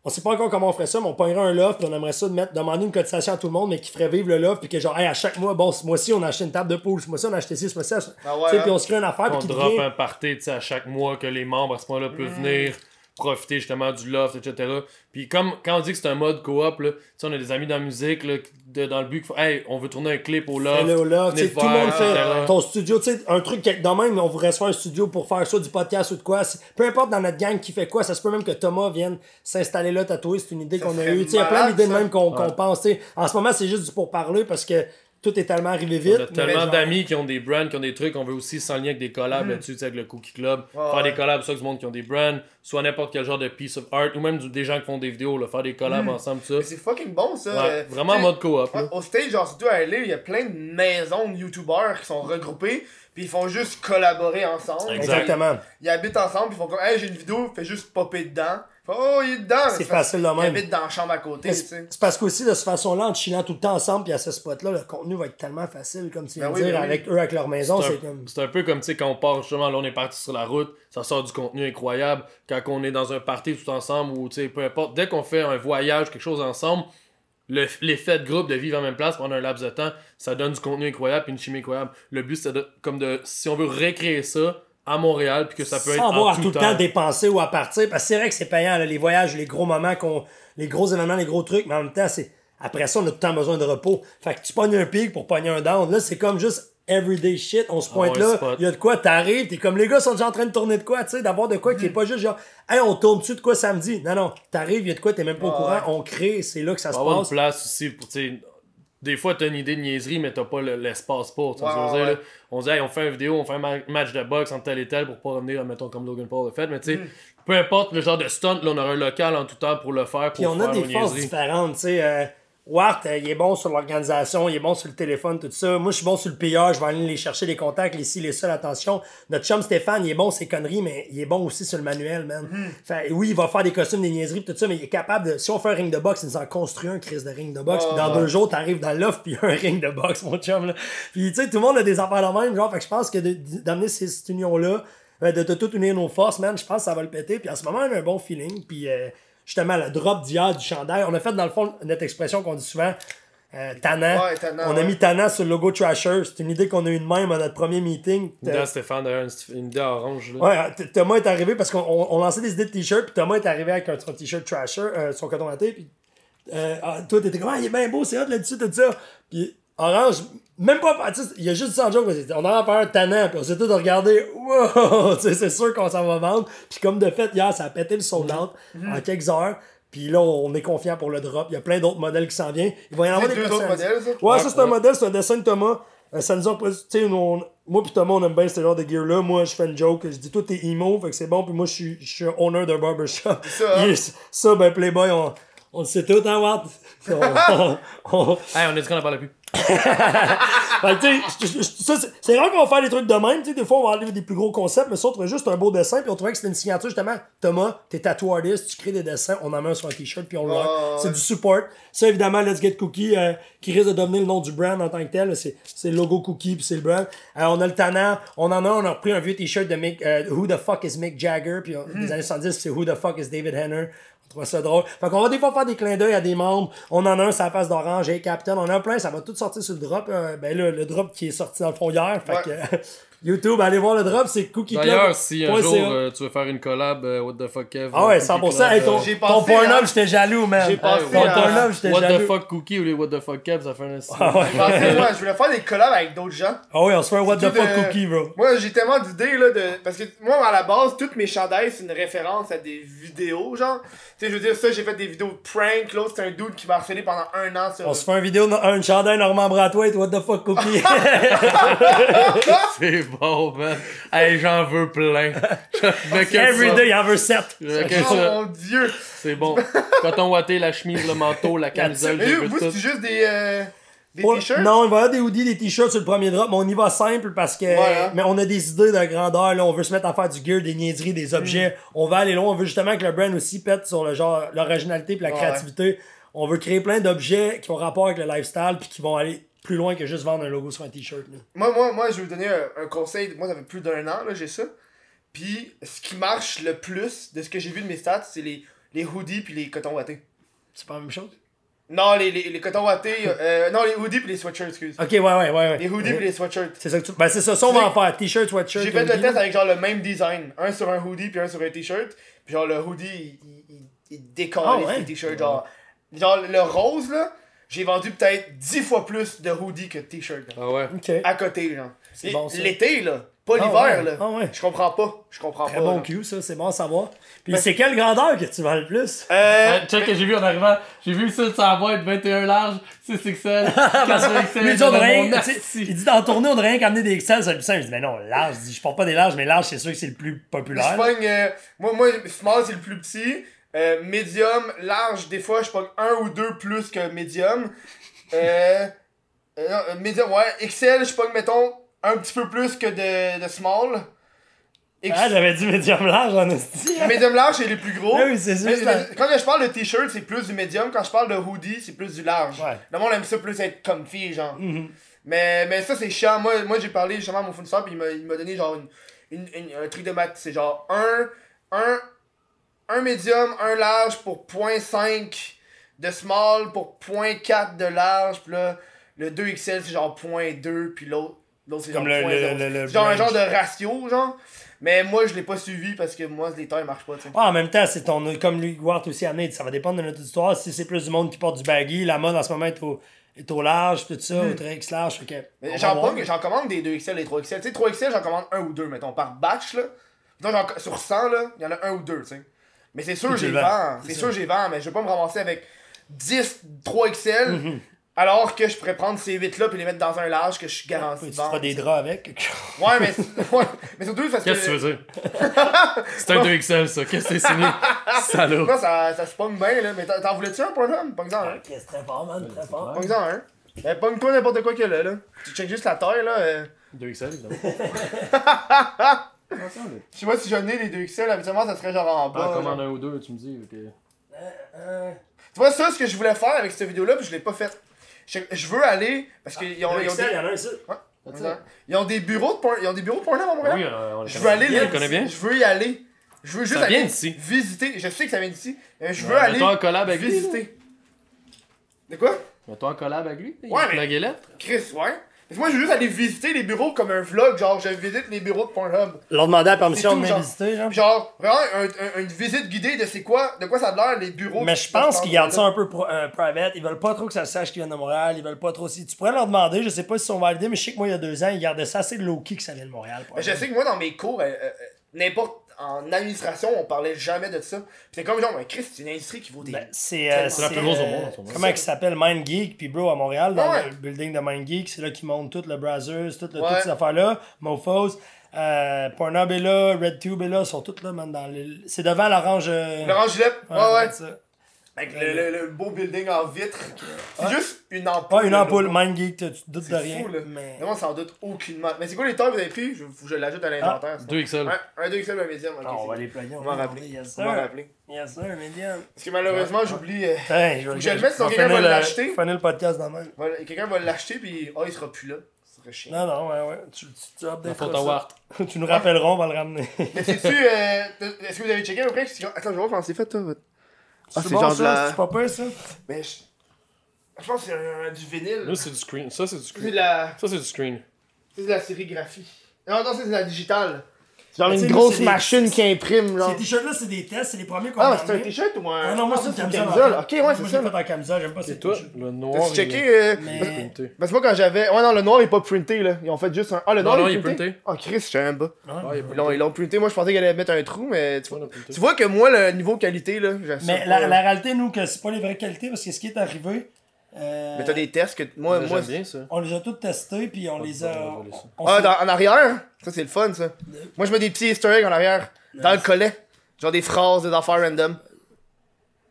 On sait pas encore comment on ferait ça, mais on pognerait un loft, puis on aimerait ça de mettre, demander une cotisation à tout le monde, mais qui ferait vivre le loft, puis que genre, hey, à chaque mois, bon, ce mois-ci, on a acheté une table de pool, ce mois-ci, on a acheté ci, ce mois-ci, on Ah ouais, tu sais, hein? puis on se crée une affaire, puis On drop devient. un party tu sais, à chaque mois que les membres à ce moment-là peuvent venir profiter justement du loft, etc. Puis comme quand on dit que c'est un mode coop, là, tu sais, on a des amis dans la musique là, de- dans le but qu'il faut, hey, on veut tourner un clip au loft. Au loft, tout le monde fait etc. ton studio, tu sais, un truc que- dans même, on voudrait se faire un studio pour faire ça, du podcast ou de quoi. Peu importe dans notre gang qui fait quoi, ça se peut même que Thomas vienne s'installer là, tatouer, c'est une idée qu'on a eue. Tu sais, Il y a plein d'idées même qu'on qu'on pense. tu sais. En ce moment, c'est juste du pour parler parce que tout est tellement arrivé vite. On a tellement genre- d'amis qui ont des brands, qui ont des trucs. On veut aussi s'enligner avec des collabs là-dessus, tu sais, avec le Cookie Club. Faire ouais. des collabs, ça, avec du monde qui ont des brands, soit n'importe quel genre de piece of art, ou même des gens qui font des vidéos, là, faire des collabs ensemble, tout Mm. Mais ça. c'est fucking bon, ça. Ouais, Euh, vraiment en mode coop. Ouais, au stage, genre, surtout à LA, il y a plein de maisons de youtubeurs qui sont regroupées, puis ils font juste collaborer ensemble. Exact. Exactement. Ils habitent ensemble, puis ils font comme, hey, j'ai une vidéo, fais juste popper dedans. Oh, il est dedans. C'est facile de Ils même. habitent dans la chambre à côté, Mais tu sais. C'est parce qu'aussi, de cette façon-là, en chillant tout le temps ensemble, puis à ce spot-là, le contenu va être tellement facile, comme tu viens Ben de oui, dire, ben oui. avec eux, avec leur maison, C'est comme. c'est un peu comme, tu sais, quand on part, justement, là, on est parti sur la route, ça sort du contenu incroyable. Quand on est dans un party tout ensemble, ou, tu sais, peu importe, dès qu'on fait un voyage, quelque chose ensemble, le- l'effet de groupe, de vivre en même place pendant un laps de temps, ça donne du contenu incroyable puis une chimie incroyable. Le but, c'est de, comme de, si on veut recréer ça à Montréal, puis que ça peut être sans avoir à tout tout le temps. temps dépenser ou à partir. Parce que c'est vrai que c'est payant, là, les voyages, les gros moments, qu'on, les gros événements, les gros trucs, mais en même temps, c'est après ça, on a tout le temps besoin de repos. Fait que tu pognes un pic pour pogner un down. Là, c'est comme juste everyday shit. On se pointe Avoir un là, il y a de quoi, t'arrives, t'es comme les gars sont déjà en train de tourner de quoi, tu sais, d'avoir de quoi qui est pas juste genre, hey, on tourne dessus de quoi samedi? Non, non, t'arrives, il y a de quoi, t'es même pas au Ouais, courant, ouais. on crée, c'est là que ça se avoir une passe. place aussi pour, tu sais, des fois, t'as une idée de niaiserie, mais t'as pas le- l'espace pour. Ouais, là. On dit, hey, on fait une vidéo, on fait un ma- match de boxe entre tel et tel pour pas revenir, mettons, comme Logan Paul l'a fait, mais tu sais, peu importe le genre de stunt, là, on aura un local en tout temps pour le faire. Pour Puis on a faire des nos forces différentes, tu sais. euh, Wart, euh, il est bon sur l'organisation, il est bon sur le téléphone, tout ça. Moi, je suis bon sur le PR, je vais aller les chercher les contacts, les ci, les ça, attention. Notre chum Stéphane, il est bon ses conneries, mais il est bon aussi sur le manuel, man. Mhm. Fait, oui, il va faire des costumes, des niaiseries, tout ça, mais il est capable de. Si on fait un ring de boxe, il nous en construit un crise de ring de boxe. Puis dans deux jours, t'arrives dans l'offre, puis un ring de boxe, mon chum, là. Puis tu sais, tout le monde a des affaires de même, genre. Fait que je pense que d'amener cette union-là, euh, de, de tout unir nos forces, man, je pense que ça va le péter. Puis en ce moment, on a un bon feeling. Puis euh, justement, le drop d'hier du chandail, on a fait dans le fond notre expression qu'on dit souvent. Euh, tannant. Ouais, tannant, on a ouais. mis tannant sur le logo Trasher. C'est une idée qu'on a eu de même à notre premier meeting. Une idée à Stéphane, d'ailleurs, une- idée orange. Là. Ouais, Thomas est arrivé parce qu'on on- on lançait des idées de t-shirt, puis Thomas est arrivé avec un, son t-shirt Trasher, euh, son coton à thé, puis euh, ah, toi t'étais comme, ah, il est bien beau, c'est hot là-dessus, tout ça. Puis Orange, même pas, tu sais, il y a juste ça en joke, on en a fait un tannant, puis on s'est tous regardé, wow, tu sais, c'est sûr qu'on s'en va vendre. Puis comme de fait, hier, ça a pété le sold out en quelques heures. Puis là, on est confiant pour le drop. Il y a plein d'autres modèles qui s'en viennent. Il va y en avoir des deux autres modèles, ça? Ouais, Ouais, ça c'est un modèle, c'est un dessin de Thomas. Euh, ça nous a pas. Tu sais, moi pis Thomas, on aime bien ce genre de gear-là. Moi, je fais une joke. Je dis, toi, t'es emo, fait que c'est bon. Puis moi, je suis, je suis owner d'un barbershop. ça, hein? Ça, ben, Playboy, on, on le sait tout, hein, Watt? On- on- on- Hey, on a dit qu'on en parlait plus. c'est- rare qu'on va faire des trucs de même. Tu sais, des fois, on va enlever des plus gros concepts, mais ça, on trouvait juste un beau dessin. Puis on trouvait que c'était une signature, justement. Thomas, t'es tattoo artist, tu crées des dessins, on en met un sur un t-shirt, puis on le voit. ouais. C'est du support. Ça, évidemment, Let's Get Cookie, euh, qui risque de devenir le nom du brand en tant que tel. C'est le logo Cookie, puis c'est le brand. Euh, on a le tannant. On en a, on a repris un vieux t-shirt de Mick, euh, Who the fuck is Mick Jagger, puis euh, des années 70, c'est Who the fuck is David Henner. Trouve ça drôle. Fait qu'on va des fois faire des clins d'œil à des membres. On en a un, ça face d'orange, et Captain. On en a plein, ça va tout sortir sur le drop. Euh, ben là, le drop qui est sorti dans le fond hier. Fait Ouais. que, YouTube, allez voir le drop, c'est Cookie Club. D'ailleurs, si un jour euh, tu veux faire une collab, euh, What the fuck Kev. Ah ouais, euh, 100%. Cookie Hey, Club, ton, euh, J'ai ton pensé j'étais jaloux, man. J'ai pensé ton à- Pornhub, j'étais What the jaloux. fuck Cookie ou les What the fuck Kev, ça fait un Ah ouais. Moi, je voulais faire des collabs avec d'autres gens. Ah ouais, on se fait un What the Surtout fuck de- Cookie, bro. Moi, j'ai tellement d'idées, là, de. Parce que moi, à la base, toutes mes chandails, c'est une référence à des vidéos, genre. Tu sais, je veux dire, ça, j'ai fait des vidéos de prank. L'autre, c'est un dude qui m'a harcelé pendant un an sur. On se fait une vidéo, un chandail Normand Bratoit, What the fuck Cookie? C'est bon, man. Hey, j'en veux plein. Mais que Every ça. day, il en veut 7. Euh, que Oh mon dieu! C'est bon. Coton watté, la chemise, le manteau, la camisole, Mais j'ai vous, c'est juste des. euh, des Pour- t-shirts? Non, il va y avoir des hoodies, des t-shirts sur le premier drop, mais on y va simple parce que. Voilà. Mais on a des idées de grandeur, là. On veut se mettre à faire du gear, des niaiseries, des objets. Mm. On va aller loin. On veut justement que le brand aussi pète sur le genre, l'originalité et la Ouais. créativité. On veut créer plein d'objets qui ont rapport avec le lifestyle puis qui vont aller plus loin que juste vendre un logo sur un t-shirt. Moi, moi, moi, je vais vous donner un, un conseil. Moi, ça fait plus d'un an, là, j'ai ça. Puis, ce qui marche le plus de ce que j'ai vu de mes stats, c'est les, les hoodies puis les cotons wattés. C'est pas la même chose? Non, les, les, les cotons wattés. euh, non, les hoodies puis les sweatshirts, excuse. Ok, ouais, ouais, ouais. ouais. Les hoodies puis les sweatshirts. C'est ça que tu. Ben, c'est ça. Ça, on va en faire. T-shirt, sweatshirt. J'ai fait le test avec genre le même design. Un sur un hoodie puis un sur un t-shirt. Puis genre le hoodie, il, il, il, il décolle Ah ouais? les t-shirts. Genre, genre le rose là, j'ai vendu peut-être 10 fois plus de hoodies que de t-shirts. là. Ah ouais. Ok. À côté, genre. C'est Et bon, ça. L'été là, pas Ah l'hiver ouais, là. ah ouais. Je comprends pas. Je comprends Très pas. bon là. cue, ça. C'est bon à savoir. Puis c'est quelle grandeur que tu vends le plus? Euh, Ouais, check que j'ai vu en arrivant, j'ai vu ça, ça va être 21 large, 6 XL, 4 XL. Lui, il dit, on rien- il dit dans le tournée, on devrait rien qu'amener des XL, c'est le plus simple. Je dis, mais non, large, je dis, je porte pas des larges, mais large, c'est sûr que c'est le plus je populaire. pogne, euh, moi, moi, small c'est le plus petit. Euh, medium, large, des fois je pogne un ou deux plus que medium. Euh, euh, euh, medium, ouais. XL, je pogne, mettons, un petit peu plus que de, de small. X- Ah, j'avais dit médium large en esti. medium large, c'est les plus gros. Ah oui, c'est Mais la- Quand je parle de t-shirt, c'est plus du medium. Quand je parle de hoodie, c'est plus du large. Ouais. Le monde aime ça plus être comfy, genre. Mhm. Mais, mais ça, c'est chiant. Moi, moi j'ai parlé justement à mon fournisseur, puis il m'a- donné genre une, une, une- un truc de maths. C'est genre un, un, un médium, un large pour 0.5 de small, pour 0.4 de large, puis là, le 2XL, c'est genre 0.2, puis l'autre, l'autre c'est genre Comme le- 0.0. le- genre un genre de ratio, genre. Mais moi, je l'ai pas suivi parce que moi, les tailles marchent pas, tu sais. Ah, en même temps, c'est ton, comme lui, Wart aussi amené, ça va dépendre de notre histoire. Si c'est plus du monde qui porte du baggy, la mode en ce moment est au, est au large, tout ça, au très X large. Va J'en commande des 2XL et 3XL. Tu sais, 3XL, j'en commande un ou deux, mettons, par batch, là. Donc, sur 100, là, il y en a un ou deux, tu sais. Mais c'est sûr, tu j'ai vends. C'est sûr, j'ai vends, mais je vais pas me ramasser avec 10 3XL, Mhm. Alors que je pourrais prendre ces 8 là puis les mettre dans un large que je suis garanti Tu de feras vendre. des draps avec. Ouais, mais, ouais, mais surtout parce que. Qu'est-ce que tu veux dire? C'est un 2XL, ça. Qu'est-ce que t'es signé? Salaud. Non, ça, ça se pogne bien, là. Mais t'en voulais-tu un Pornhub? Pogne-en un. Ok, c'est très fort, man, très fort. Pogne-en un. Ben, pogne-toi n'importe quoi qu'il y a là, là. Tu check juste la taille, là. euh. 2XL, évidemment. Je sais pas si j'en ai les 2XL, habituellement ça serait genre en bas. Ah, comme en un ou deux, tu me dis. ok. Euh, Tu vois, ça, ce que je voulais faire avec cette vidéo-là, puis je l'ai pas fait. Je, je veux aller, parce qu'ils ont, ils ont Excel, il y des, en a un ici. ils ont des bureaux de porn, ils ont des bureaux de porn à Montréal. Oui, euh, on les Je connaît veux aller bien, là. on bien. Je veux y aller. Je veux juste Ça aller vient d'ici. visiter. Je sais que ça vient d'ici. je veux Ouais, aller en collab avec lui. visiter. De quoi? Mets-toi en collab avec lui. Ouais, mais-. Chris, ouais. Parce que moi, je veux juste aller visiter les bureaux comme un vlog, genre, je visite les bureaux de Pornhub. Leur demander la permission de genre. visiter, genre. Genre, vraiment, un- un- une visite guidée de c'est quoi, de quoi ça a l'air, les bureaux. Mais je pense qu'ils gardent ça un peu pro- euh, private. Ils veulent pas trop que ça se sache qu'ils viennent de Montréal. Ils veulent pas trop. Si tu pourrais leur demander, je sais pas s'ils sont validés, mais je sais que moi, il y a deux ans, ils gardaient ça assez low-key que ça vient de Montréal. Mais je sais que moi, dans mes cours, euh, euh, n'importe. En administration, on parlait jamais de ça. C'est comme genre, mais Chris, c'est une industrie qui vaut des. Ben, c'est euh, C'est la plus grosse au monde, en ce euh, moment. Comment il s'appelle? Mind Geek puis bro à Montréal dans Ouais. le building de Mind Geek c'est là qu'ils montent tout le Brazzers tout le, Ouais. toutes ces affaires là Mofos euh, Pornhub est là RedTube est là ils sont tous là man, dans le c'est devant l'orange euh, Laurent Gillette, ouais, ouais. c'est ça. Avec le, le- le beau building en vitre. C'est juste une ampoule. Ouais, une le ampoule. Mind Geek tu te doutes de C'est rien fou, là. mais Mais moi, sans doute aucunement. Mais c'est quoi les tailles que vous avez pris? Je, je l'ajoute à l'inventaire. ça. 2XL. Ouais, un 2 XL, un médium. ok, Ah, on va les plugger On va rappeler. yes On va sir rappeler. yes sir medium Parce que malheureusement, j'oublie. euh, Hey, je le mette, sinon quelqu'un va l'acheter. finir le podcast dans le même voilà, Quelqu'un va l'acheter, puis oh, il sera plus là. Ce serait chiant. non non ouais ouais tu, tu, tu tu nous rappelleras on va le ramener Mais sais-tu, euh, est-ce que vous avez checké après Attends, je vais voir comment c'est fait, toi. votre- Ah, c'est bon genre de ça la- c'est pas peur ça Mais je. Je pense que c'est un- du vinyle. Là, c'est du screen. Ça, c'est du screen. la. Ça, c'est du screen. C'est de la sérigraphie. Non, non, c'est de la digitale. C'est genre une grosse machine qui imprime, genre. Ces t-shirts-là, c'est des tests, c'est les premiers qu'on Ah, a mais c'est un t-shirt ou un. Ah non, moi, c'est une camisole. Ok, ouais, Moi, c'est je ça. l'ai fait en camisole, j'aime pas ces toi, t-shirts. le noir. T'as il- checké euh, Mais- il est printé. Parce que moi, quand j'avais. Ouais, non, le noir est pas printé, là. Ils ont fait juste un. Ah, le noir est il est printé. Ah, Chris, je savais pas. Ouais, il est Ils l'ont, printé. Moi, je pensais qu'elle allait mettre un trou, mais tu vois. Il que moi, le niveau qualité, là, Mais la réalité, nous, que c'est pas les vraies qualités, parce que ce qui est arrivé, euh, Mais t'as des tests que. Moi, moi. J'aime bien ça. on les a tous testés, puis on les a. on on Ah, dans- en arrière? Ça, c'est le fun, ça. Moi, je mets des petits easter eggs en arrière. Dans le collet. Genre des phrases, des affaires random.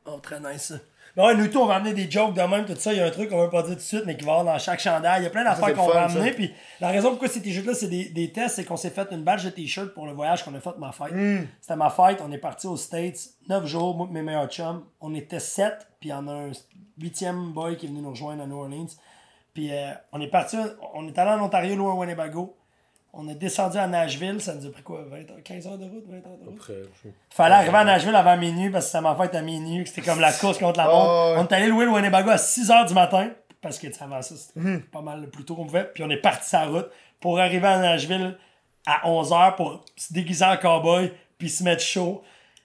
Oh, très nice, ça. Mais ouais, nous tous, on va amener des jokes de même, tout ça. Il y a un truc qu'on veut pas dire tout de suite, mais qui va avoir dans chaque chandail. Il y a plein d'affaires qu'on va amener. Puis la raison pourquoi ces t-shirts-là, c'est des, des tests, c'est qu'on s'est fait une badge de t-shirt pour le voyage qu'on a fait de ma fête. Hmm. C'était ma fête, on est parti aux States, 9 jours, moi mes meilleurs chums. On était 7, puis il y en a un huitième boy qui est venu nous rejoindre à New Orleans. Puis euh, on est parti, on est allé en Ontario, loin à Winnebago. On est descendu à Nashville, ça nous a pris quoi, 20 heures, 15 heures de route, 20 heures de route? Après, je- Fallait arriver à Nashville avant minuit parce que c'était ma fête à minuit, que c'était comme la course contre la montre. Oh, ouais. On est allé louer le Winnebago à 6h du matin parce que avant ça, c'était Mhm. pas mal le plus tôt qu'on pouvait. Puis on est parti sur la route pour arriver à Nashville à 11h pour se déguiser en cowboy puis se mettre chaud.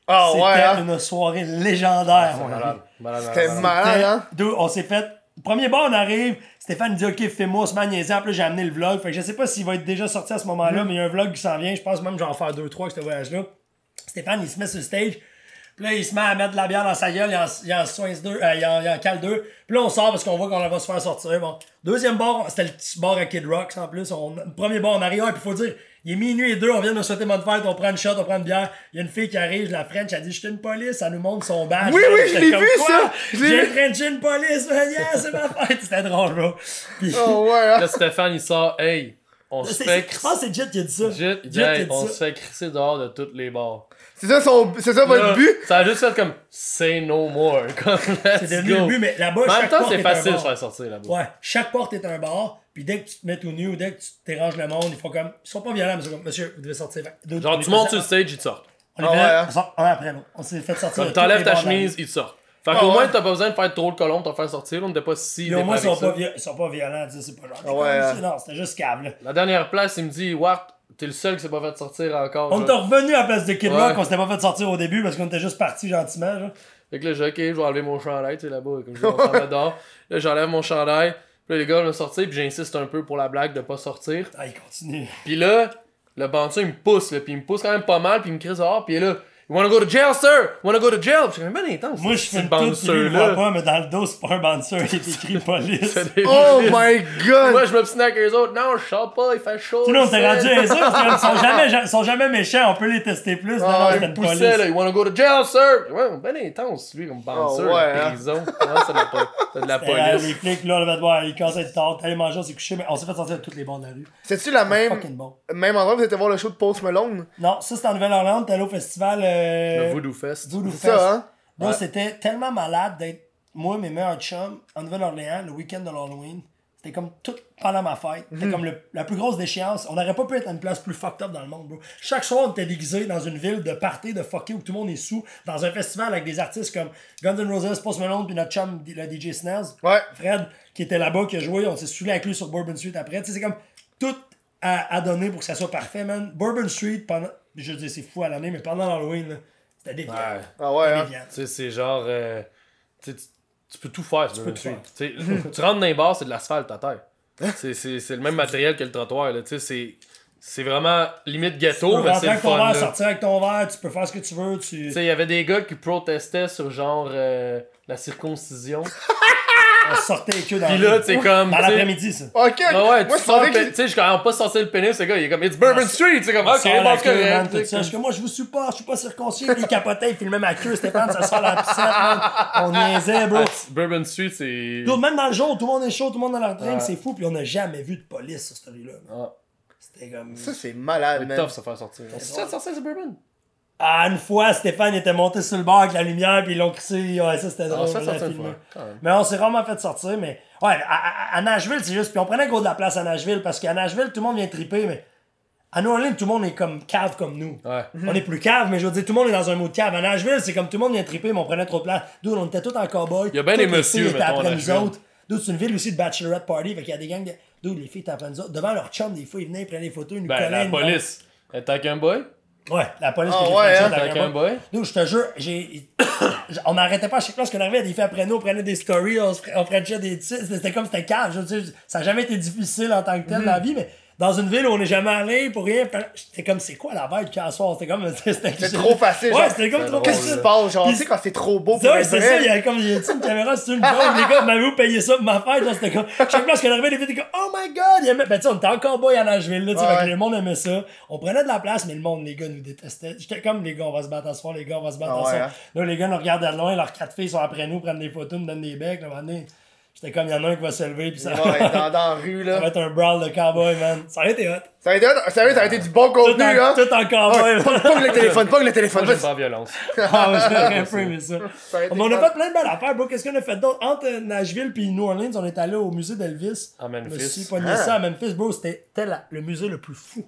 Ah, c'était ouais, hein? une soirée légendaire, mon ami. Malade. Malade, C'était malade. malade, hein? Deux, on s'est fait. Premier bar, on arrive. Stéphane dit Ok, fais-moi ce. En plus, j'ai amené le vlog. Fait que je sais pas s'il va être déjà sorti à ce Mhm. moment-là, mais il y a un vlog qui s'en vient. Je pense même que je vais en faire deux, trois avec ce voyage-là. Stéphane, il se met sur le stage. Puis là, il se met à mettre de la bière dans sa gueule. Il en, il en deux. euh, il, en, il en cale deux. Puis là, on sort parce qu'on voit qu'on va se faire sortir. Bon. Deuxième bar, c'était le petit bar à Kid Rocks en plus. On, le premier bar, on arrive. Ah, puis faut dire, il est minuit et deux. On vient de nous souhaiter bonne fête. On prend une shot, on prend une bière. Il y a une fille qui arrive, je la French. Elle dit, je suis une police. Elle nous montre son badge. Oui, oui, je l'ai vu, Quoi? ça. Je l'ai J'ai vu. Frenché une police. man. Yeah, c'est ma fête. C'était drôle, bro. Puis, Oh, ouais, hein. Là, Stéphane, il sort, hey, on se c'est- fait c'est- je pense que c'est Jet qui a dit ça. Jit, hey, dit on se fait crisser dehors de toutes les bars. C'est ça, son... c'est ça votre Là, but? Ça a juste fait comme say no more. Comme let's C'est devenu go. le but, mais là-bas, En même chaque temps, porte c'est facile de faire sortir là-bas. Ouais, chaque porte est un bar, puis dès que tu te mets tout nu ou dès que tu déranges le monde, ils font comme. Ils sont pas violents, mais ils sont comme, monsieur, vous devez sortir. Deux- Genre, on tu est montes sur le stage, ils te sortent. On est Ah fait- ouais, hein. on sort un après l'autre. On s'est fait sortir. Comme de t'enlèves ta chemise, ils te sortent. Fait Ah qu'au ouais. moins, t'as pas besoin de faire trop le colon pour te faire sortir. On n'était pas si. Au moins, ils sont pas, ils sont pas violents, tu sais, c'est pas genre. Ah ouais, hein. Non, c'était juste cave, là. La dernière place, il me dit, Wart, t'es le seul qui s'est pas fait sortir encore. On était revenu à la place de Kid Ouais. Rock, on s'était pas fait sortir au début parce qu'on était juste partis gentiment, genre. Fait que là, j'ai ok, je vais enlever mon chandail, tu sais, là-bas, comme je dis, on s'en va dehors. Là, j'enlève mon chandail. Là, les gars vont sortir, puis j'insiste un peu pour la blague de pas sortir. Ah, il continue. Puis là, le bandit, il me pousse, là, puis il me pousse quand même pas mal, puis il me crie dehors, puis là, You wanna go to jail, sir? Wanna go to jail? J'étais comme, ben intense. Moi, je c'est fais le tout, puis lui, bouncer, il le voit pas, mais dans le dos, c'est pas un bouncer, il est écrit police. Oh my god! Moi, je me avec eux autres. Non, je sors pas, il fait chaud. Tu sais, on s'est rendu à ça, parce qu'ils sont jamais, sont jamais méchants, on peut les tester plus. Non, Ah, non, il c'était Il une me poussait, police. là. You wanna go to jail, sir? Ouais, ben intense, lui, comme bouncer, ouais, la hein. prison. Ouais, c'est de la, po- c'est de la Euh, les police. flics, là, on voir, ils à être tard, t'allais manger, on s'est couché, mais on s'est fait sortir de toutes les bandes de la rue. C'est-tu la même, Fucking bon. même endroit vous étiez voir le show de Post Malone? Non, ça c'était en Nouvelle-Orléans, t'allais au festival. Euh, Le Voodoo Fest. Voodoo C'est Fest. ça, hein? Ouais. c'était tellement malade d'être moi, mes meilleurs chums, en Nouvelle-Orléans, le week-end de l'Halloween. C'était comme tout pendant ma fête. C'était Mhm. comme le- la plus grosse déchéance. On n'aurait pas pu être à une place plus fucked up dans le monde, bro. Chaque soir, on était déguisé dans une ville de party, de fucké, où tout le monde est sous, dans un festival avec des artistes comme Guns N' Roses, Post Malone, puis notre chum, le DJ Snells. Ouais. Fred, qui était là-bas, qui a joué, on s'est saoulé avec lui sur Bourbon Street après. Tu sais, c'est comme tout à, à donner pour que ça soit parfait, man. Bourbon Street, pendant. Je dis, c'est fou à l'année, mais pendant l'Halloween, c'était déviant. Ouais. Ah ouais, hein? Déviant. Tu sais, c'est genre. euh, tu tu- tu peux tout faire sur peux tout Street. Tu tu rentres dans les bars, c'est de l'asphalte à terre. C'est- C'est c'est le même matériel que le trottoir. là. Tu sais, c'est. C'est vraiment limite Tu ghetto, peux mais c'est avec ton fun. verre, là. sortir avec ton verre, tu peux faire ce que tu veux. Tu... Tu sais, il y avait des gars qui protestaient sur genre euh, la circoncision. On sortait les queues dans Puis là, c'est comme. Dans tu sais, l'après-midi, ça. Ok, Ah ouais, moi tu je sors savais le pe- que. Tu sais, je quand pas sorti le pénis, le gars, il est comme It's Bourbon Street! C'est comme, ok, Sors la bon, queue, man, correct. tout tu sais, ça. Je suis comme, moi, je vous supporte, je suis pas circoncis. Puis il capotait, il filmait ma queue, Stéphane, ça sort la piscine, man. On niaisait, bro. Ah, Bourbon Street, c'est. Même dans le jour, tout le monde est chaud, tout le monde dans leur drink, c'est fou. Puis on n'a jamais vu de police sur cette rue-là. man. Ah, C'était comme. Ça, c'est malade, c'est man. tough se faire sortir. On fait sortir, c'est Bourbon? Ah, une fois, Stéphane était monté sur le bar avec la lumière, puis ils l'ont crissé. Ouais, ça c'était On drôle. sortir une fois. quand même. Mais on s'est vraiment fait sortir, mais. Ouais, à, Nashville, c'est juste. Puis on prenait gros de la place à Nashville, parce qu'à Nashville, tout le monde vient triper, mais. À New Orleans, tout le monde est comme cave comme nous. Ouais. On est plus cave, mais je veux dire, tout le monde est dans un mode cave. À Nashville, c'est comme tout le monde vient triper, mais on prenait trop de place. D'où on était tous en cowboy. Il y a bien des les messieurs, à après nous autres. D'où c'est une ville aussi de bachelorette party, fait qu'il y a des gangs de. D'où les filles étaient après nous autres. Devant leur chum, des fois, ils venaient, ils prenaient des photos, ils nous Ben, la police. Elle était avec un boy? Ouais, la police Ah que j'ai ouais, fait hein, Avec un boy? D'où je te jure, j'ai. on n'arrêtait pas à chaque place qu'on arrivait, des filles après nous, on prenait des stories, on, se... on frenchait des titres. C'était comme c'était calme. Je veux dire, ça n'a jamais été difficile en tant que tel Mhm. dans la vie, mais dans une ville où on n'est jamais allé pour rien, c'était comme c'est quoi la vibe y à soir? C'était comme. C'était C'est trop facile. Ouais, c'était comme c'est trop Qu'est-ce qui facile. se passe? Genre, Puis- tu sais, quand c'est trop beau pour Ouais, c'est ça, il y vrai. a comme, il y a une caméra, c'est une joke, les gars, m'avaient payé ça pour ma fête, c'était comme, chaque place qu'on arrivait, les filles étaient comme, oh my god, il aimait, ben, tu sais, on était en cowboy à Nashville, là, tu sais, Ouais. fait que le monde aimait ça. On prenait de la place, mais le monde, les gars, nous détestaient. J'étais comme, les gars, on va se battre à ce soir, les gars, on va se battre Ah à ce soir. hein. Là, les gars nous regardaient de loin, leurs quatre filles sont après nous, prennent des photos, nous donnent des becs, là, J'étais comme, il y en a un qui va se lever, puis ça, Ouais, dans, dans la rue, ça va là. être un brawl de cowboy, man. Ça aurait été hot. Ça a été, sérieux, ça a été du bon contenu, en, hein. tout en cowboy. Pogne pogne le téléphone, pogne le téléphone. Moi, pas violence. Ah, ouais, j'aurais un peu aimé ça. Mais on a fait plein de belles affaires, bro. Qu'est-ce qu'on a fait d'autre? Entre Nashville puis New Orleans, on est allé au musée d'Elvis. À Memphis. Je me suis pogné Ah. ça à Memphis, bro. C'était le musée le plus fou.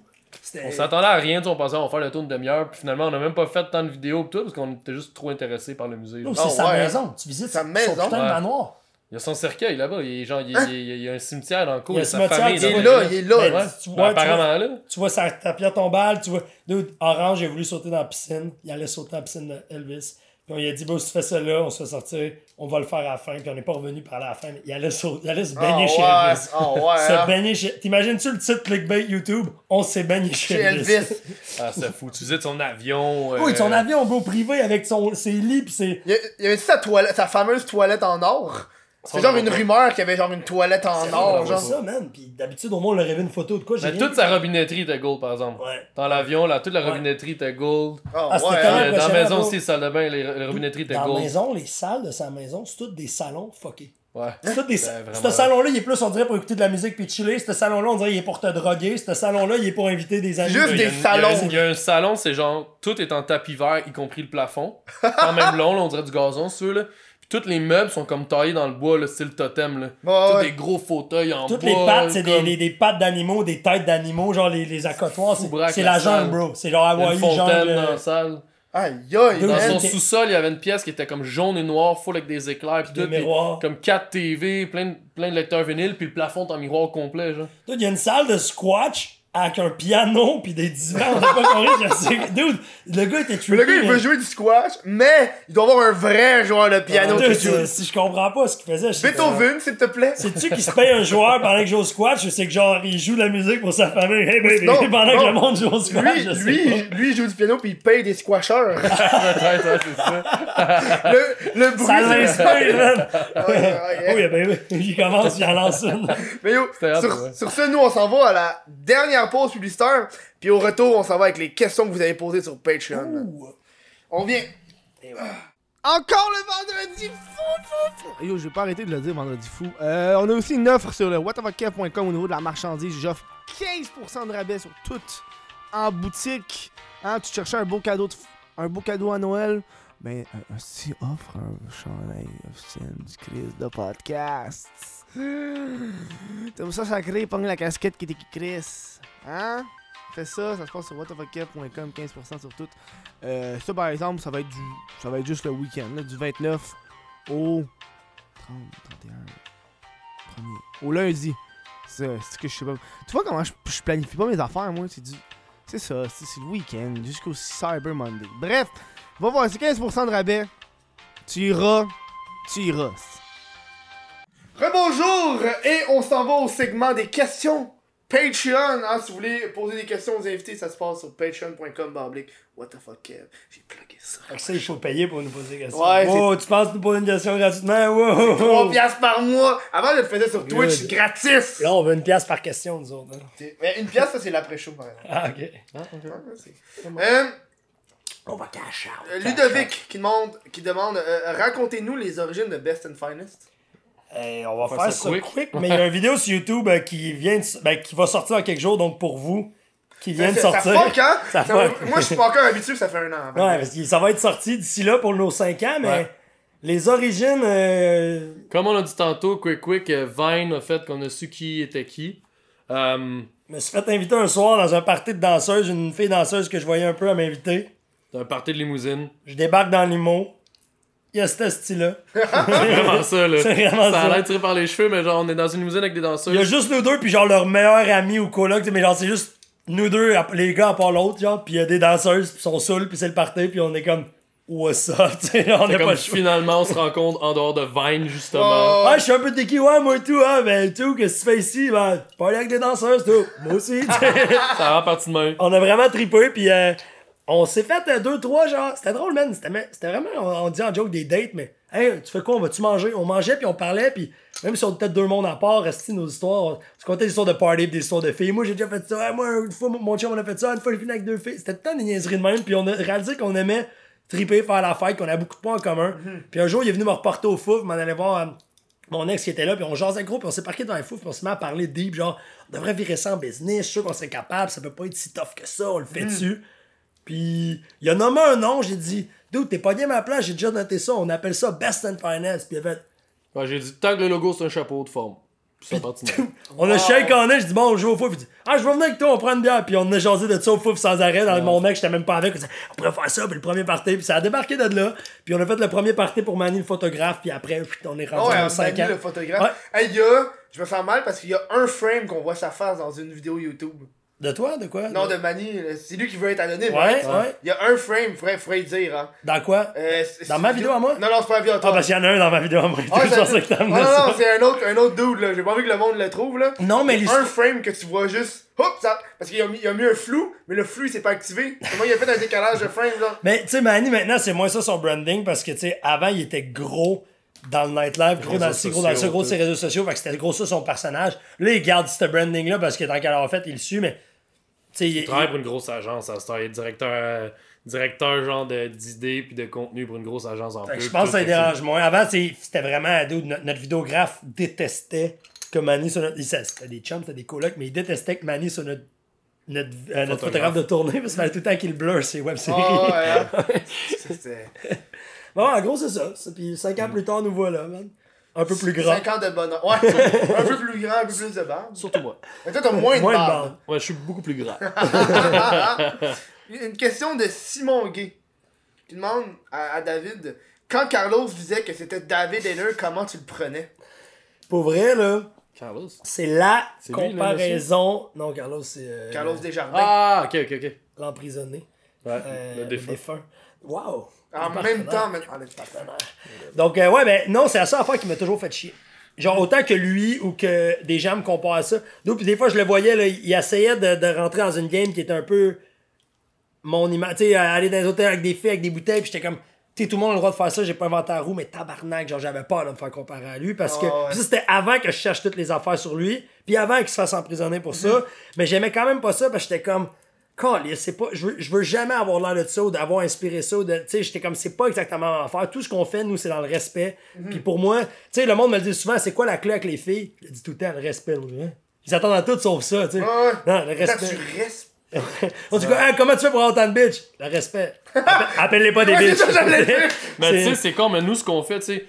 On s'attendait à rien, tu sais, on pensait on va faire le tour d'une demi-heure, puis finalement on a même pas fait tant de vidéos pis tout, parce qu'on était juste trop intéressés par le musée. Là. c'est Oh, sa ouais, maison. Tu visites Sa son maison. putain de Ouais. manoir. Il y a son cercueil là-bas, il, est genre, il, il- il- il y a un cimetière dans le cours, Il y a a sa cimetière, famille il est là, coin. il est là. Ben, tu Ben, vois, tu vois, apparemment là. tu vois sa tapiote tombale, tu vois. Dude, Orange, il a voulu sauter dans la piscine. Il allait sauter dans la piscine d'Elvis. Puis on lui a dit, bon, si tu fais ça là, on se fait sortir, on va le faire à la fin. Puis on n'est pas revenu par la fin. Il allait, sauter, il allait se baigner Ah chez ouais, Elvis. ah ouais, Se hein? baigner chez. T'imagines-tu le titre clickbait YouTube? On s'est baigné chez, Chez Elvis. Ah, c'est fou. Tu visites son avion. Oui, euh, son avion beau privé avec son, ses lits pis ses. Il y a- il y avait sa toilette, sa fameuse toilette en or. C'est genre une rumeur qu'il y avait genre une toilette en or, C'est genre. ça, man. Pis d'habitude, au moins, on leur avait une photo de quoi. j'ai Mais rien toute vu. sa robinetterie était gold, par exemple. Ouais. Dans l'avion, là, toute la Ouais. robinetterie était gold. Ah Ah, c'était ouais, hein. Euh, dans la maison aussi, salle de bain, les, les robinetteries étaient Dans la gold. maison, les salles de sa maison, c'est toutes des salons fuckés. Ouais. C'est toutes des sa- vraiment- Ce salon-là, il est plus, on dirait, pour écouter de la musique puis chiller. Ce salon-là, on dirait, il est pour te droguer. Ce salon-là, il est pour inviter des amis. Juste Il y a des une- salons. Il y, a, il y a un salon, c'est genre, tout est en tapis vert, y compris le plafond. Quand même long, là, on dirait du gazon, ceux là. Tous les meubles sont comme taillés dans le bois, le style totem, là. Tous ouais. des gros fauteuils en Toutes bois. les pattes, c'est des, comme- des, des pattes d'animaux, des têtes d'animaux, genre les, les accotoirs. C'est, la la jungle, bro. C'est genre Il y a Hawaii, une fontaine jungle. dans la salle. Aïe, aïe, Dans son sous-sol, il y avait une pièce qui était comme jaune et noire, full avec des éclairs, puis Des tout. puis miroirs. Comme 4 TV, plein de, plein de lecteurs vinyles, puis le plafond en miroir complet, genre. Il y a une salle de squash avec un piano pis des divans, on a pas compris. Je sais, dude, le gars était trippé. Le gars, il veut mais- jouer du squash, mais il doit avoir un vrai joueur de piano Dude, qui si je comprends pas ce qu'il faisait, je sais pas. Beethoven, s'il te plaît. C'est-tu qui se paye un joueur pendant que je joue au squash ou c'est que genre il joue de la musique pour sa famille? Hey baby, Non, pendant non. que le monde joue au squash, Lui, je sais lui, pas. lui, il joue du piano puis il paye des squasheurs. Le, le bruit. Ça l'inspire, man! Oui, ben oui, il commence, il en lance une. Mais yo, sur, sur ce, nous, on s'en va à la dernière pause publicitaire. Puis au retour, on s'en va avec les questions que vous avez posées sur Patreon. On vient. Encore le vendredi fou, fou, fou. Yo, je vais pas arrêter de le dire, vendredi fou. Euh, on a aussi une offre sur le whatofacare.com au niveau de la marchandise. J'offre 15% de rabais sur tout en boutique. Hein, tu cherchais un beau cadeau, de f- un beau cadeau à Noël? Ben, euh, si offre un chandail du Chris de podcast. T'aimes ça sacré, pogne la casquette qui est écrit Chris. Hein? Fais ça, ça se passe sur whatofacare.com, 15% sur tout. Euh, ça par exemple, ça va être du. Ça va être juste le week-end, du 29 au 30, 31, 1er. Au lundi. C'est c'est que je sais pas. Tu vois comment je, je planifie pas mes affaires, moi? C'est du. C'est ça, c'est le week-end, jusqu'au Cyber Monday. Bref, va voir, c'est 15% de rabais. Tu iras, tu iras. Rebonjour! Et on s'en va au segment des questions Patreon. Hein, si vous voulez poser des questions aux invités, ça se passe sur patreon.com. What the fuck, Kev? J'ai plugué ça. Fait que ça, il faut payer pour nous poser des questions. Ouais, oh, tu penses nous poser une question gratuitement? Wow! 3 piastres par mois. Avant, je le faisais sur Twitch Good. gratis. Là, on veut une pièce par question, nous autres. hein. Mais une pièce, ça, c'est l'après-show, par exemple. Ah, ok. C'est- Euh, On va cacher. Ludovic qui demande, qui demande euh, racontez-nous les origines de Best and Finest. Hey, on va faire faire ça quick. quick, mais il y a une vidéo sur YouTube euh, qui vient de, ben, qui va sortir dans quelques jours, donc pour vous, qui vient de sortir. ça fuck, hein? Ça Ça- fuck. Moi, je suis pas encore habitué, ça fait un an. Ouais, parce que ça va être sorti d'ici là pour nos 5 ans, mais Ouais. les origines. euh, Comme on a dit tantôt, Quick Quick, euh, Vine a fait qu'on a su qui était qui. Euh, Je me suis fait inviter un soir dans un party de danseuses, une fille danseuse que je voyais un peu à m'inviter. c'est un party de limousine. Je débarque dans l'IMO. Il y a ce style-là. C'est vraiment ça, là. C'est vraiment ça a l'air tiré par les cheveux, mais genre, on est dans une limousine avec des Il y a juste nous deux, puis genre leur meilleur ami ou coloc, tu sais, mais genre c'est juste nous deux, les gars à part l'autre, genre, puis il y a des danseuses, puis ils sont saouls, puis c'est le party, puis on est comme, what's up, tu sais, on pas comme finalement on se rencontre en dehors de Vine, justement. Oh, Ouais, je suis un peu déqui, ouais, moi tout, hein, ben tout, qu'est-ce que tu fais ici? Ben, parler avec des danseuses, tout. Moi aussi, tu sais. Ça va partie de même. on a vraiment trippé, puis euh, on s'est fait euh, deux, trois, genre, c'était drôle, man. C'était vraiment, on, on dit en joke des dates, mais, hey, tu fais quoi, on va-tu manger? On mangeait, puis on parlait, puis même si on était deux mondes à part, restait nos histoires. On se contait des histoires de party, des histoires de filles. Moi, j'ai déjà fait ça. Moi, une fois, mon chum, on a fait ça. Une fois, j'ai fini avec deux filles. C'était tout le temps des niaiseries de même, puis on a réalisé qu'on aimait triper, faire la fête, qu'on a beaucoup de points en commun. Puis un jour, il est venu me reporter au fouf, m'en allait voir. euh, mon ex qui était là, puis on jasait gros, puis on s'est parqué dans les fous, puis on s'est mis à parler deep, genre, on devrait virer ça en business, je suis sûr qu'on serait capable, ça peut pas être si tough que ça, on le fait dessus. Puis il a nommé un nom, j'ai dit, dude, t'es pas bien à ma place, j'ai déjà noté ça, on appelle ça Best and Finance, puis il a fait, Ouais, j'ai dit, tant que le logo c'est un chapeau de forme. Puis on a shake en j'ai dit, bon, on joue au fouf, il dit, ah, je vais venir avec toi, on prend une bière, puis on a jasé de ça au fouf sans arrêt, dans mon mec, j'étais même pas avec, on, disait, on pourrait faire ça, puis le premier party, puis ça a débarqué de là, puis on a fait le premier party pour Manny le photographe, puis après, on est Ah rendu ouais, en 5 Manu, ans. le photographe. Hey, il y a, je me sens mal parce qu'il y a un frame qu'on voit sa face dans une vidéo YouTube. De toi, de quoi? Non, de Manny, euh, c'est lui qui veut être anonyme. Ouais, hein? ouais. Il y a un frame, faudrait, faudrait dire. Hein. Dans quoi? Euh, Dans ma vidéo à moi? Non, non, c'est pas la vidéo à Ah, toi. parce qu'il y en a un dans ma vidéo à moi. Ah, je ça- pensais que non, t'amenais non, ça. non, c'est un autre, un autre dude, là. J'ai pas envie que le monde le trouve, là. Non, mais les. Un frame que tu vois juste. Hop, ça. Parce qu'il a, mis- il a mis un flou, mais le flou, il s'est pas activé. Comment il a fait un décalage de frame, là? Mais tu sais, Manny, maintenant, c'est moins ça son branding parce que, tu sais, avant, il était gros dans le nightlife, gros dans ci, gros dans le sociaux, gros sur les réseaux sociaux. Fait que c'était gros ça son personnage. Là, il garde ce branding-là parce que tant qu'elle en fait, il le suit, mais. Tu sais, il, Il travaille pour une grosse agence à Star. Il est directeur, euh, directeur genre de- d'idées puis de contenu pour une grosse agence en Fait plus. je pense que ça dérange moins. Avant, c'était vraiment. dude, notre, notre vidéographe détestait que Manny soit notre. il- C'était des chums, c'était des colocs, mais il détestait que Manny soit notre. Notre, euh, notre Photographe. de tournée parce qu'il fallait tout le temps qu'il blur ses web-séries. Oh, ouais. C'était. Bon, en gros, c'est ça. Puis 5 ans plus tard, nous voilà, man. Un peu plus grand. 5 ans de bonheur. Ouais, un peu plus grand, un peu plus de barbe. Surtout moi. Mais toi, t'as moins de Moins de barbe. barbe. Ouais, je suis beaucoup plus grand. Une question de Simon Gay. Qui demande à, à David quand Carlos disait que c'était David Heller, comment tu le prenais? Pour vrai, là, Carlos. C'est la lui, comparaison. non, Carlos, c'est. euh, Carlos Desjardins. Ah, ok, ok, ok. L'emprisonné. Ouais, Euh, le défunt. Wow! En même temps. Ah, le partenaire. Donc, euh, ouais, ben non, c'est la seule affaire qui m'a toujours fait chier. Genre, autant que lui ou que des gens me comparent à ça. Donc, puis des fois, je le voyais, là, il essayait de, de rentrer dans une game qui était un peu mon image. Tu sais, aller dans les hôtels avec des filles, avec des bouteilles, puis j'étais comme. Tu sais, tout le monde a le droit de faire ça, j'ai pas inventé la roue, mais tabarnak, genre, j'avais peur de me faire comparer à lui parce que. Ah ouais. puis ça, c'était avant que je cherche toutes les affaires sur lui, puis avant qu'il se fasse emprisonner pour ça. Mhm. Mais j'aimais quand même pas ça parce que j'étais comme. C'est pas je veux, je veux jamais avoir l'air de ça ou d'avoir inspiré ça ou de tu sais j'étais comme c'est pas exactement l'affaire tout ce qu'on fait nous c'est dans le respect. Mhm. puis pour moi tu sais le monde me le dit souvent c'est quoi la clé avec les filles? Je le dis tout le temps le respect hein. ils s'attendent à tout sauf ça tu sais. Ouais, non le Quand respect. on dit quoi Hein, comment tu fais pour avoir autant de bitch le respect. Appelle- appelle-les pas des bitches. Mais tu sais, c'est con, mais nous, ce qu'on fait, tu sais,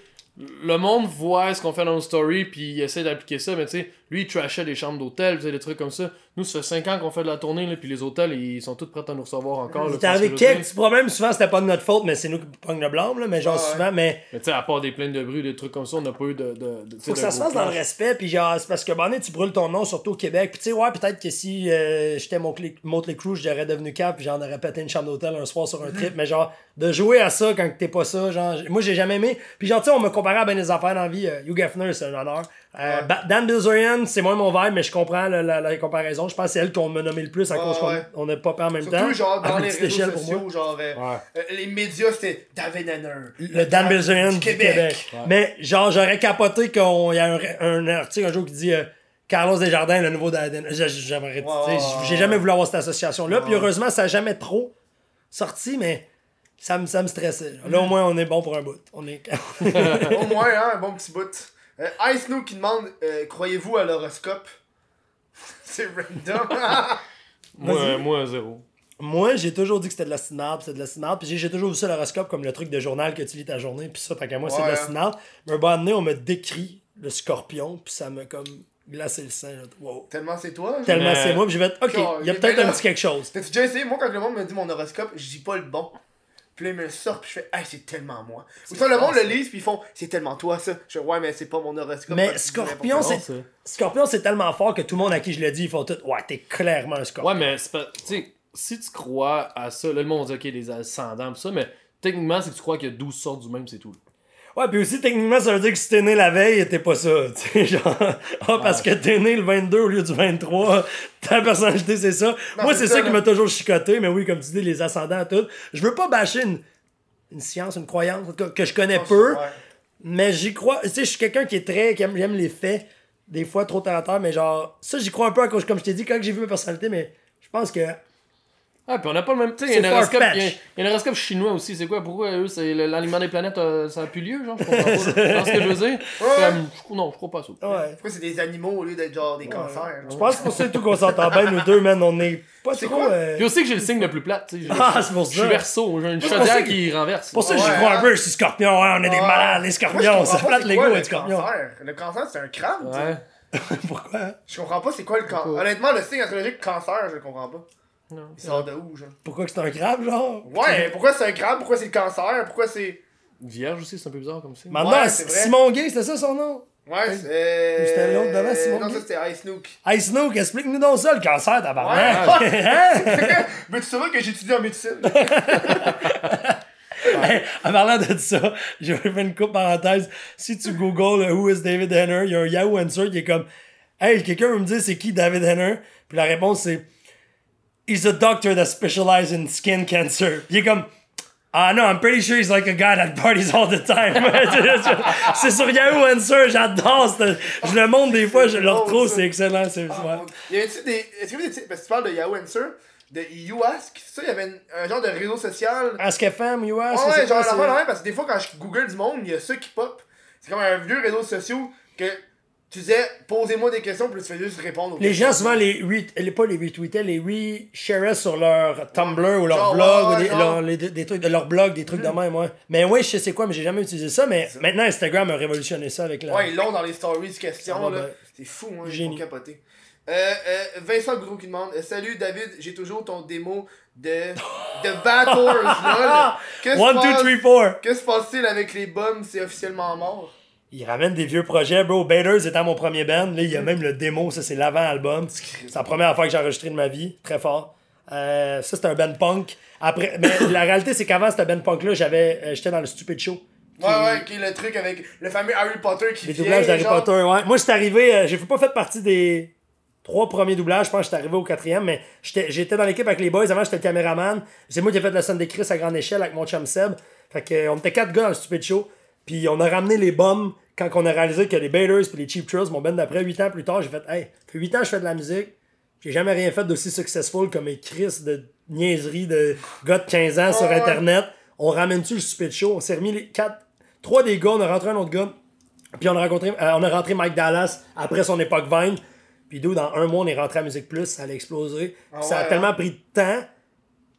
le monde voit ce qu'on fait dans nos stories, puis il essaie d'appliquer ça, mais tu sais, lui, il trashait des chambres d'hôtel, sais, des trucs comme ça. Nous, ça fait 5 ans qu'on fait de la tournée, là, puis les hôtels, ils sont tous prêts à nous recevoir encore. veux dire? quelques problèmes souvent c'était pas de notre faute mais c'est nous qui prenons le blâme là mais genre Ouais, ouais. souvent mais Mais tu sais, à part des plaintes de bruit, des trucs comme ça, on n'a pas eu de. de, de faut que ça se fasse dans le respect puis genre c'est parce que bon tu brûles ton nom surtout au Québec puis tu sais ouais peut-être que si euh, j'étais mon Motley Crue j'aurais devenu cap puis j'en aurais pété une chambre d'hôtel un soir sur un trip mais genre de jouer à ça quand t'es pas ça genre moi j'ai jamais aimé puis genre tu sais on me comparait à ben des affaires dans la vie euh, Hugh Hefner c'est un honneur Euh, Ba- Dan Bilzerian c'est moins mon vibe mais je comprends la, la- la comparaison je pense que c'est elle qu'on m'a nommé le plus à Ouais, cause qu'on ouais. on n'a pas peur en même temps genre, dans les réseaux sociaux, genre, euh, Ouais. euh, les médias, c'était David Henner. le Dan Bilzerian du Québec. Mais genre, j'aurais capoté qu'il y a un, un article un jour qui dit euh, Carlos Desjardins, le nouveau Dan. J'ai- J'aimerais. ouais, ouais. jamais voulu avoir cette association-là. Puis heureusement, ça n'a jamais trop sorti, mais ça me, ça me stressait. Là, au moins, on est bon pour un bout. On est. Au moins, hein, un bon petit bout. Euh, Ice Snow qui demande euh, Croyez-vous à l'horoscope? C'est random. Moi, moi, zéro. Moi, j'ai toujours dit que c'était de la cinéma, c'était de la cinéma. Puis j'ai toujours vu ça l'horoscope comme le truc de journal que tu lis ta journée. Puis ça, tant qu'à moi, c'est de la cinéma. Mais un moment donné, on me décrit le scorpion. Puis ça m'a comme glacé le sang. là. Wow. Tellement c'est toi. Tellement c'est moi. Puis je vais être, ok, il y a peut-être un petit quelque chose. T'as-tu déjà essayé? Moi, quand le monde me dit mon horoscope, je dis pas le bon. Puis là, il me le sort, puis je fais, hey, c'est tellement moi. Ou ça, le monde le lise, puis ils font, c'est tellement toi, ça. Je fais, ouais, mais c'est pas mon horoscope. Mais Scorpion, c'est- Scorpion, c'est tellement fort que tout le monde à qui je le dis, ils font tout. Ouais, t'es clairement un scorpion. Ouais, mais c'est pas. Tu sais, si tu crois à ça, là, le monde dit, ok, des ascendants, pis ça, mais techniquement, c'est que tu crois qu'il y a 12 sortes du même, c'est tout. Ouais, puis aussi, techniquement, ça veut dire que si t'es né la veille, t'es pas ça. Tu sais, genre. Ah, parce que t'es né le 22 au lieu du 23, ta personnalité, c'est ça. Moi, c'est ça, ça qui m'a toujours chicoté, mais oui, comme tu dis, les ascendants, tout. Je veux pas bâcher une, une science, une croyance, en tout cas, que je connais peu, Ouais. mais j'y crois. Tu sais, je suis quelqu'un qui est très. qui aime, j'aime les faits, des fois trop terre, mais genre, ça, j'y crois un peu à cause, comme je t'ai dit, quand j'ai vu ma personnalité, mais je pense que. Ah, puis on n'a pas le même. Tu sais, il y a un horoscope- far-fetched. il y a- il y a un horoscope chinois aussi. C'est quoi? Pourquoi eux, c'est l'alignement des planètes, euh, ça a plus lieu, genre? Je comprends pas. ce que je veux dire Comme, je- Non, je crois pas ça. Ouais. Pourquoi c'est des animaux au lieu d'être genre des cancers Je pense que c'est pour ça et tout qu'on s'entend bien, nous deux, man. On est pas C'est trop. quoi? euh, Puis aussi que j'ai le signe le plus plat, tu sais. Ah, c'est pour Je suis ça. verso, j'ai une ça chaudière que- qui renverse. C'est pour ça que j'y Ouais, crois un peu, je suis scorpion, ouais, on est des Ouais. malades, les scorpions, ça c'est l'ego, quoi, être le cancer? Le cancer, c'est un crâne. tu sais. Ouais. Pourquoi? Je comprends pas c'est quoi le cancer. Honnêtement, le signe astrologique cancer, je le comprends pas. Non. Il sort de où, genre? Pourquoi que c'est un crabe, genre? Ouais, pourquoi c'est un crabe? Pourquoi c'est le cancer? Pourquoi c'est. Vierge aussi, c'est un peu bizarre comme signe. Maintenant, Ouais, c'est vrai. Simon Gay, c'était ça son nom? Ouais, c'est. C'était l'autre d'avant, Simon Non, ça c'était Ice Snook. Hey Snook, explique-nous donc ça, le cancer, tabarnak! Hein? Mais tu savais que j'étudie en médecine. Hey, en parlant de ça, je vais faire une coupe parenthèse. Si tu googles euh, Who is David Henner, il y a un Yahoo Answer qui est comme Hey, quelqu'un veut me dire c'est qui David Henner? Puis la réponse c'est He's a doctor that specializes in skin cancer. Est comme Ah non, I'm pretty sure he's like a guy that parties all the time. c'est sur Yahoo Answer, j'adore. Je le montre des fois, je le retrouve, c'est excellent. C'est, ouais. Y avait-tu des. Est-ce que Parce que tu parles de Yahoo Answer, de YouAsk, ça, il y avait une- un genre de réseau social. Ask FM, Ouais, c'est ouais, genre la fois parce que des fois quand je google du monde, il y a ceux qui pop. C'est comme un vieux réseau social que tu disais posez-moi des questions, puis tu fais juste répondre aux Les questions. gens souvent les, les pas les retweetaient, les re-shareaient sur leur Tumblr ou leur Genre, blog ouais, ou des, leur, les- des trucs de leur blog, des trucs de même, ouais. Mais oui, je sais c'est quoi, mais j'ai jamais utilisé ça, mais maintenant Instagram a révolutionné ça avec la. Ouais, ils l'ont dans les stories questions, va là. C'est fou, hein, font capoter. Euh, euh, Vincent Gros qui demande Salut David, j'ai toujours ton démo de, de Battles, lol. Que se One, two, passe- three, four. Que se passe-t-il avec les bombes? C'est officiellement mort. Il ramène des vieux projets, bro. Baiters était mon premier band. Là, il y a même le démo, ça, c'est l'avant-album. C'est la première fois que j'ai enregistré de ma vie, très fort. Euh, ça, c'est un band punk. Après, mais la réalité, c'est qu'avant ce band punk-là, j'avais, euh, j'étais dans le Stupid Show. Ouais, ouais, qui est le truc avec le fameux Harry Potter qui Les vient, doublages d'Harry genre. Potter, ouais. Moi, j'étais arrivé, euh, j'ai pas fait partie des trois premiers doublages, je pense que j'étais arrivé au quatrième, mais j'étais dans l'équipe avec les boys. Avant, j'étais le caméraman. C'est moi qui ai fait la scène des Chris à grande échelle avec mon chum Seb. Fait que, on était quatre gars dans le Stupid Show. Puis on a ramené les bombes quand on a réalisé que les Baiters puis les Cheap Thrills, mon band d'après, 8 ans plus tard, j'ai fait, hey, fait 8 ans que je fais de la musique. J'ai jamais rien fait d'aussi successful comme les Chris de niaiserie de gars de 15 ans sur ouais. Internet. On ramène-tu le Stupid Show? On s'est remis les quatre, trois des gars, on a rentré un autre gars. Puis on a, rencontré, euh, on a rentré Mike Dallas après son époque Vine. Puis d'où, dans un mois, on est rentré à Musique Plus, ça allait exploser. Puis ça a tellement hein? pris de temps.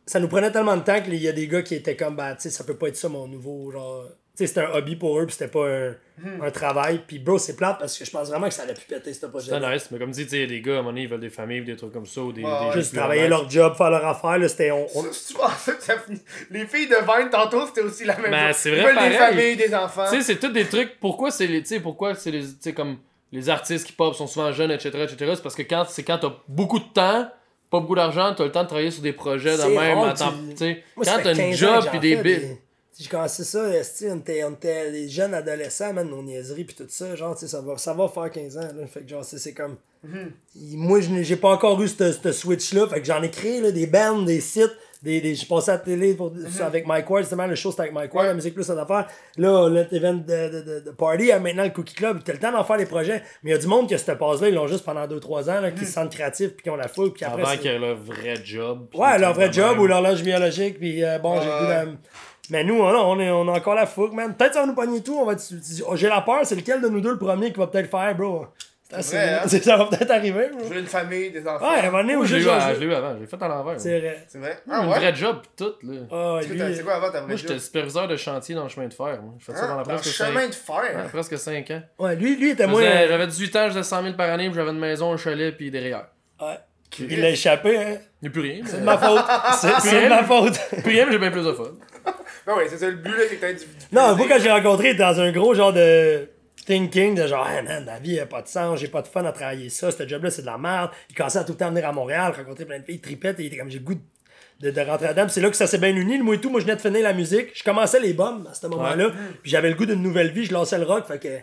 Ça nous prenait tellement de temps qu'il y a des gars qui étaient comme, bah, tu sais, ça peut pas être ça mon nouveau, genre. Tu sais, c'était un hobby pour eux, puis c'était pas un, un travail. Puis bro, c'est plate parce que je pense vraiment que ça allait plus péter ce projet. C'est nice, mais comme tu dis, tu sais, des gars, à un moment donné, ils veulent des familles, des trucs comme ça, ou des. Des. Juste travailler leur job, faire leur affaire, là, c'était. On, Les filles de Vine, tantôt, c'était aussi la même Ben, chose. c'est Ils vrai, veulent des pareil. familles, des enfants. Tu sais, c'est tous des trucs. Pourquoi c'est les. Tu sais, pourquoi c'est les. Tu sais, comme. Les artistes qui pop sont souvent jeunes, etc., etc. C'est parce que quand c'est quand t'as beaucoup de temps, pas beaucoup d'argent, t'as le temps de travailler sur des projets de même. rare à que temps- tu- Moi, quand t'as une 15 ans job j'en des bits. J'ai commencé ça, esti, on était, on était des jeunes adolescents, man, nos niaiseries pis tout ça, genre, tu sais, ça va, ça va faire 15 ans, là, fait que genre, c'est c'est comme... Moi, je n'ai- j'ai pas encore eu ce ce switch-là, fait que j'en ai créé, là, des bands, des sites, des, des, j'ai passé à la télé pour, avec Mike Ward, justement, le show c'était avec Mike Ward, la musique plus cette affaire. Là, l'événement de, de, de, de party, euh, maintenant le Cookie Club, t'as le temps d'en faire des projets, mais il y a du monde qui a cette passe-là, ils l'ont juste pendant 2-3 ans, là, qui se sentent créatifs puis qui ont la foule, puis après... Avant c'est- qu'il y ait leur vrai job. Ouais, leur vrai job même. ou l'horloge biologique, puis euh, bon, j'ai goût Mais nous, on, on, est, on a encore la fougue, man. Peut-être ça va nous pogner tout, on va être- J'ai la peur, c'est lequel de nous deux le premier qui va peut-être faire, bro? C'est assez- vrai, hein? Ça va peut-être arriver, bro. Je veux une famille, des enfants. Ouais, à un moment donné, Moi, où je l'ai j'ai eu, je eu avant, j'ai fait à l'envers. C'est vrai. C'est vrai? Un Ah ouais? vrai job pis tout, là. Ah, lui, C'est quoi avant ta vraie Moi, j'étais superviseur de chantier dans le chemin de fer. Moi. J'ai fait ça pendant Dans le presque 5 chemin de fer? Ouais, presque 5 ans. ouais, lui, lui était Je moins. faisais- J'avais 18 ans, je faisais 100 000 par année, puis j'avais une maison, un chalet, puis derrière. Ouais. Il l'a échappé, hein? Il n'y a plus rien. C'est de ma faute. C'est de ma faute. Plus rien, mais j'ai bien plus de fun. Ben ouais, c'est ça le but, là, c'est que t'as du. Non, moi, quand j'ai rencontré, dans un gros genre de thinking de genre, hey man, la vie a pas de sens, j'ai pas de fun à travailler ça, ce job-là, c'est de la merde. Il commençait à tout le temps venir à Montréal, rencontrer plein de filles, il tripait, et il était comme, j'ai le goût de, de, rentrer là-dedans. Puis c'est là que ça s'est bien uni. Moi et tout, moi, je venais de finir la musique. Je commençais les bombes à ce moment-là. Puis j'avais le goût d'une nouvelle vie, je lançais le rock, fait que.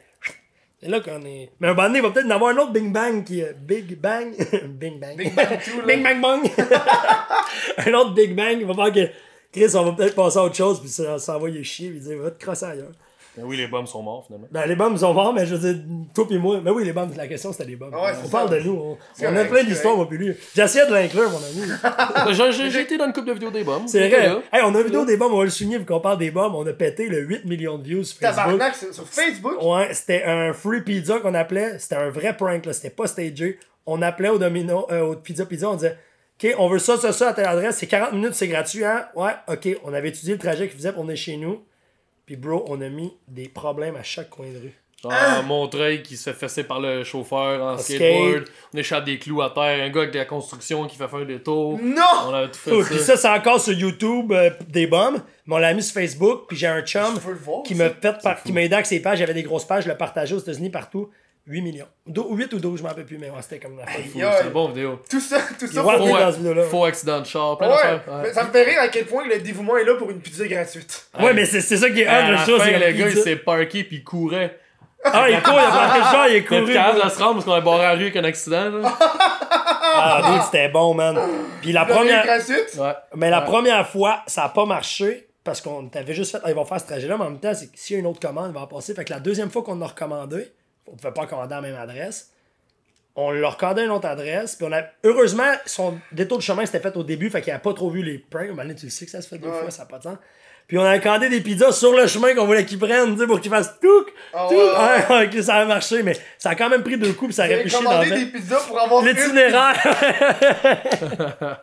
C'est là qu'on est. Mais un moment donné, il va peut-être en avoir un autre Big Bang qui est. Big Bang? Big Bang. Big Bang. Big Bang Bang. un autre Big Bang, il va faire que. Chris, on va peut-être passer à autre chose, puis ça s'envoyer chier, puis dire, va te crosser ailleurs. Ben oui, les bombes sont morts finalement. Ben, les bombes sont morts, mais je veux dire, toi pis moi. Mais oui, les bombes, la question c'était les bombes. Ah ouais, on parle ça. de nous. On, a plein d'histoires, moi, puis lui. J'essayais de l'inclure, mon ami. J'ai- été dans une couple de vidéos des bombes. C'est vrai. là. Hey, on a une vidéo des bombes, on va le souligner, vu qu'on parle des bombes. On a pété le 8 millions de views sur Facebook. Tabarnak, sur Facebook? Ouais, c'était un free pizza qu'on appelait. C'était un vrai prank, là. C'était pas stagé. On appelait au domino, euh, au pizza pizza, on disait. OK, on veut ça, ça, ça à telle adresse. C'est 40 minutes, c'est gratuit, hein? Ouais, OK. On avait étudié le trajet qu'il faisait pour venir chez nous. Puis, bro, on a mis des problèmes à chaque coin de rue. Genre Ah! Montreuil qui se fait fesser par le chauffeur en skate. skateboard. On échappe des clous à terre. Un gars avec de la construction qui fait faire des tours. On Non! a tout fait Oh, ça. puis ça, c'est encore sur YouTube, euh, des bombes. Mais on l'a mis sur Facebook. Puis j'ai un chum voir. qui par- qui m'a aidé avec ses pages. J'avais des grosses pages. Je le partageais aux États-Unis partout. 8 millions. Do- 8 ou 12, je m'en rappelle plus, mais ouais, c'était comme la Yo, C'est une bonne vidéo. Tout ça, tout ça. Il Faux, dans cette vidéo-là. faux accident de char, plein Ouais, mais Ouais. ça me fait rire à quel point le dévouement est là pour une pizza gratuite. Ouais, mais c'est c'est ça qui est hot, À le la show, c'est le gars, il s'est parké puis il courait. Ah, il court, il a parqué le char, il est Il était couru. capable de se rendre parce qu'on a barré la rue avec un accident. Là. Ah, dude, c'était bon, man. Puis la Première gratuite? Ouais. Mais la Ouais. première fois, ça a pas marché parce qu'on t'avait juste fait, ah, ils vont faire ce trajet-là, mais en même temps, c'est que s'il y a une autre commande, il va en passer. Fait que la deuxième fois qu'on a recommandé, on pouvait pas commander à la même adresse. On leur recommandait une autre adresse, puis on a. Heureusement, son détour de chemin c'était fait au début, fait qu'il a pas trop vu les pranks. Maintenant, tu le sais que ça se fait Ouais. fois, ça n'a pas de sens. Puis on a commandé des pizzas sur le chemin qu'on voulait qu'ils prennent, tu sais, pour qu'ils fassent tout. Ah tout. ouais, ouais, Ouais, ouais, que ça a marché, mais ça a quand même pris deux coups, puis ça pu chier dans des pizzas pour avoir une L'itinéraire!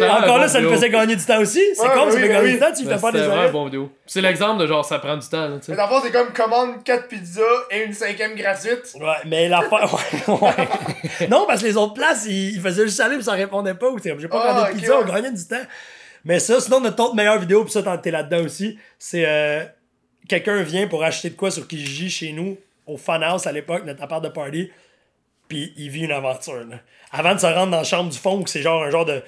Encore là, bon ça me vidéo. faisait gagner du temps aussi. C'est ben ça fait gagner oui. du temps, tu Mais fais pas des une bonne vidéo. C'est l'exemple de genre ça prend du temps. Là, tu sais. Mais fond, c'est comme commande 4 pizzas et une cinquième gratuite. Ouais, mais l'affaire. Ouais, ouais. non, parce que les autres places, ils, faisaient juste aller, puis ça répondait pas. ou c'est comme, J'ai pas Ah, commandé de ok, pizza, on ouais. gagnait du temps. Mais ça, sinon, notre autre meilleure vidéo, puis ça, t'es là-dedans aussi, c'est. Euh, quelqu'un vient pour acheter de quoi sur Kijiji chez nous, au Funhouse à l'époque, notre appart de party, puis il vit une aventure. Là. Avant de se rendre dans la chambre du fond, où c'est genre un genre de,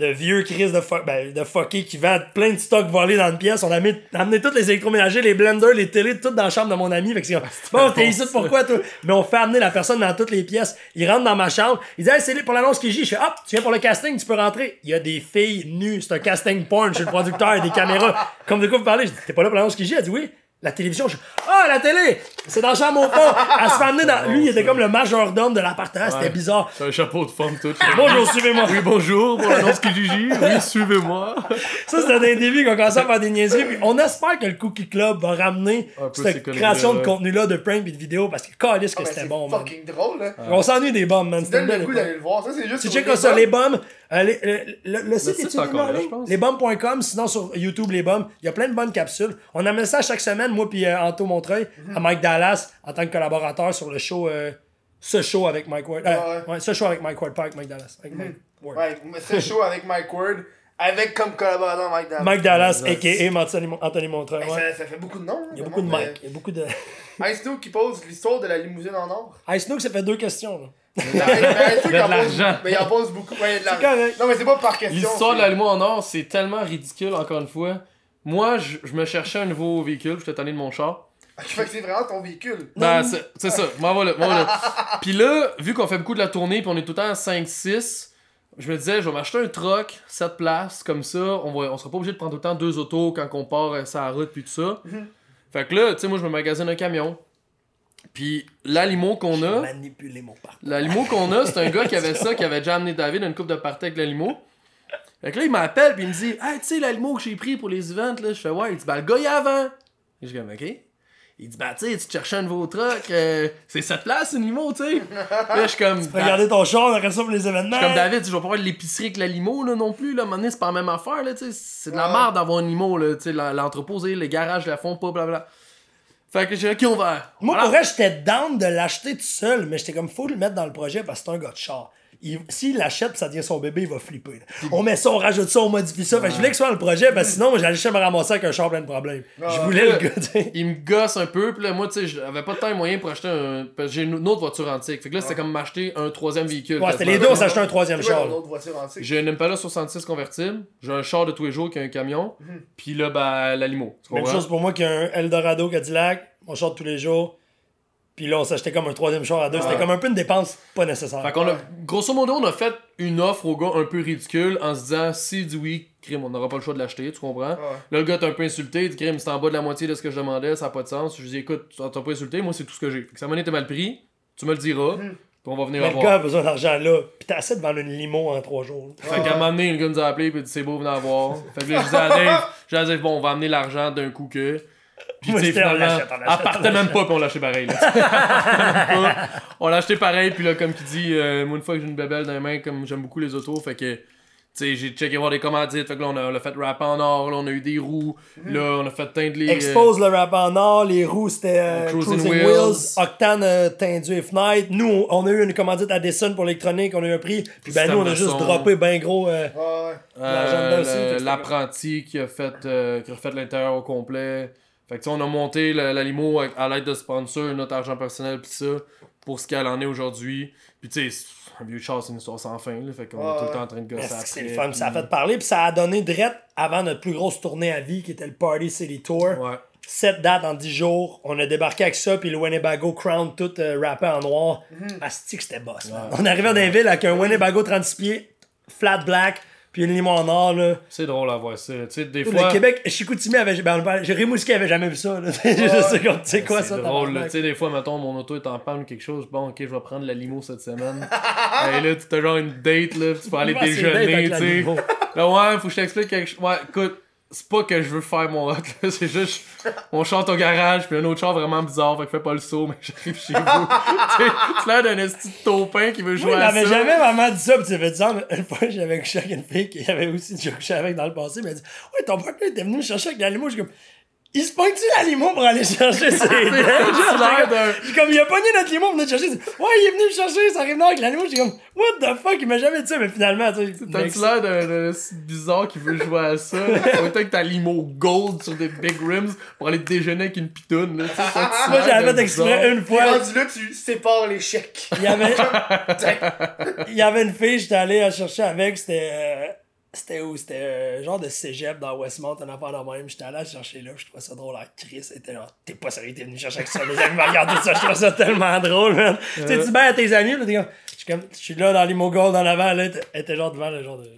de vieux Chris de, fo- ben, de fucké qui vend plein de stocks volés dans une pièce. On a mis, amené tous les électroménagers, les blenders, les télés, tout dans la chambre de mon ami. Fait que c'est comme, bon, t'es ici pourquoi toi? Mais on fait amener la personne dans toutes les pièces. Il rentre dans ma chambre. Il dit, hey, c'est pour l'annonce Kijiji. Je fais, hop, tu viens pour le casting, tu peux rentrer. Il y a des filles nues. C'est un casting porn chez le producteur, il y a des caméras. Comme de quoi vous parlez? Je dis, t'es pas là pour l'annonce Kijiji? Elle dit, oui. La télévision, je Ah, la télé! C'est dans au fond! Elle se fait amener dans. Lui, il était comme le majordome de l'appartement, c'était bizarre. C'est un chapeau de femme tout. Bonjour, suivez-moi! Oui, bonjour, pour l'annonce Kijiji. Oui, suivez-moi. Ça, c'était des débuts qu'on commençait à faire des niaiseries. Puis on espère que le Cookie Club va ramener Un peu cette création de ouais. contenu-là de prank et de vidéo parce que calisse que Ah, ben, c'était c'est bon, man. fucking drôle, là. On s'ennuie des bombes, man. C'était Donne une le belle goût époque. d'aller le voir. Ça, c'est juste Tu checkes ça, les bombes. Euh, les- le, le- le site site, est encore pense. Lesbombes.com, sinon sur YouTube, les bombes. Il y a plein de bonnes capsules. On amène ça chaque semaine, moi puis euh, Anto Montreuil, Mhm. à Mike Dallas, en tant que collaborateur sur le show, euh, ce show avec Mike Ward. Euh, Ouais, Mhm. ouais. ouais, ce show avec Mike Ward, pas avec Mike Dallas. Avec Mike Ward. Ouais, c'est chaud avec Mike Ward, avec comme collaborateur Mike Dallas. Mike Dallas, a.k.a. Anthony, Anthony Montreuil. Ouais. ça, ça fait beaucoup de noms. Il y a beaucoup de Mike. Il y a beaucoup de. Ice Snow qui pose l'histoire de la limousine en or. Ice Snook, ça fait deux questions. Là. Il y a en de pose- l'argent. Mais il en pose beaucoup. Ouais. Non, mais c'est pas par question. L'histoire de c'est- la limo en or, c'est tellement ridicule, encore une fois. Moi, je, je me cherchais un nouveau véhicule, j'étais tanné de mon char. Ah, Fait que c'est vraiment ton véhicule. Ben, c'est ça, m'en va là, m'en va là. Puis là, vu qu'on fait beaucoup de la tournée, puis on est tout le temps à 5-6, je me disais, je vais m'acheter un truck, 7 places, comme ça, on, va, on sera pas obligé de prendre tout le temps deux autos quand on part euh, sur la route, puis tout ça. Fait que là, tu sais, moi, je me magasine un camion. Puis la limo qu'on a, Manipuler mon parcours. la limo qu'on a, c'est un gars qui avait ça, qui avait déjà amené David à une coupe de partie avec la limo. Fait que là, il m'appelle, puis il me dit Hey, tu sais, la limo que j'ai pris pour les events, là, je fais Ouais, il dit Ben, le gars, il est avant. Et je dis Ok. Il dit Ben, tu sais, tu te cherchais un nouveau truck, euh, c'est cette place, une limo, tu sais. Là, je suis comme. Ben, Regardez ton char, on ça pour les événements. je suis comme David, je vais pas avoir de l'épicerie avec la limo là non plus là, à un moment donné, c'est pas la même affaire là, tu sais, c'est de la merde d'avoir une limo là, tu sais, l'entreposé, les garages la font pas blablabla. Fait que j'ai dit OK, on va. Moi, Voilà. pour vrai, j'étais down de l'acheter tout seul, mais j'étais comme, faut le mettre dans le projet parce que c'est un gars de char. Il- S'il l'achète pis ça devient son bébé, il va flipper. là. On met ça, on rajoute ça, on modifie ça. Fait que je voulais que ce soit le projet, parce que sinon, moi, j'allais juste me ramasser avec un char plein de problèmes. Je voulais le gars, il me gosse un peu, puis là, moi, tu sais, j'avais pas de temps et moyen pour acheter un. J'ai une autre voiture antique. Fait que là, c'était comme m'acheter un troisième véhicule. Ouais, c'était les deux, on s'achetait un troisième char. ton là. autre voiture antique? J'ai une Impala 66 convertible, j'ai un char de tous les jours qui a un camion, puis là, ben, la limo. Même chose pour moi qui a un Eldorado Cadillac, mon char de tous les jours. Puis là, on s'achetait comme un troisième char à deux. C'était comme un peu une dépense pas nécessaire. Fait qu'on a, grosso modo, on a fait une offre au gars un peu ridicule en se disant si dit oui, crime, on n'aura pas le choix de l'acheter, tu comprends? Là, le gars est un peu insulté, il dit crime, c'est en bas de la moitié de ce que je demandais, ça n'a pas de sens. Je lui dis écoute, tu t'as pas insulté, moi c'est tout ce que j'ai. Fait que ça m'a été mal pris, tu me le diras, puis on va venir Mais le avoir. gars a besoin d'argent là. Puis t'as assez de vendre une limo en trois jours. Fait qu'à un moment donné, le gars nous a appelé, puis il dit c'est beau, venez en voir. Fait que là, je disais à Dave, je disais, bon, on va amener l'argent d'un coup que. Puis tu sais, on finalement, partait même pas, puis on l'a acheté pareil. Là. on l'a acheté pareil, puis là, comme tu dis, euh, moi, une fois que j'ai une bébelle dans les mains, comme j'aime beaucoup les autos, fait que. Tu sais, j'ai checké voir des commandites, fait que là, on a, on a fait rap en or, là, on a eu des roues, là, on a fait teindre les. euh, Expose le rap en or, les roues c'était euh, Cruising Cruising, Wheels. Wheels, Octane euh, tendu et fenêtre. Nous, on, a eu une commandite à Desson pour l'électronique, on a eu un prix. Puis ben nous, on a juste son. droppé ben gros. euh, Euh, fait L'apprenti qui a fait euh, qui a refait l'intérieur au complet. Fait que on a monté la, la limo à l'aide de sponsors, notre argent personnel pis ça, pour ce qu'elle en est aujourd'hui. Puis tu sais, un vieux char, c'est une histoire sans fin, là. Fait qu'on est Ouais, tout le temps en train de gosser après. c'est le fun, puis- ça a fait parler, puis ça a donné direct avant notre plus grosse tournée à vie qui était le Party City Tour. Ouais. 7 dates en 10 jours. On a débarqué avec ça, puis le Winnebago Crown tout euh, rappé en noir. Asti que c'était boss. On arrivait dans les villes avec un Winnebago 36 pieds, flat black, puis une limo en or. Là. C'est drôle à voir ça. Tu sais, des Le fois. Québec, Chicoutimi avait. Ben, Rimouski avait jamais vu ça. Là. comme, tu sais quoi C'est ça, drôle? Tu sais, des fois, mettons, mon auto est en panne ou quelque chose. Bon, ok, je vais prendre la limo cette semaine. Et là, tu as genre une date, là, tu peux aller Ouais, c'est déjeuner, tu sais. Là, ouais, faut que je t'explique quelque chose. Ouais, écoute, c'est pas que je veux faire mon rock, là. C'est juste, on chante au garage, puis un autre char vraiment bizarre, fait que fais pas le saut, mais j'arrive chez vous. tu l'air d'un esti de taupin qui veut jouer il à ça. jamais vraiment dit ça, pis tu fait dire, mais une fois, j'avais couché avec une fille qui avait aussi déjà couché avec dans le passé, mais elle dit, ouais, ton partenaire était venu me chercher avec la limo, je suis comme, il se pointe-tu la limo pour aller chercher ses J'ai comme, il a pogné notre limo pour venir chercher. Ouais, il est venu me chercher, ça arrive nord avec la limo. J'ai comme, what the fuck, il m'a jamais dit ça, mais finalement, tu sais. T'as-tu l'air d'un bizarre qui veut jouer à ça? Autant que t'as limo gold sur des big rims pour aller te déjeuner avec une pitoune, là. tu sais, t'as-tu Moi, j'avais fait exprès une fois. rendu là, tu sépares les chèques. Il y avait, il y avait une fille, j'étais allé la chercher avec, c'était. Euh, C'était où? C'était euh, genre de cégep dans Westmount, un affaire de même. J'étais allé chercher là, je trouvais ça drôle. La Chris était genre, t'es pas sérieux, t'es venu chercher avec ça. Les amis m'ont regardé ça, je trouvais ça tellement drôle, man. Tu sais, tu mets à tes amis, là, t'es comme, je suis comme, je suis là dans l'imo gold en avant, là, elle était genre devant le genre de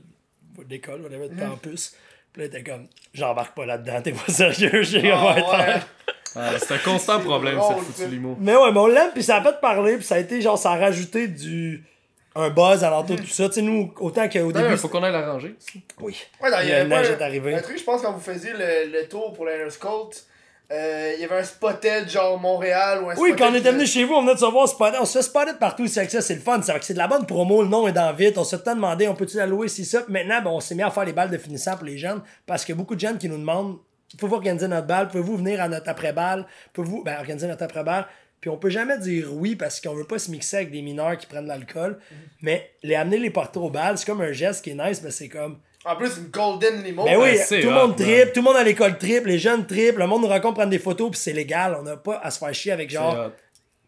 d'école, on avait de campus. Puis là, elle était comme, j'embarque pas là-dedans, t'es pas sérieux, j'ai Ah, ouais. Ah, c'est un constant problème, cette foutue limo. Mais ouais, mais on l'aime, puis ça a fait parler, puis ça a été genre, ça a rajouté du. Un buzz alentour de tout ça. Tu sais, nous, autant qu'au début. faut qu'on aille la ranger. Oui. Ouais, dans- Il il y avait pas est arrivée. Un truc, je pense, quand vous faisiez le, le tour pour l'Inner Cult, euh, il y avait un spotted genre Montréal ou un Oui, spotted quand on était venu chez vous, on venait de se voir spotter. On se fait spotter de partout ici avec ça, c'est le fun. C'est c'est de la bonne promo, le nom est dans vite. On s'est demandé, on peut-tu la louer, si ça. Puis Maintenant, ben, on s'est mis à faire les balles de finissant pour les jeunes parce qu'il y a beaucoup de jeunes qui nous demandent pouvez-vous organiser notre balle, pouvez-vous venir à notre après-balle, pouvez-vous ben, organiser notre après-balle? Puis on peut jamais dire oui parce qu'on veut pas se mixer avec des mineurs qui prennent de l'alcool. Mais les amener les porter au bal, c'est comme un geste qui est nice, mais c'est comme. En plus, une Golden Limo. Ben oui, c'est tout le monde man. tripe, tout le monde à l'école tripe, les jeunes triple, le monde nous raconte prendre des photos, puis c'est légal. On n'a pas à se faire chier avec genre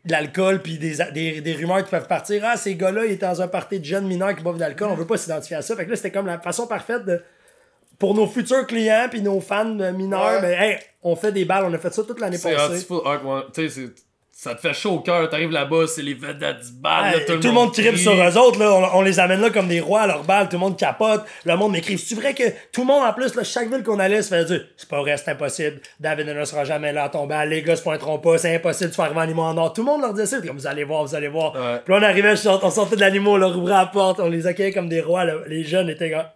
de l'alcool puis des, des, des rumeurs qui peuvent partir. Ah, ces gars-là, ils étaient dans un party de jeunes mineurs qui boivent de l'alcool. On veut pas s'identifier à ça. Fait que là, c'était comme la façon parfaite de. Pour nos futurs clients puis nos fans mineurs, Ouais. ben, hey, on fait des balles. On a fait ça toute l'année C'est hot, passée. Tu ça te fait chaud au cœur. T'arrives là-bas, c'est les vedettes du bal. là, tout, le monde tripe crie. sur eux autres, là. On, on les amène là comme des rois à leur balle. Tout le monde capote. Le monde m'écrit. C'est vrai que tout le monde, en plus, là, chaque ville qu'on allait se fait dire c'est pas vrai, c'est impossible. David ne sera jamais là à ton bal. Les gars se pointeront pas. C'est impossible de faire arriver en limo en or. Tout le monde leur disait ça. Comme vous allez voir, vous allez voir. Ouais. Puis là, on arrivait, on sortait de l'animo, on leur ouvrait la porte. On les accueillait comme des rois. là. Les jeunes étaient comme.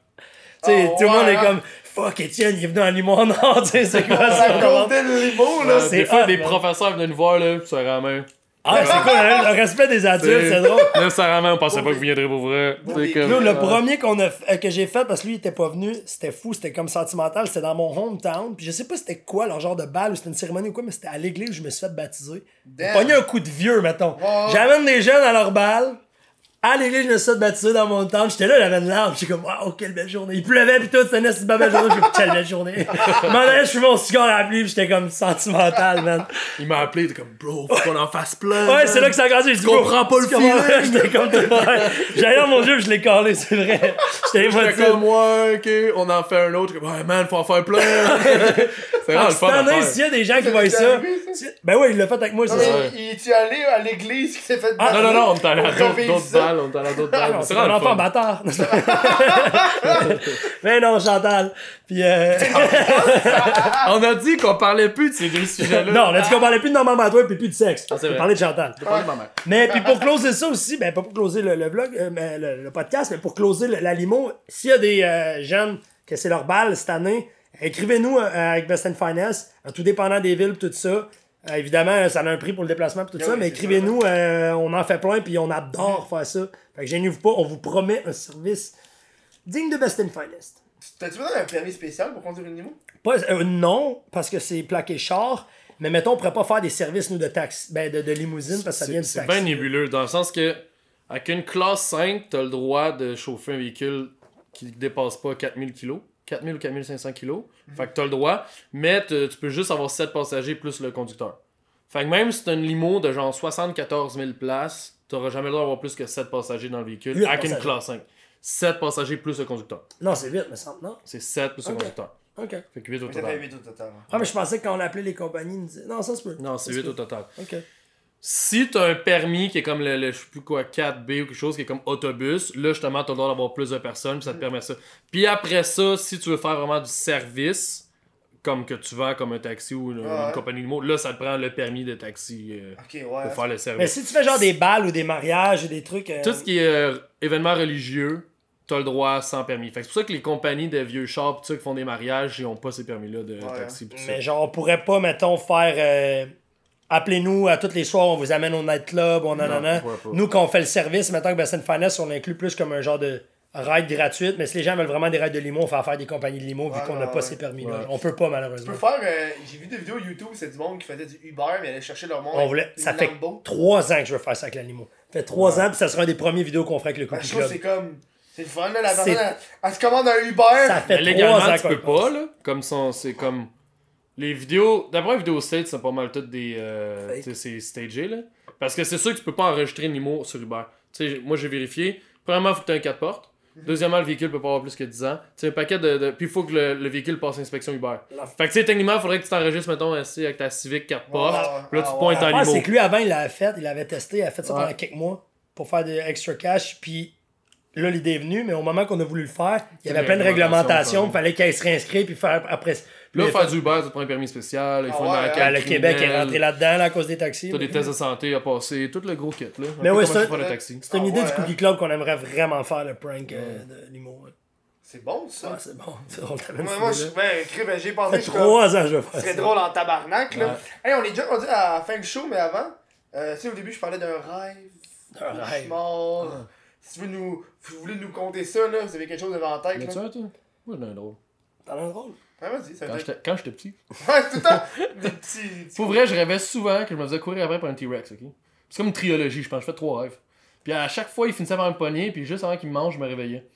Tu sais, Oh, tout le monde est hein. comme fuck Étienne, il est venu en limo en or. Tu sais, c'est quoi ça? La Golden Limo, là. C'est des fois, hot, des man. professeurs venaient nous voir, là, ça ramène. Ah, c'est quoi, hein, le respect des adultes, c'est drôle. Là, ça ramène, on pensait pas que vous viendrez pour vrai. Comme- Nous, le premier qu'on a f- euh, que j'ai fait, parce que lui, il était pas venu, c'était fou, c'était comme sentimental, c'était dans mon hometown. Puis je sais pas c'était quoi, leur genre de balle, ou c'était une cérémonie ou quoi, mais c'était à l'église où je me suis fait baptiser. Damn. Pogné un coup de vieux, mettons. J'amène des jeunes à leur balle. À l'église, je me suis baptiser dans mon town. J'étais là, j'avais une larme. J'étais comme, waouh, quelle belle journée. Il pleuvait, pis tout, c'était une belle journée. J'ai dit, quelle belle journée. Je m'en allais, je fumais mon cigare à la pluie, pis j'étais comme sentimental, man. Il m'a appelé, il était comme, bro, faut qu'on en fasse plein. Ouais, c'est là que ça a grandi. Je comprends pas le feeling. J'étais comme J'allais dans mon jeu, pis je l'ai collé, c'est vrai. J'étais émotif. comme, ouais, ok, on en fait un autre. Comme, ouais, man, faut en faire plein. c'est vraiment Ah, le fun s'il y a des gens qui voient ça. Ben oui, il l'a fait avec moi, c'est Non, ça. il est-tu allé à l'église qui s'est fait Ah, Non, non, non, on est allé à d'autres On est allé à d'autres. Ah C'est vraiment bâtard. Mais non, Chantal. Puis euh... On a dit qu'on parlait plus de ces deux sujets-là. non, on a dit qu'on parlait plus de Norman Bateau puis plus de sexe. Ah, on parlait de Chantal. Je parle de ma mère. Mais puis pour closer ça aussi, ben pas pour closer le, le vlog, euh, mais le, le podcast, mais pour closer la limo, s'il y a des euh, jeunes que c'est leur balle cette année, écrivez-nous euh, avec Best and Finance, tout dépendant des villes, tout ça. Euh, évidemment, ça a un prix pour le déplacement et tout Ah ça, oui, mais c'est écrivez-nous, euh, on en fait plein puis on adore faire ça. Fait que gênez-vous pas, on vous promet un service digne de Best and Finest. T'as-tu besoin d'un permis spécial pour conduire une limo? Pas, euh, non, parce que c'est plaqué char, mais mettons, on pourrait pas faire des services, nous, de taxi, ben, de, de limousine, parce que ça C'est vient du c'est taxi. bien nébuleux, dans le sens que, avec une classe 5, t'as le droit de chauffer un véhicule qui dépasse pas 4000 kg. 4000 ou 4500 kg. Fait que t'as le droit, mais tu peux juste avoir 7 passagers plus le conducteur. Fait que même si t'as une limo de genre 74 000 places, t'auras jamais le droit d'avoir plus que 7 passagers dans le véhicule avec une classe 5. 7 passagers plus le conducteur. Non, c'est vite, me semble, non? C'est 7 plus le conducteur. Ok. Fait que 8 au Ça total. 8 au total. Ah, mais je pensais que quand on appelait les compagnies, ils nous disaient. Non, ça se peut. Non, c'est Ça se 8 au total. Ok. Si t'as un permis qui est comme le, le- je sais plus quoi, 4B ou quelque chose qui est comme autobus, là justement t'as le droit d'avoir plus de personnes, puis ça te permet ça. Puis après ça, si tu veux faire vraiment du service, comme que tu vas comme un taxi ou une, Ouais. une compagnie de mots, là ça te prend le permis de taxi euh, ouais. pour faire le Mais service. si tu fais genre des balles ou des mariages ou des trucs. euh, Tout ce qui est euh, événement religieux, t'as le droit sans permis. Fait que c'est pour ça que les compagnies de vieux chars, pis qui font des mariages, ils ont pas ces permis-là de Ouais. taxi. pis tout ça. Mais genre, on pourrait pas, mettons, faire. Appelez-nous à tous les soirs, on vous amène au nightclub, on nanana. Nous, quand on fait le service, mettons que Best and Finance, on inclut plus comme un genre de. ride gratuite, mais si les gens veulent vraiment des rides de limo, on fait affaire des compagnies de limo vu qu'on n'a pas ouais. ces permis-là. Ouais. On peut pas Tu malheureusement. peux faire. euh, J'ai vu des vidéos YouTube, c'est du monde qui faisait du Uber, mais allait chercher leur monde. On voulait, ça fait trois ans que je veux faire ça avec la limo. Ça fait trois ans, puis ça sera un des premiers vidéos qu'on fera avec le Ben, Cookie je trouve que Club. c'est comme. C'est le fun, là. La personne, elle, elle se commande un Uber. Ça fait légalement, trois ans tu peux pas, là. Comme ça, c'est comme. Les vidéos. D'après les vidéos States, c'est pas mal toutes des. Euh, c'est stagé, là. Parce que c'est sûr que tu peux pas enregistrer une limo sur Uber. Tu sais, moi j'ai vérifié. Premièrement, faut que tu aies un 4 portes. Deuxièmement, le véhicule peut pas avoir plus que 10 ans. Tu sais, un paquet de. de- Puis il faut que le, le véhicule passe l'inspection Uber. Fait que tu sais, techniquement, il faudrait que tu t'enregistres, mettons, assis avec ta Civic 4 portes. ouais. Puis là, tu Ah, pointes ouais. en limo. c'est que lui, avant, il l'avait fait, il l'avait testé, il a fait ça Ouais. pendant quelques mois pour faire des extra cash, puis là, l'idée est venue, mais au moment qu'on a voulu le faire, il y avait plein de réglementations, réglementation, il fallait qu'il se réinscrive, puis faire après. Là, faire fait- du Uber, tu te prends un permis spécial. Il faut Ah une ouais, enquête Ah, le Québec est rentré là-dedans là, à cause des taxis. T'as des tests de santé à passer, tout le gros kit, là. Mais ouais, ça-. C'est une Ah idée ouais, du hein. Cookie Club qu'on aimerait vraiment faire, le prank euh, de ouais. C'est bon, ça. Ah, c'est bon, c'est drôle, t'as même Moi, je- ben, crime, ben, j'ai pensé Ça fait trois ans que je veux Ce faire serait ça. drôle en tabarnak, là. Ouais. Hey, on est déjà rendu à la fin du show, mais avant, euh, tu sais, au début, je parlais d'un rêve. Un d'un rêve. cauchemar. Si tu veux nous, si vous voulez nous conter ça, là, vous avez quelque chose devant la tête, Mais tu là. vois, toi? Moi, j'en ai un drôle. T'en as un drôle? Ouais, vas-y, ça Quand j'étais quand j'étais petit. Ouais, tout le temps. Des petits. petits- Pour vrai, je rêvais souvent que je me faisais courir après par un T-Rex, ok? C'est comme une trilogie, je pense. Je fais trois rêves. Puis à chaque fois, il finissait par me pogner, puis juste avant qu'il me mange, je me réveillais.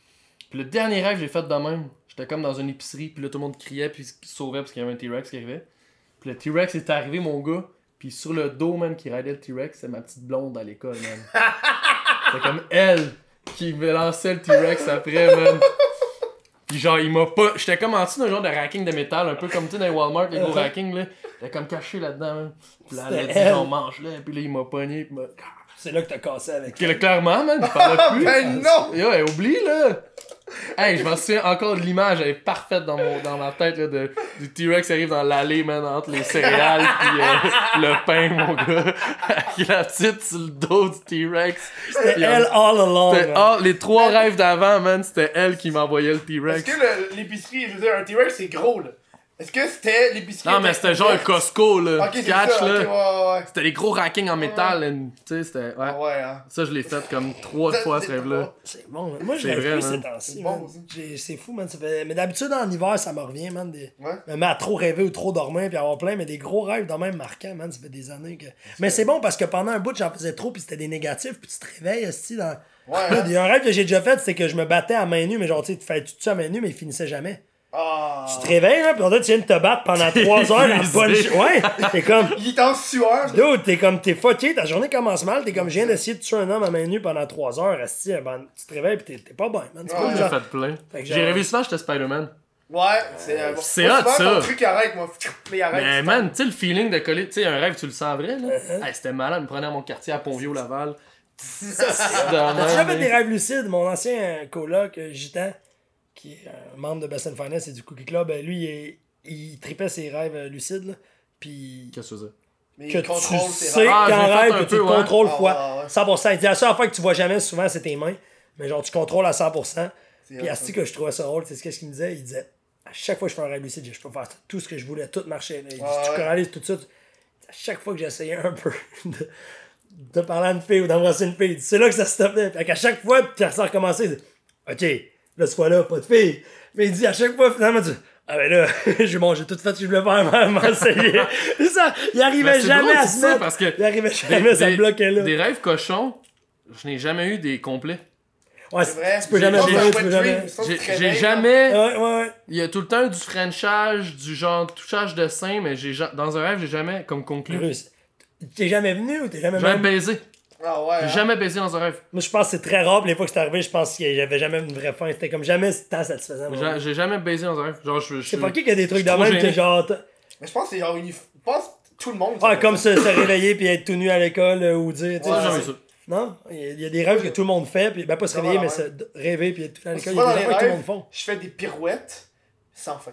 Puis le dernier rêve que j'ai fait de même, j'étais comme dans une épicerie, puis là tout le monde criait, puis se sauvait parce qu'il y avait un T-Rex qui arrivait. Puis le T-Rex est arrivé, mon gars, puis sur le dos, man, qui raidait le T-Rex, c'est ma petite blonde à l'école, man. C'était comme elle qui me lançait le T-Rex après, man. Puis genre, il m'a pas. J'étais comme en dessous d'un genre de racking de métal, un peu comme tu sais dans Walmart, les gros rackings, là. J'étais comme caché là-dedans, man. Puis là, elle a dit, elle. genre, mange-le. Puis là, il m'a pogné. Puis m'a. C'est là que t'as cassé avec. Puis là, clairement, man, il parlait plus. Ben non! Yo, oublie, là! Hey, je m'en souviens encore de l'image, elle est parfaite dans, mon, dans ma tête, là, de, du T-Rex qui arrive dans l'allée, man, entre les céréales pis euh, le pain, mon gars. Avec la petite sur le dos du T-Rex. C'était Puis, elle euh, all along. les trois rêves d'avant, man, c'était elle qui m'envoyait le Est-ce T-Rex. que le- l'épicerie, je veux dire, un T-Rex, c'est gros, là? Est-ce que c'était l'épicerie? Non, mais c'était genre un Costco, là. Ok, c'est Catch, ça, là. ok, ouais, ouais. C'était des gros rackings en métal, tu sais, c'était. Ouais. Ah ouais, hein. Ça, je l'ai fait comme trois fois, ce rêve-là. C'est bon. man. Moi, je C'est rêve vrai, plus man. ces temps-ci. C'est bon, man. ça. J'ai- C'est fou, man. Ça fait... Mais d'habitude, en hiver, ça me revient, man. Des... Ouais. Me mettre à trop rêver ou trop dormir puis avoir plein, mais des gros rêves de même marquants, man. Ça fait des années que. Mais c'est bon parce que pendant un bout, j'en faisais trop puis c'était des négatifs puis tu te réveilles, esti, dans. Ouais, Là, hein. Il y a un rêve que j'ai déjà fait, c'est que je me battais à main nue, mais genre, tu sais, tu fais tout ça à main nue, mais il finissait jamais. Ah. Tu te réveilles, là, puis on dirait que tu viens de te battre pendant 3 heures épuisé. punch. Ouais, t'es comme. Il est en sueur. Dude, t'es comme, t'es fucké, ta journée commence mal, t'es comme, je viens d'essayer de tuer un homme à main nue pendant 3 heures, ben, tu te réveilles pis t'es- t'es pas bien, man. C'est Ouais, pas genre- fait J'ai rêvé souvent, j'étais Spider-Man. Ouais, c'est. euh, C'est hot, ça. Truc arrête, moi. Arrête. Mais c'est man, tu sais, le feeling de coller, tu sais, un rêve, tu le sens vrai, là. Uh-huh. Hey, C'était malade, me prenait à mon quartier à Pont-Vieux-Laval. T'as déjà fait des rêves lucides? Mon ancien coloc, euh, Gitan, qui est un membre de Best Finance et du Cookie Club, euh, lui, il, est- il tripait ses rêves euh, lucides, là. Puis Qu'est-ce que tu faisais? Mais que tu sais rêves. Ah, qu'en rêve, que tu peu, le ouais. contrôles Ah, fois ouais, ouais. 100%. Il dit, la seule affaire que tu vois jamais souvent, c'est tes mains. Mais genre, tu contrôles à 100%. C'est Puis hot, Asti que je trouvais ça drôle, c'est ce qu'il me disait. Il disait, à chaque fois que je fais un rêve lucide, je peux faire tout ce que je voulais, tout marchait. là. Il dit, Ouais, tu ouais. canalises tout ça. tu- À chaque fois que j'essayais un peu de, de parler à une fille ou d'embrasser une fille, c'est là que ça stoppait. Fait qu'à chaque fois, puis ça a recommencé. Il dit, OK, là, ce fois-là, pas de fille. Mais il dit, à chaque fois, finalement, tu dis, ah ben là, j'ai bon, j'ai tout fait ce que je voulais faire, m'essayer. C'est ça, il arrivait c'est jamais drôle, à se ça, mettre. parce que Il arrivait jamais, ça des, bloquait là. des rêves cochons, je n'ai jamais eu des complets. Ouais, C'est vrai. tu peux jamais J'ai- jamais. j'ai- J'ai te j'ai réveilles, jamais. Ouais, ouais, ouais. Il y a tout le temps eu du frenchage, du genre touchage de sein, mais j'ai ja- dans un rêve, j'ai jamais comme conclu. T'es jamais venu ou t'es jamais J'ai jamais même... baisé. Ah ouais. J'ai hein? jamais baisé dans un rêve. Moi, je pense que c'est très rare, puis les fois que c'est arrivé, je pense qu'il y avait jamais une vraie fin. C'était comme jamais tant satisfaisant. J'ai jamais baisé dans un rêve. Genre, je, je, C'est pas qui qui a des trucs de même que genre. Mais je pense que c'est genre une. Je pense que tout le monde. Ah, comme se, se réveiller puis être tout nu à l'école euh, ou dire. Ouais, j'ai jamais ça. Non, il y, a, des rêves que tout le monde fait, puis ben pas se réveiller, ouais, mais se rêver puis être tout nu à l'école. Il y a des rêves que tout le monde font. je fais des pirouettes sans fin.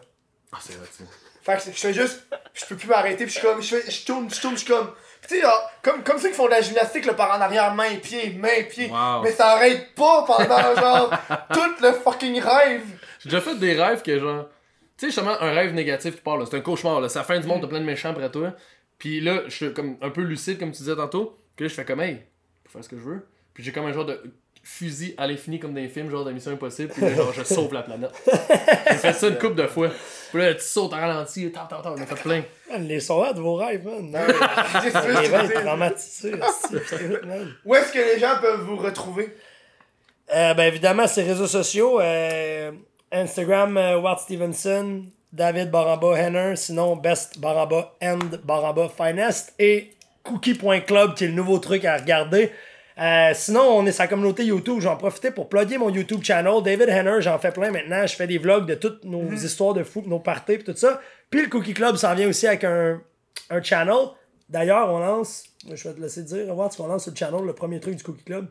Ah, c'est vrai, tu sais. Fait que je fais juste, je peux plus m'arrêter, puis je suis comme, je, fais, je tourne, je tourne, je suis comme, tu sais, genre, comme, comme ceux qui font de la gymnastique, là, par en arrière, main, pied, main, pied, Wow. mais ça arrête pas pendant, genre, tout le fucking rêve. J'ai déjà fait des rêves que genre. Tu sais, justement, un rêve négatif qui parle, là. C'est un cauchemar, là. C'est la fin du monde, t'as plein de méchants près de toi. Puis là, je suis comme un peu lucide, comme tu disais tantôt. Puis là, je fais comme, hey, je peux faire ce que je veux. Puis j'ai comme un genre de fusil à l'infini comme dans les films, genre de Mission Impossible, puis là, genre, je sauve la planète. J'ai fait ça une couple de fois. Puis là, tu sautes en ralenti, tant, tant, tant, on a fait plein. Man, les soirées de vos rêves, man. Tu Les traumatisés, man. Où est-ce que les gens peuvent vous retrouver? Euh, ben évidemment, ces réseaux sociaux, euh, Instagram, euh, Walt Stevenson, David Baramba Henner, sinon Best Baramba and Baramba Finest et Cookie.club qui est le nouveau truc à regarder. Euh, sinon, on est sa communauté YouTube. J'en profitais pour plugger mon YouTube channel. David Henner, j'en fais plein maintenant. Je fais des vlogs de toutes nos histoires de fou, nos parties et tout ça. Puis le Cookie Club s'en vient aussi avec un, un channel. D'ailleurs, on lance, je vais te laisser dire, Walt, qu'on lance sur le channel, le premier truc du Cookie Club.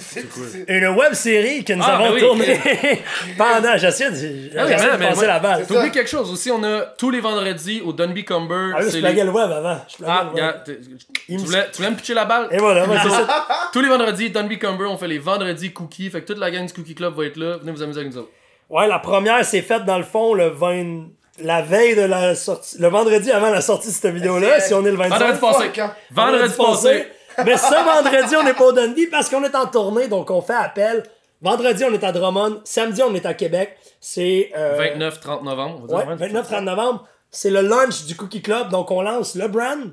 C'est c'est- Une web série que nous Ah, avons ben oui. tournée pendant. J'essaie de, Ah oui, de passer ouais. la balle. C'est T'oublies quelque chose aussi, on a tous les vendredis au Dunby Cumber. Ah, je c'est plaguais les- le web avant. Je Ah, le web. tu me- voulais, tu voulais me pitcher la balle? Et voilà, moi, c'est ça. Tous les vendredis, Dunby Cumber, on fait les vendredis cookies. Fait que toute la gang du Cookie Club va être là. Venez vous amuser avec nous autres. Ouais, la première s'est faite dans le fond le 20. La veille de la sortie. Le vendredi avant la sortie de cette vidéo-là, C'est- si on est le 25. Vendredi passé. hein. Vendredi passé. Mais ce vendredi, on n'est pas au Dundee parce qu'on est en tournée, donc on fait appel. Vendredi, on est à Drummond. Samedi, on est à Québec. C'est. euh, 29-30 novembre. on va Ouais, dire. 29-30 novembre. C'est le launch du Cookie Club. Donc, on lance le brand.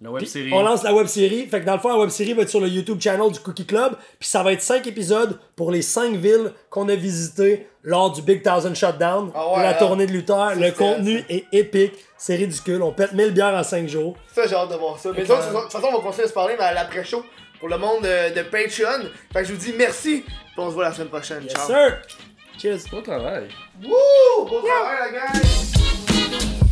La web série. On lance la web série. Fait que dans le fond, la web série va être sur le YouTube channel du Cookie Club. Puis ça va être 5 épisodes pour les 5 villes qu'on a visitées lors du Big Thousand Shutdown. Ah ouais, la hein? tournée de Luther. Le contenu est épique. C'est ridicule. On pète 1000 bières en 5 jours. Ça, j'ai hâte de voir ça. Mais donc, de toute façon, on va continuer à se parler mais à l'après-show pour le monde de Patreon. Fait que je vous dis merci. Puis on se voit la semaine prochaine. Yes, Ciao. sir. Cheers. Bon travail. Wouh! Bon travail, la gang!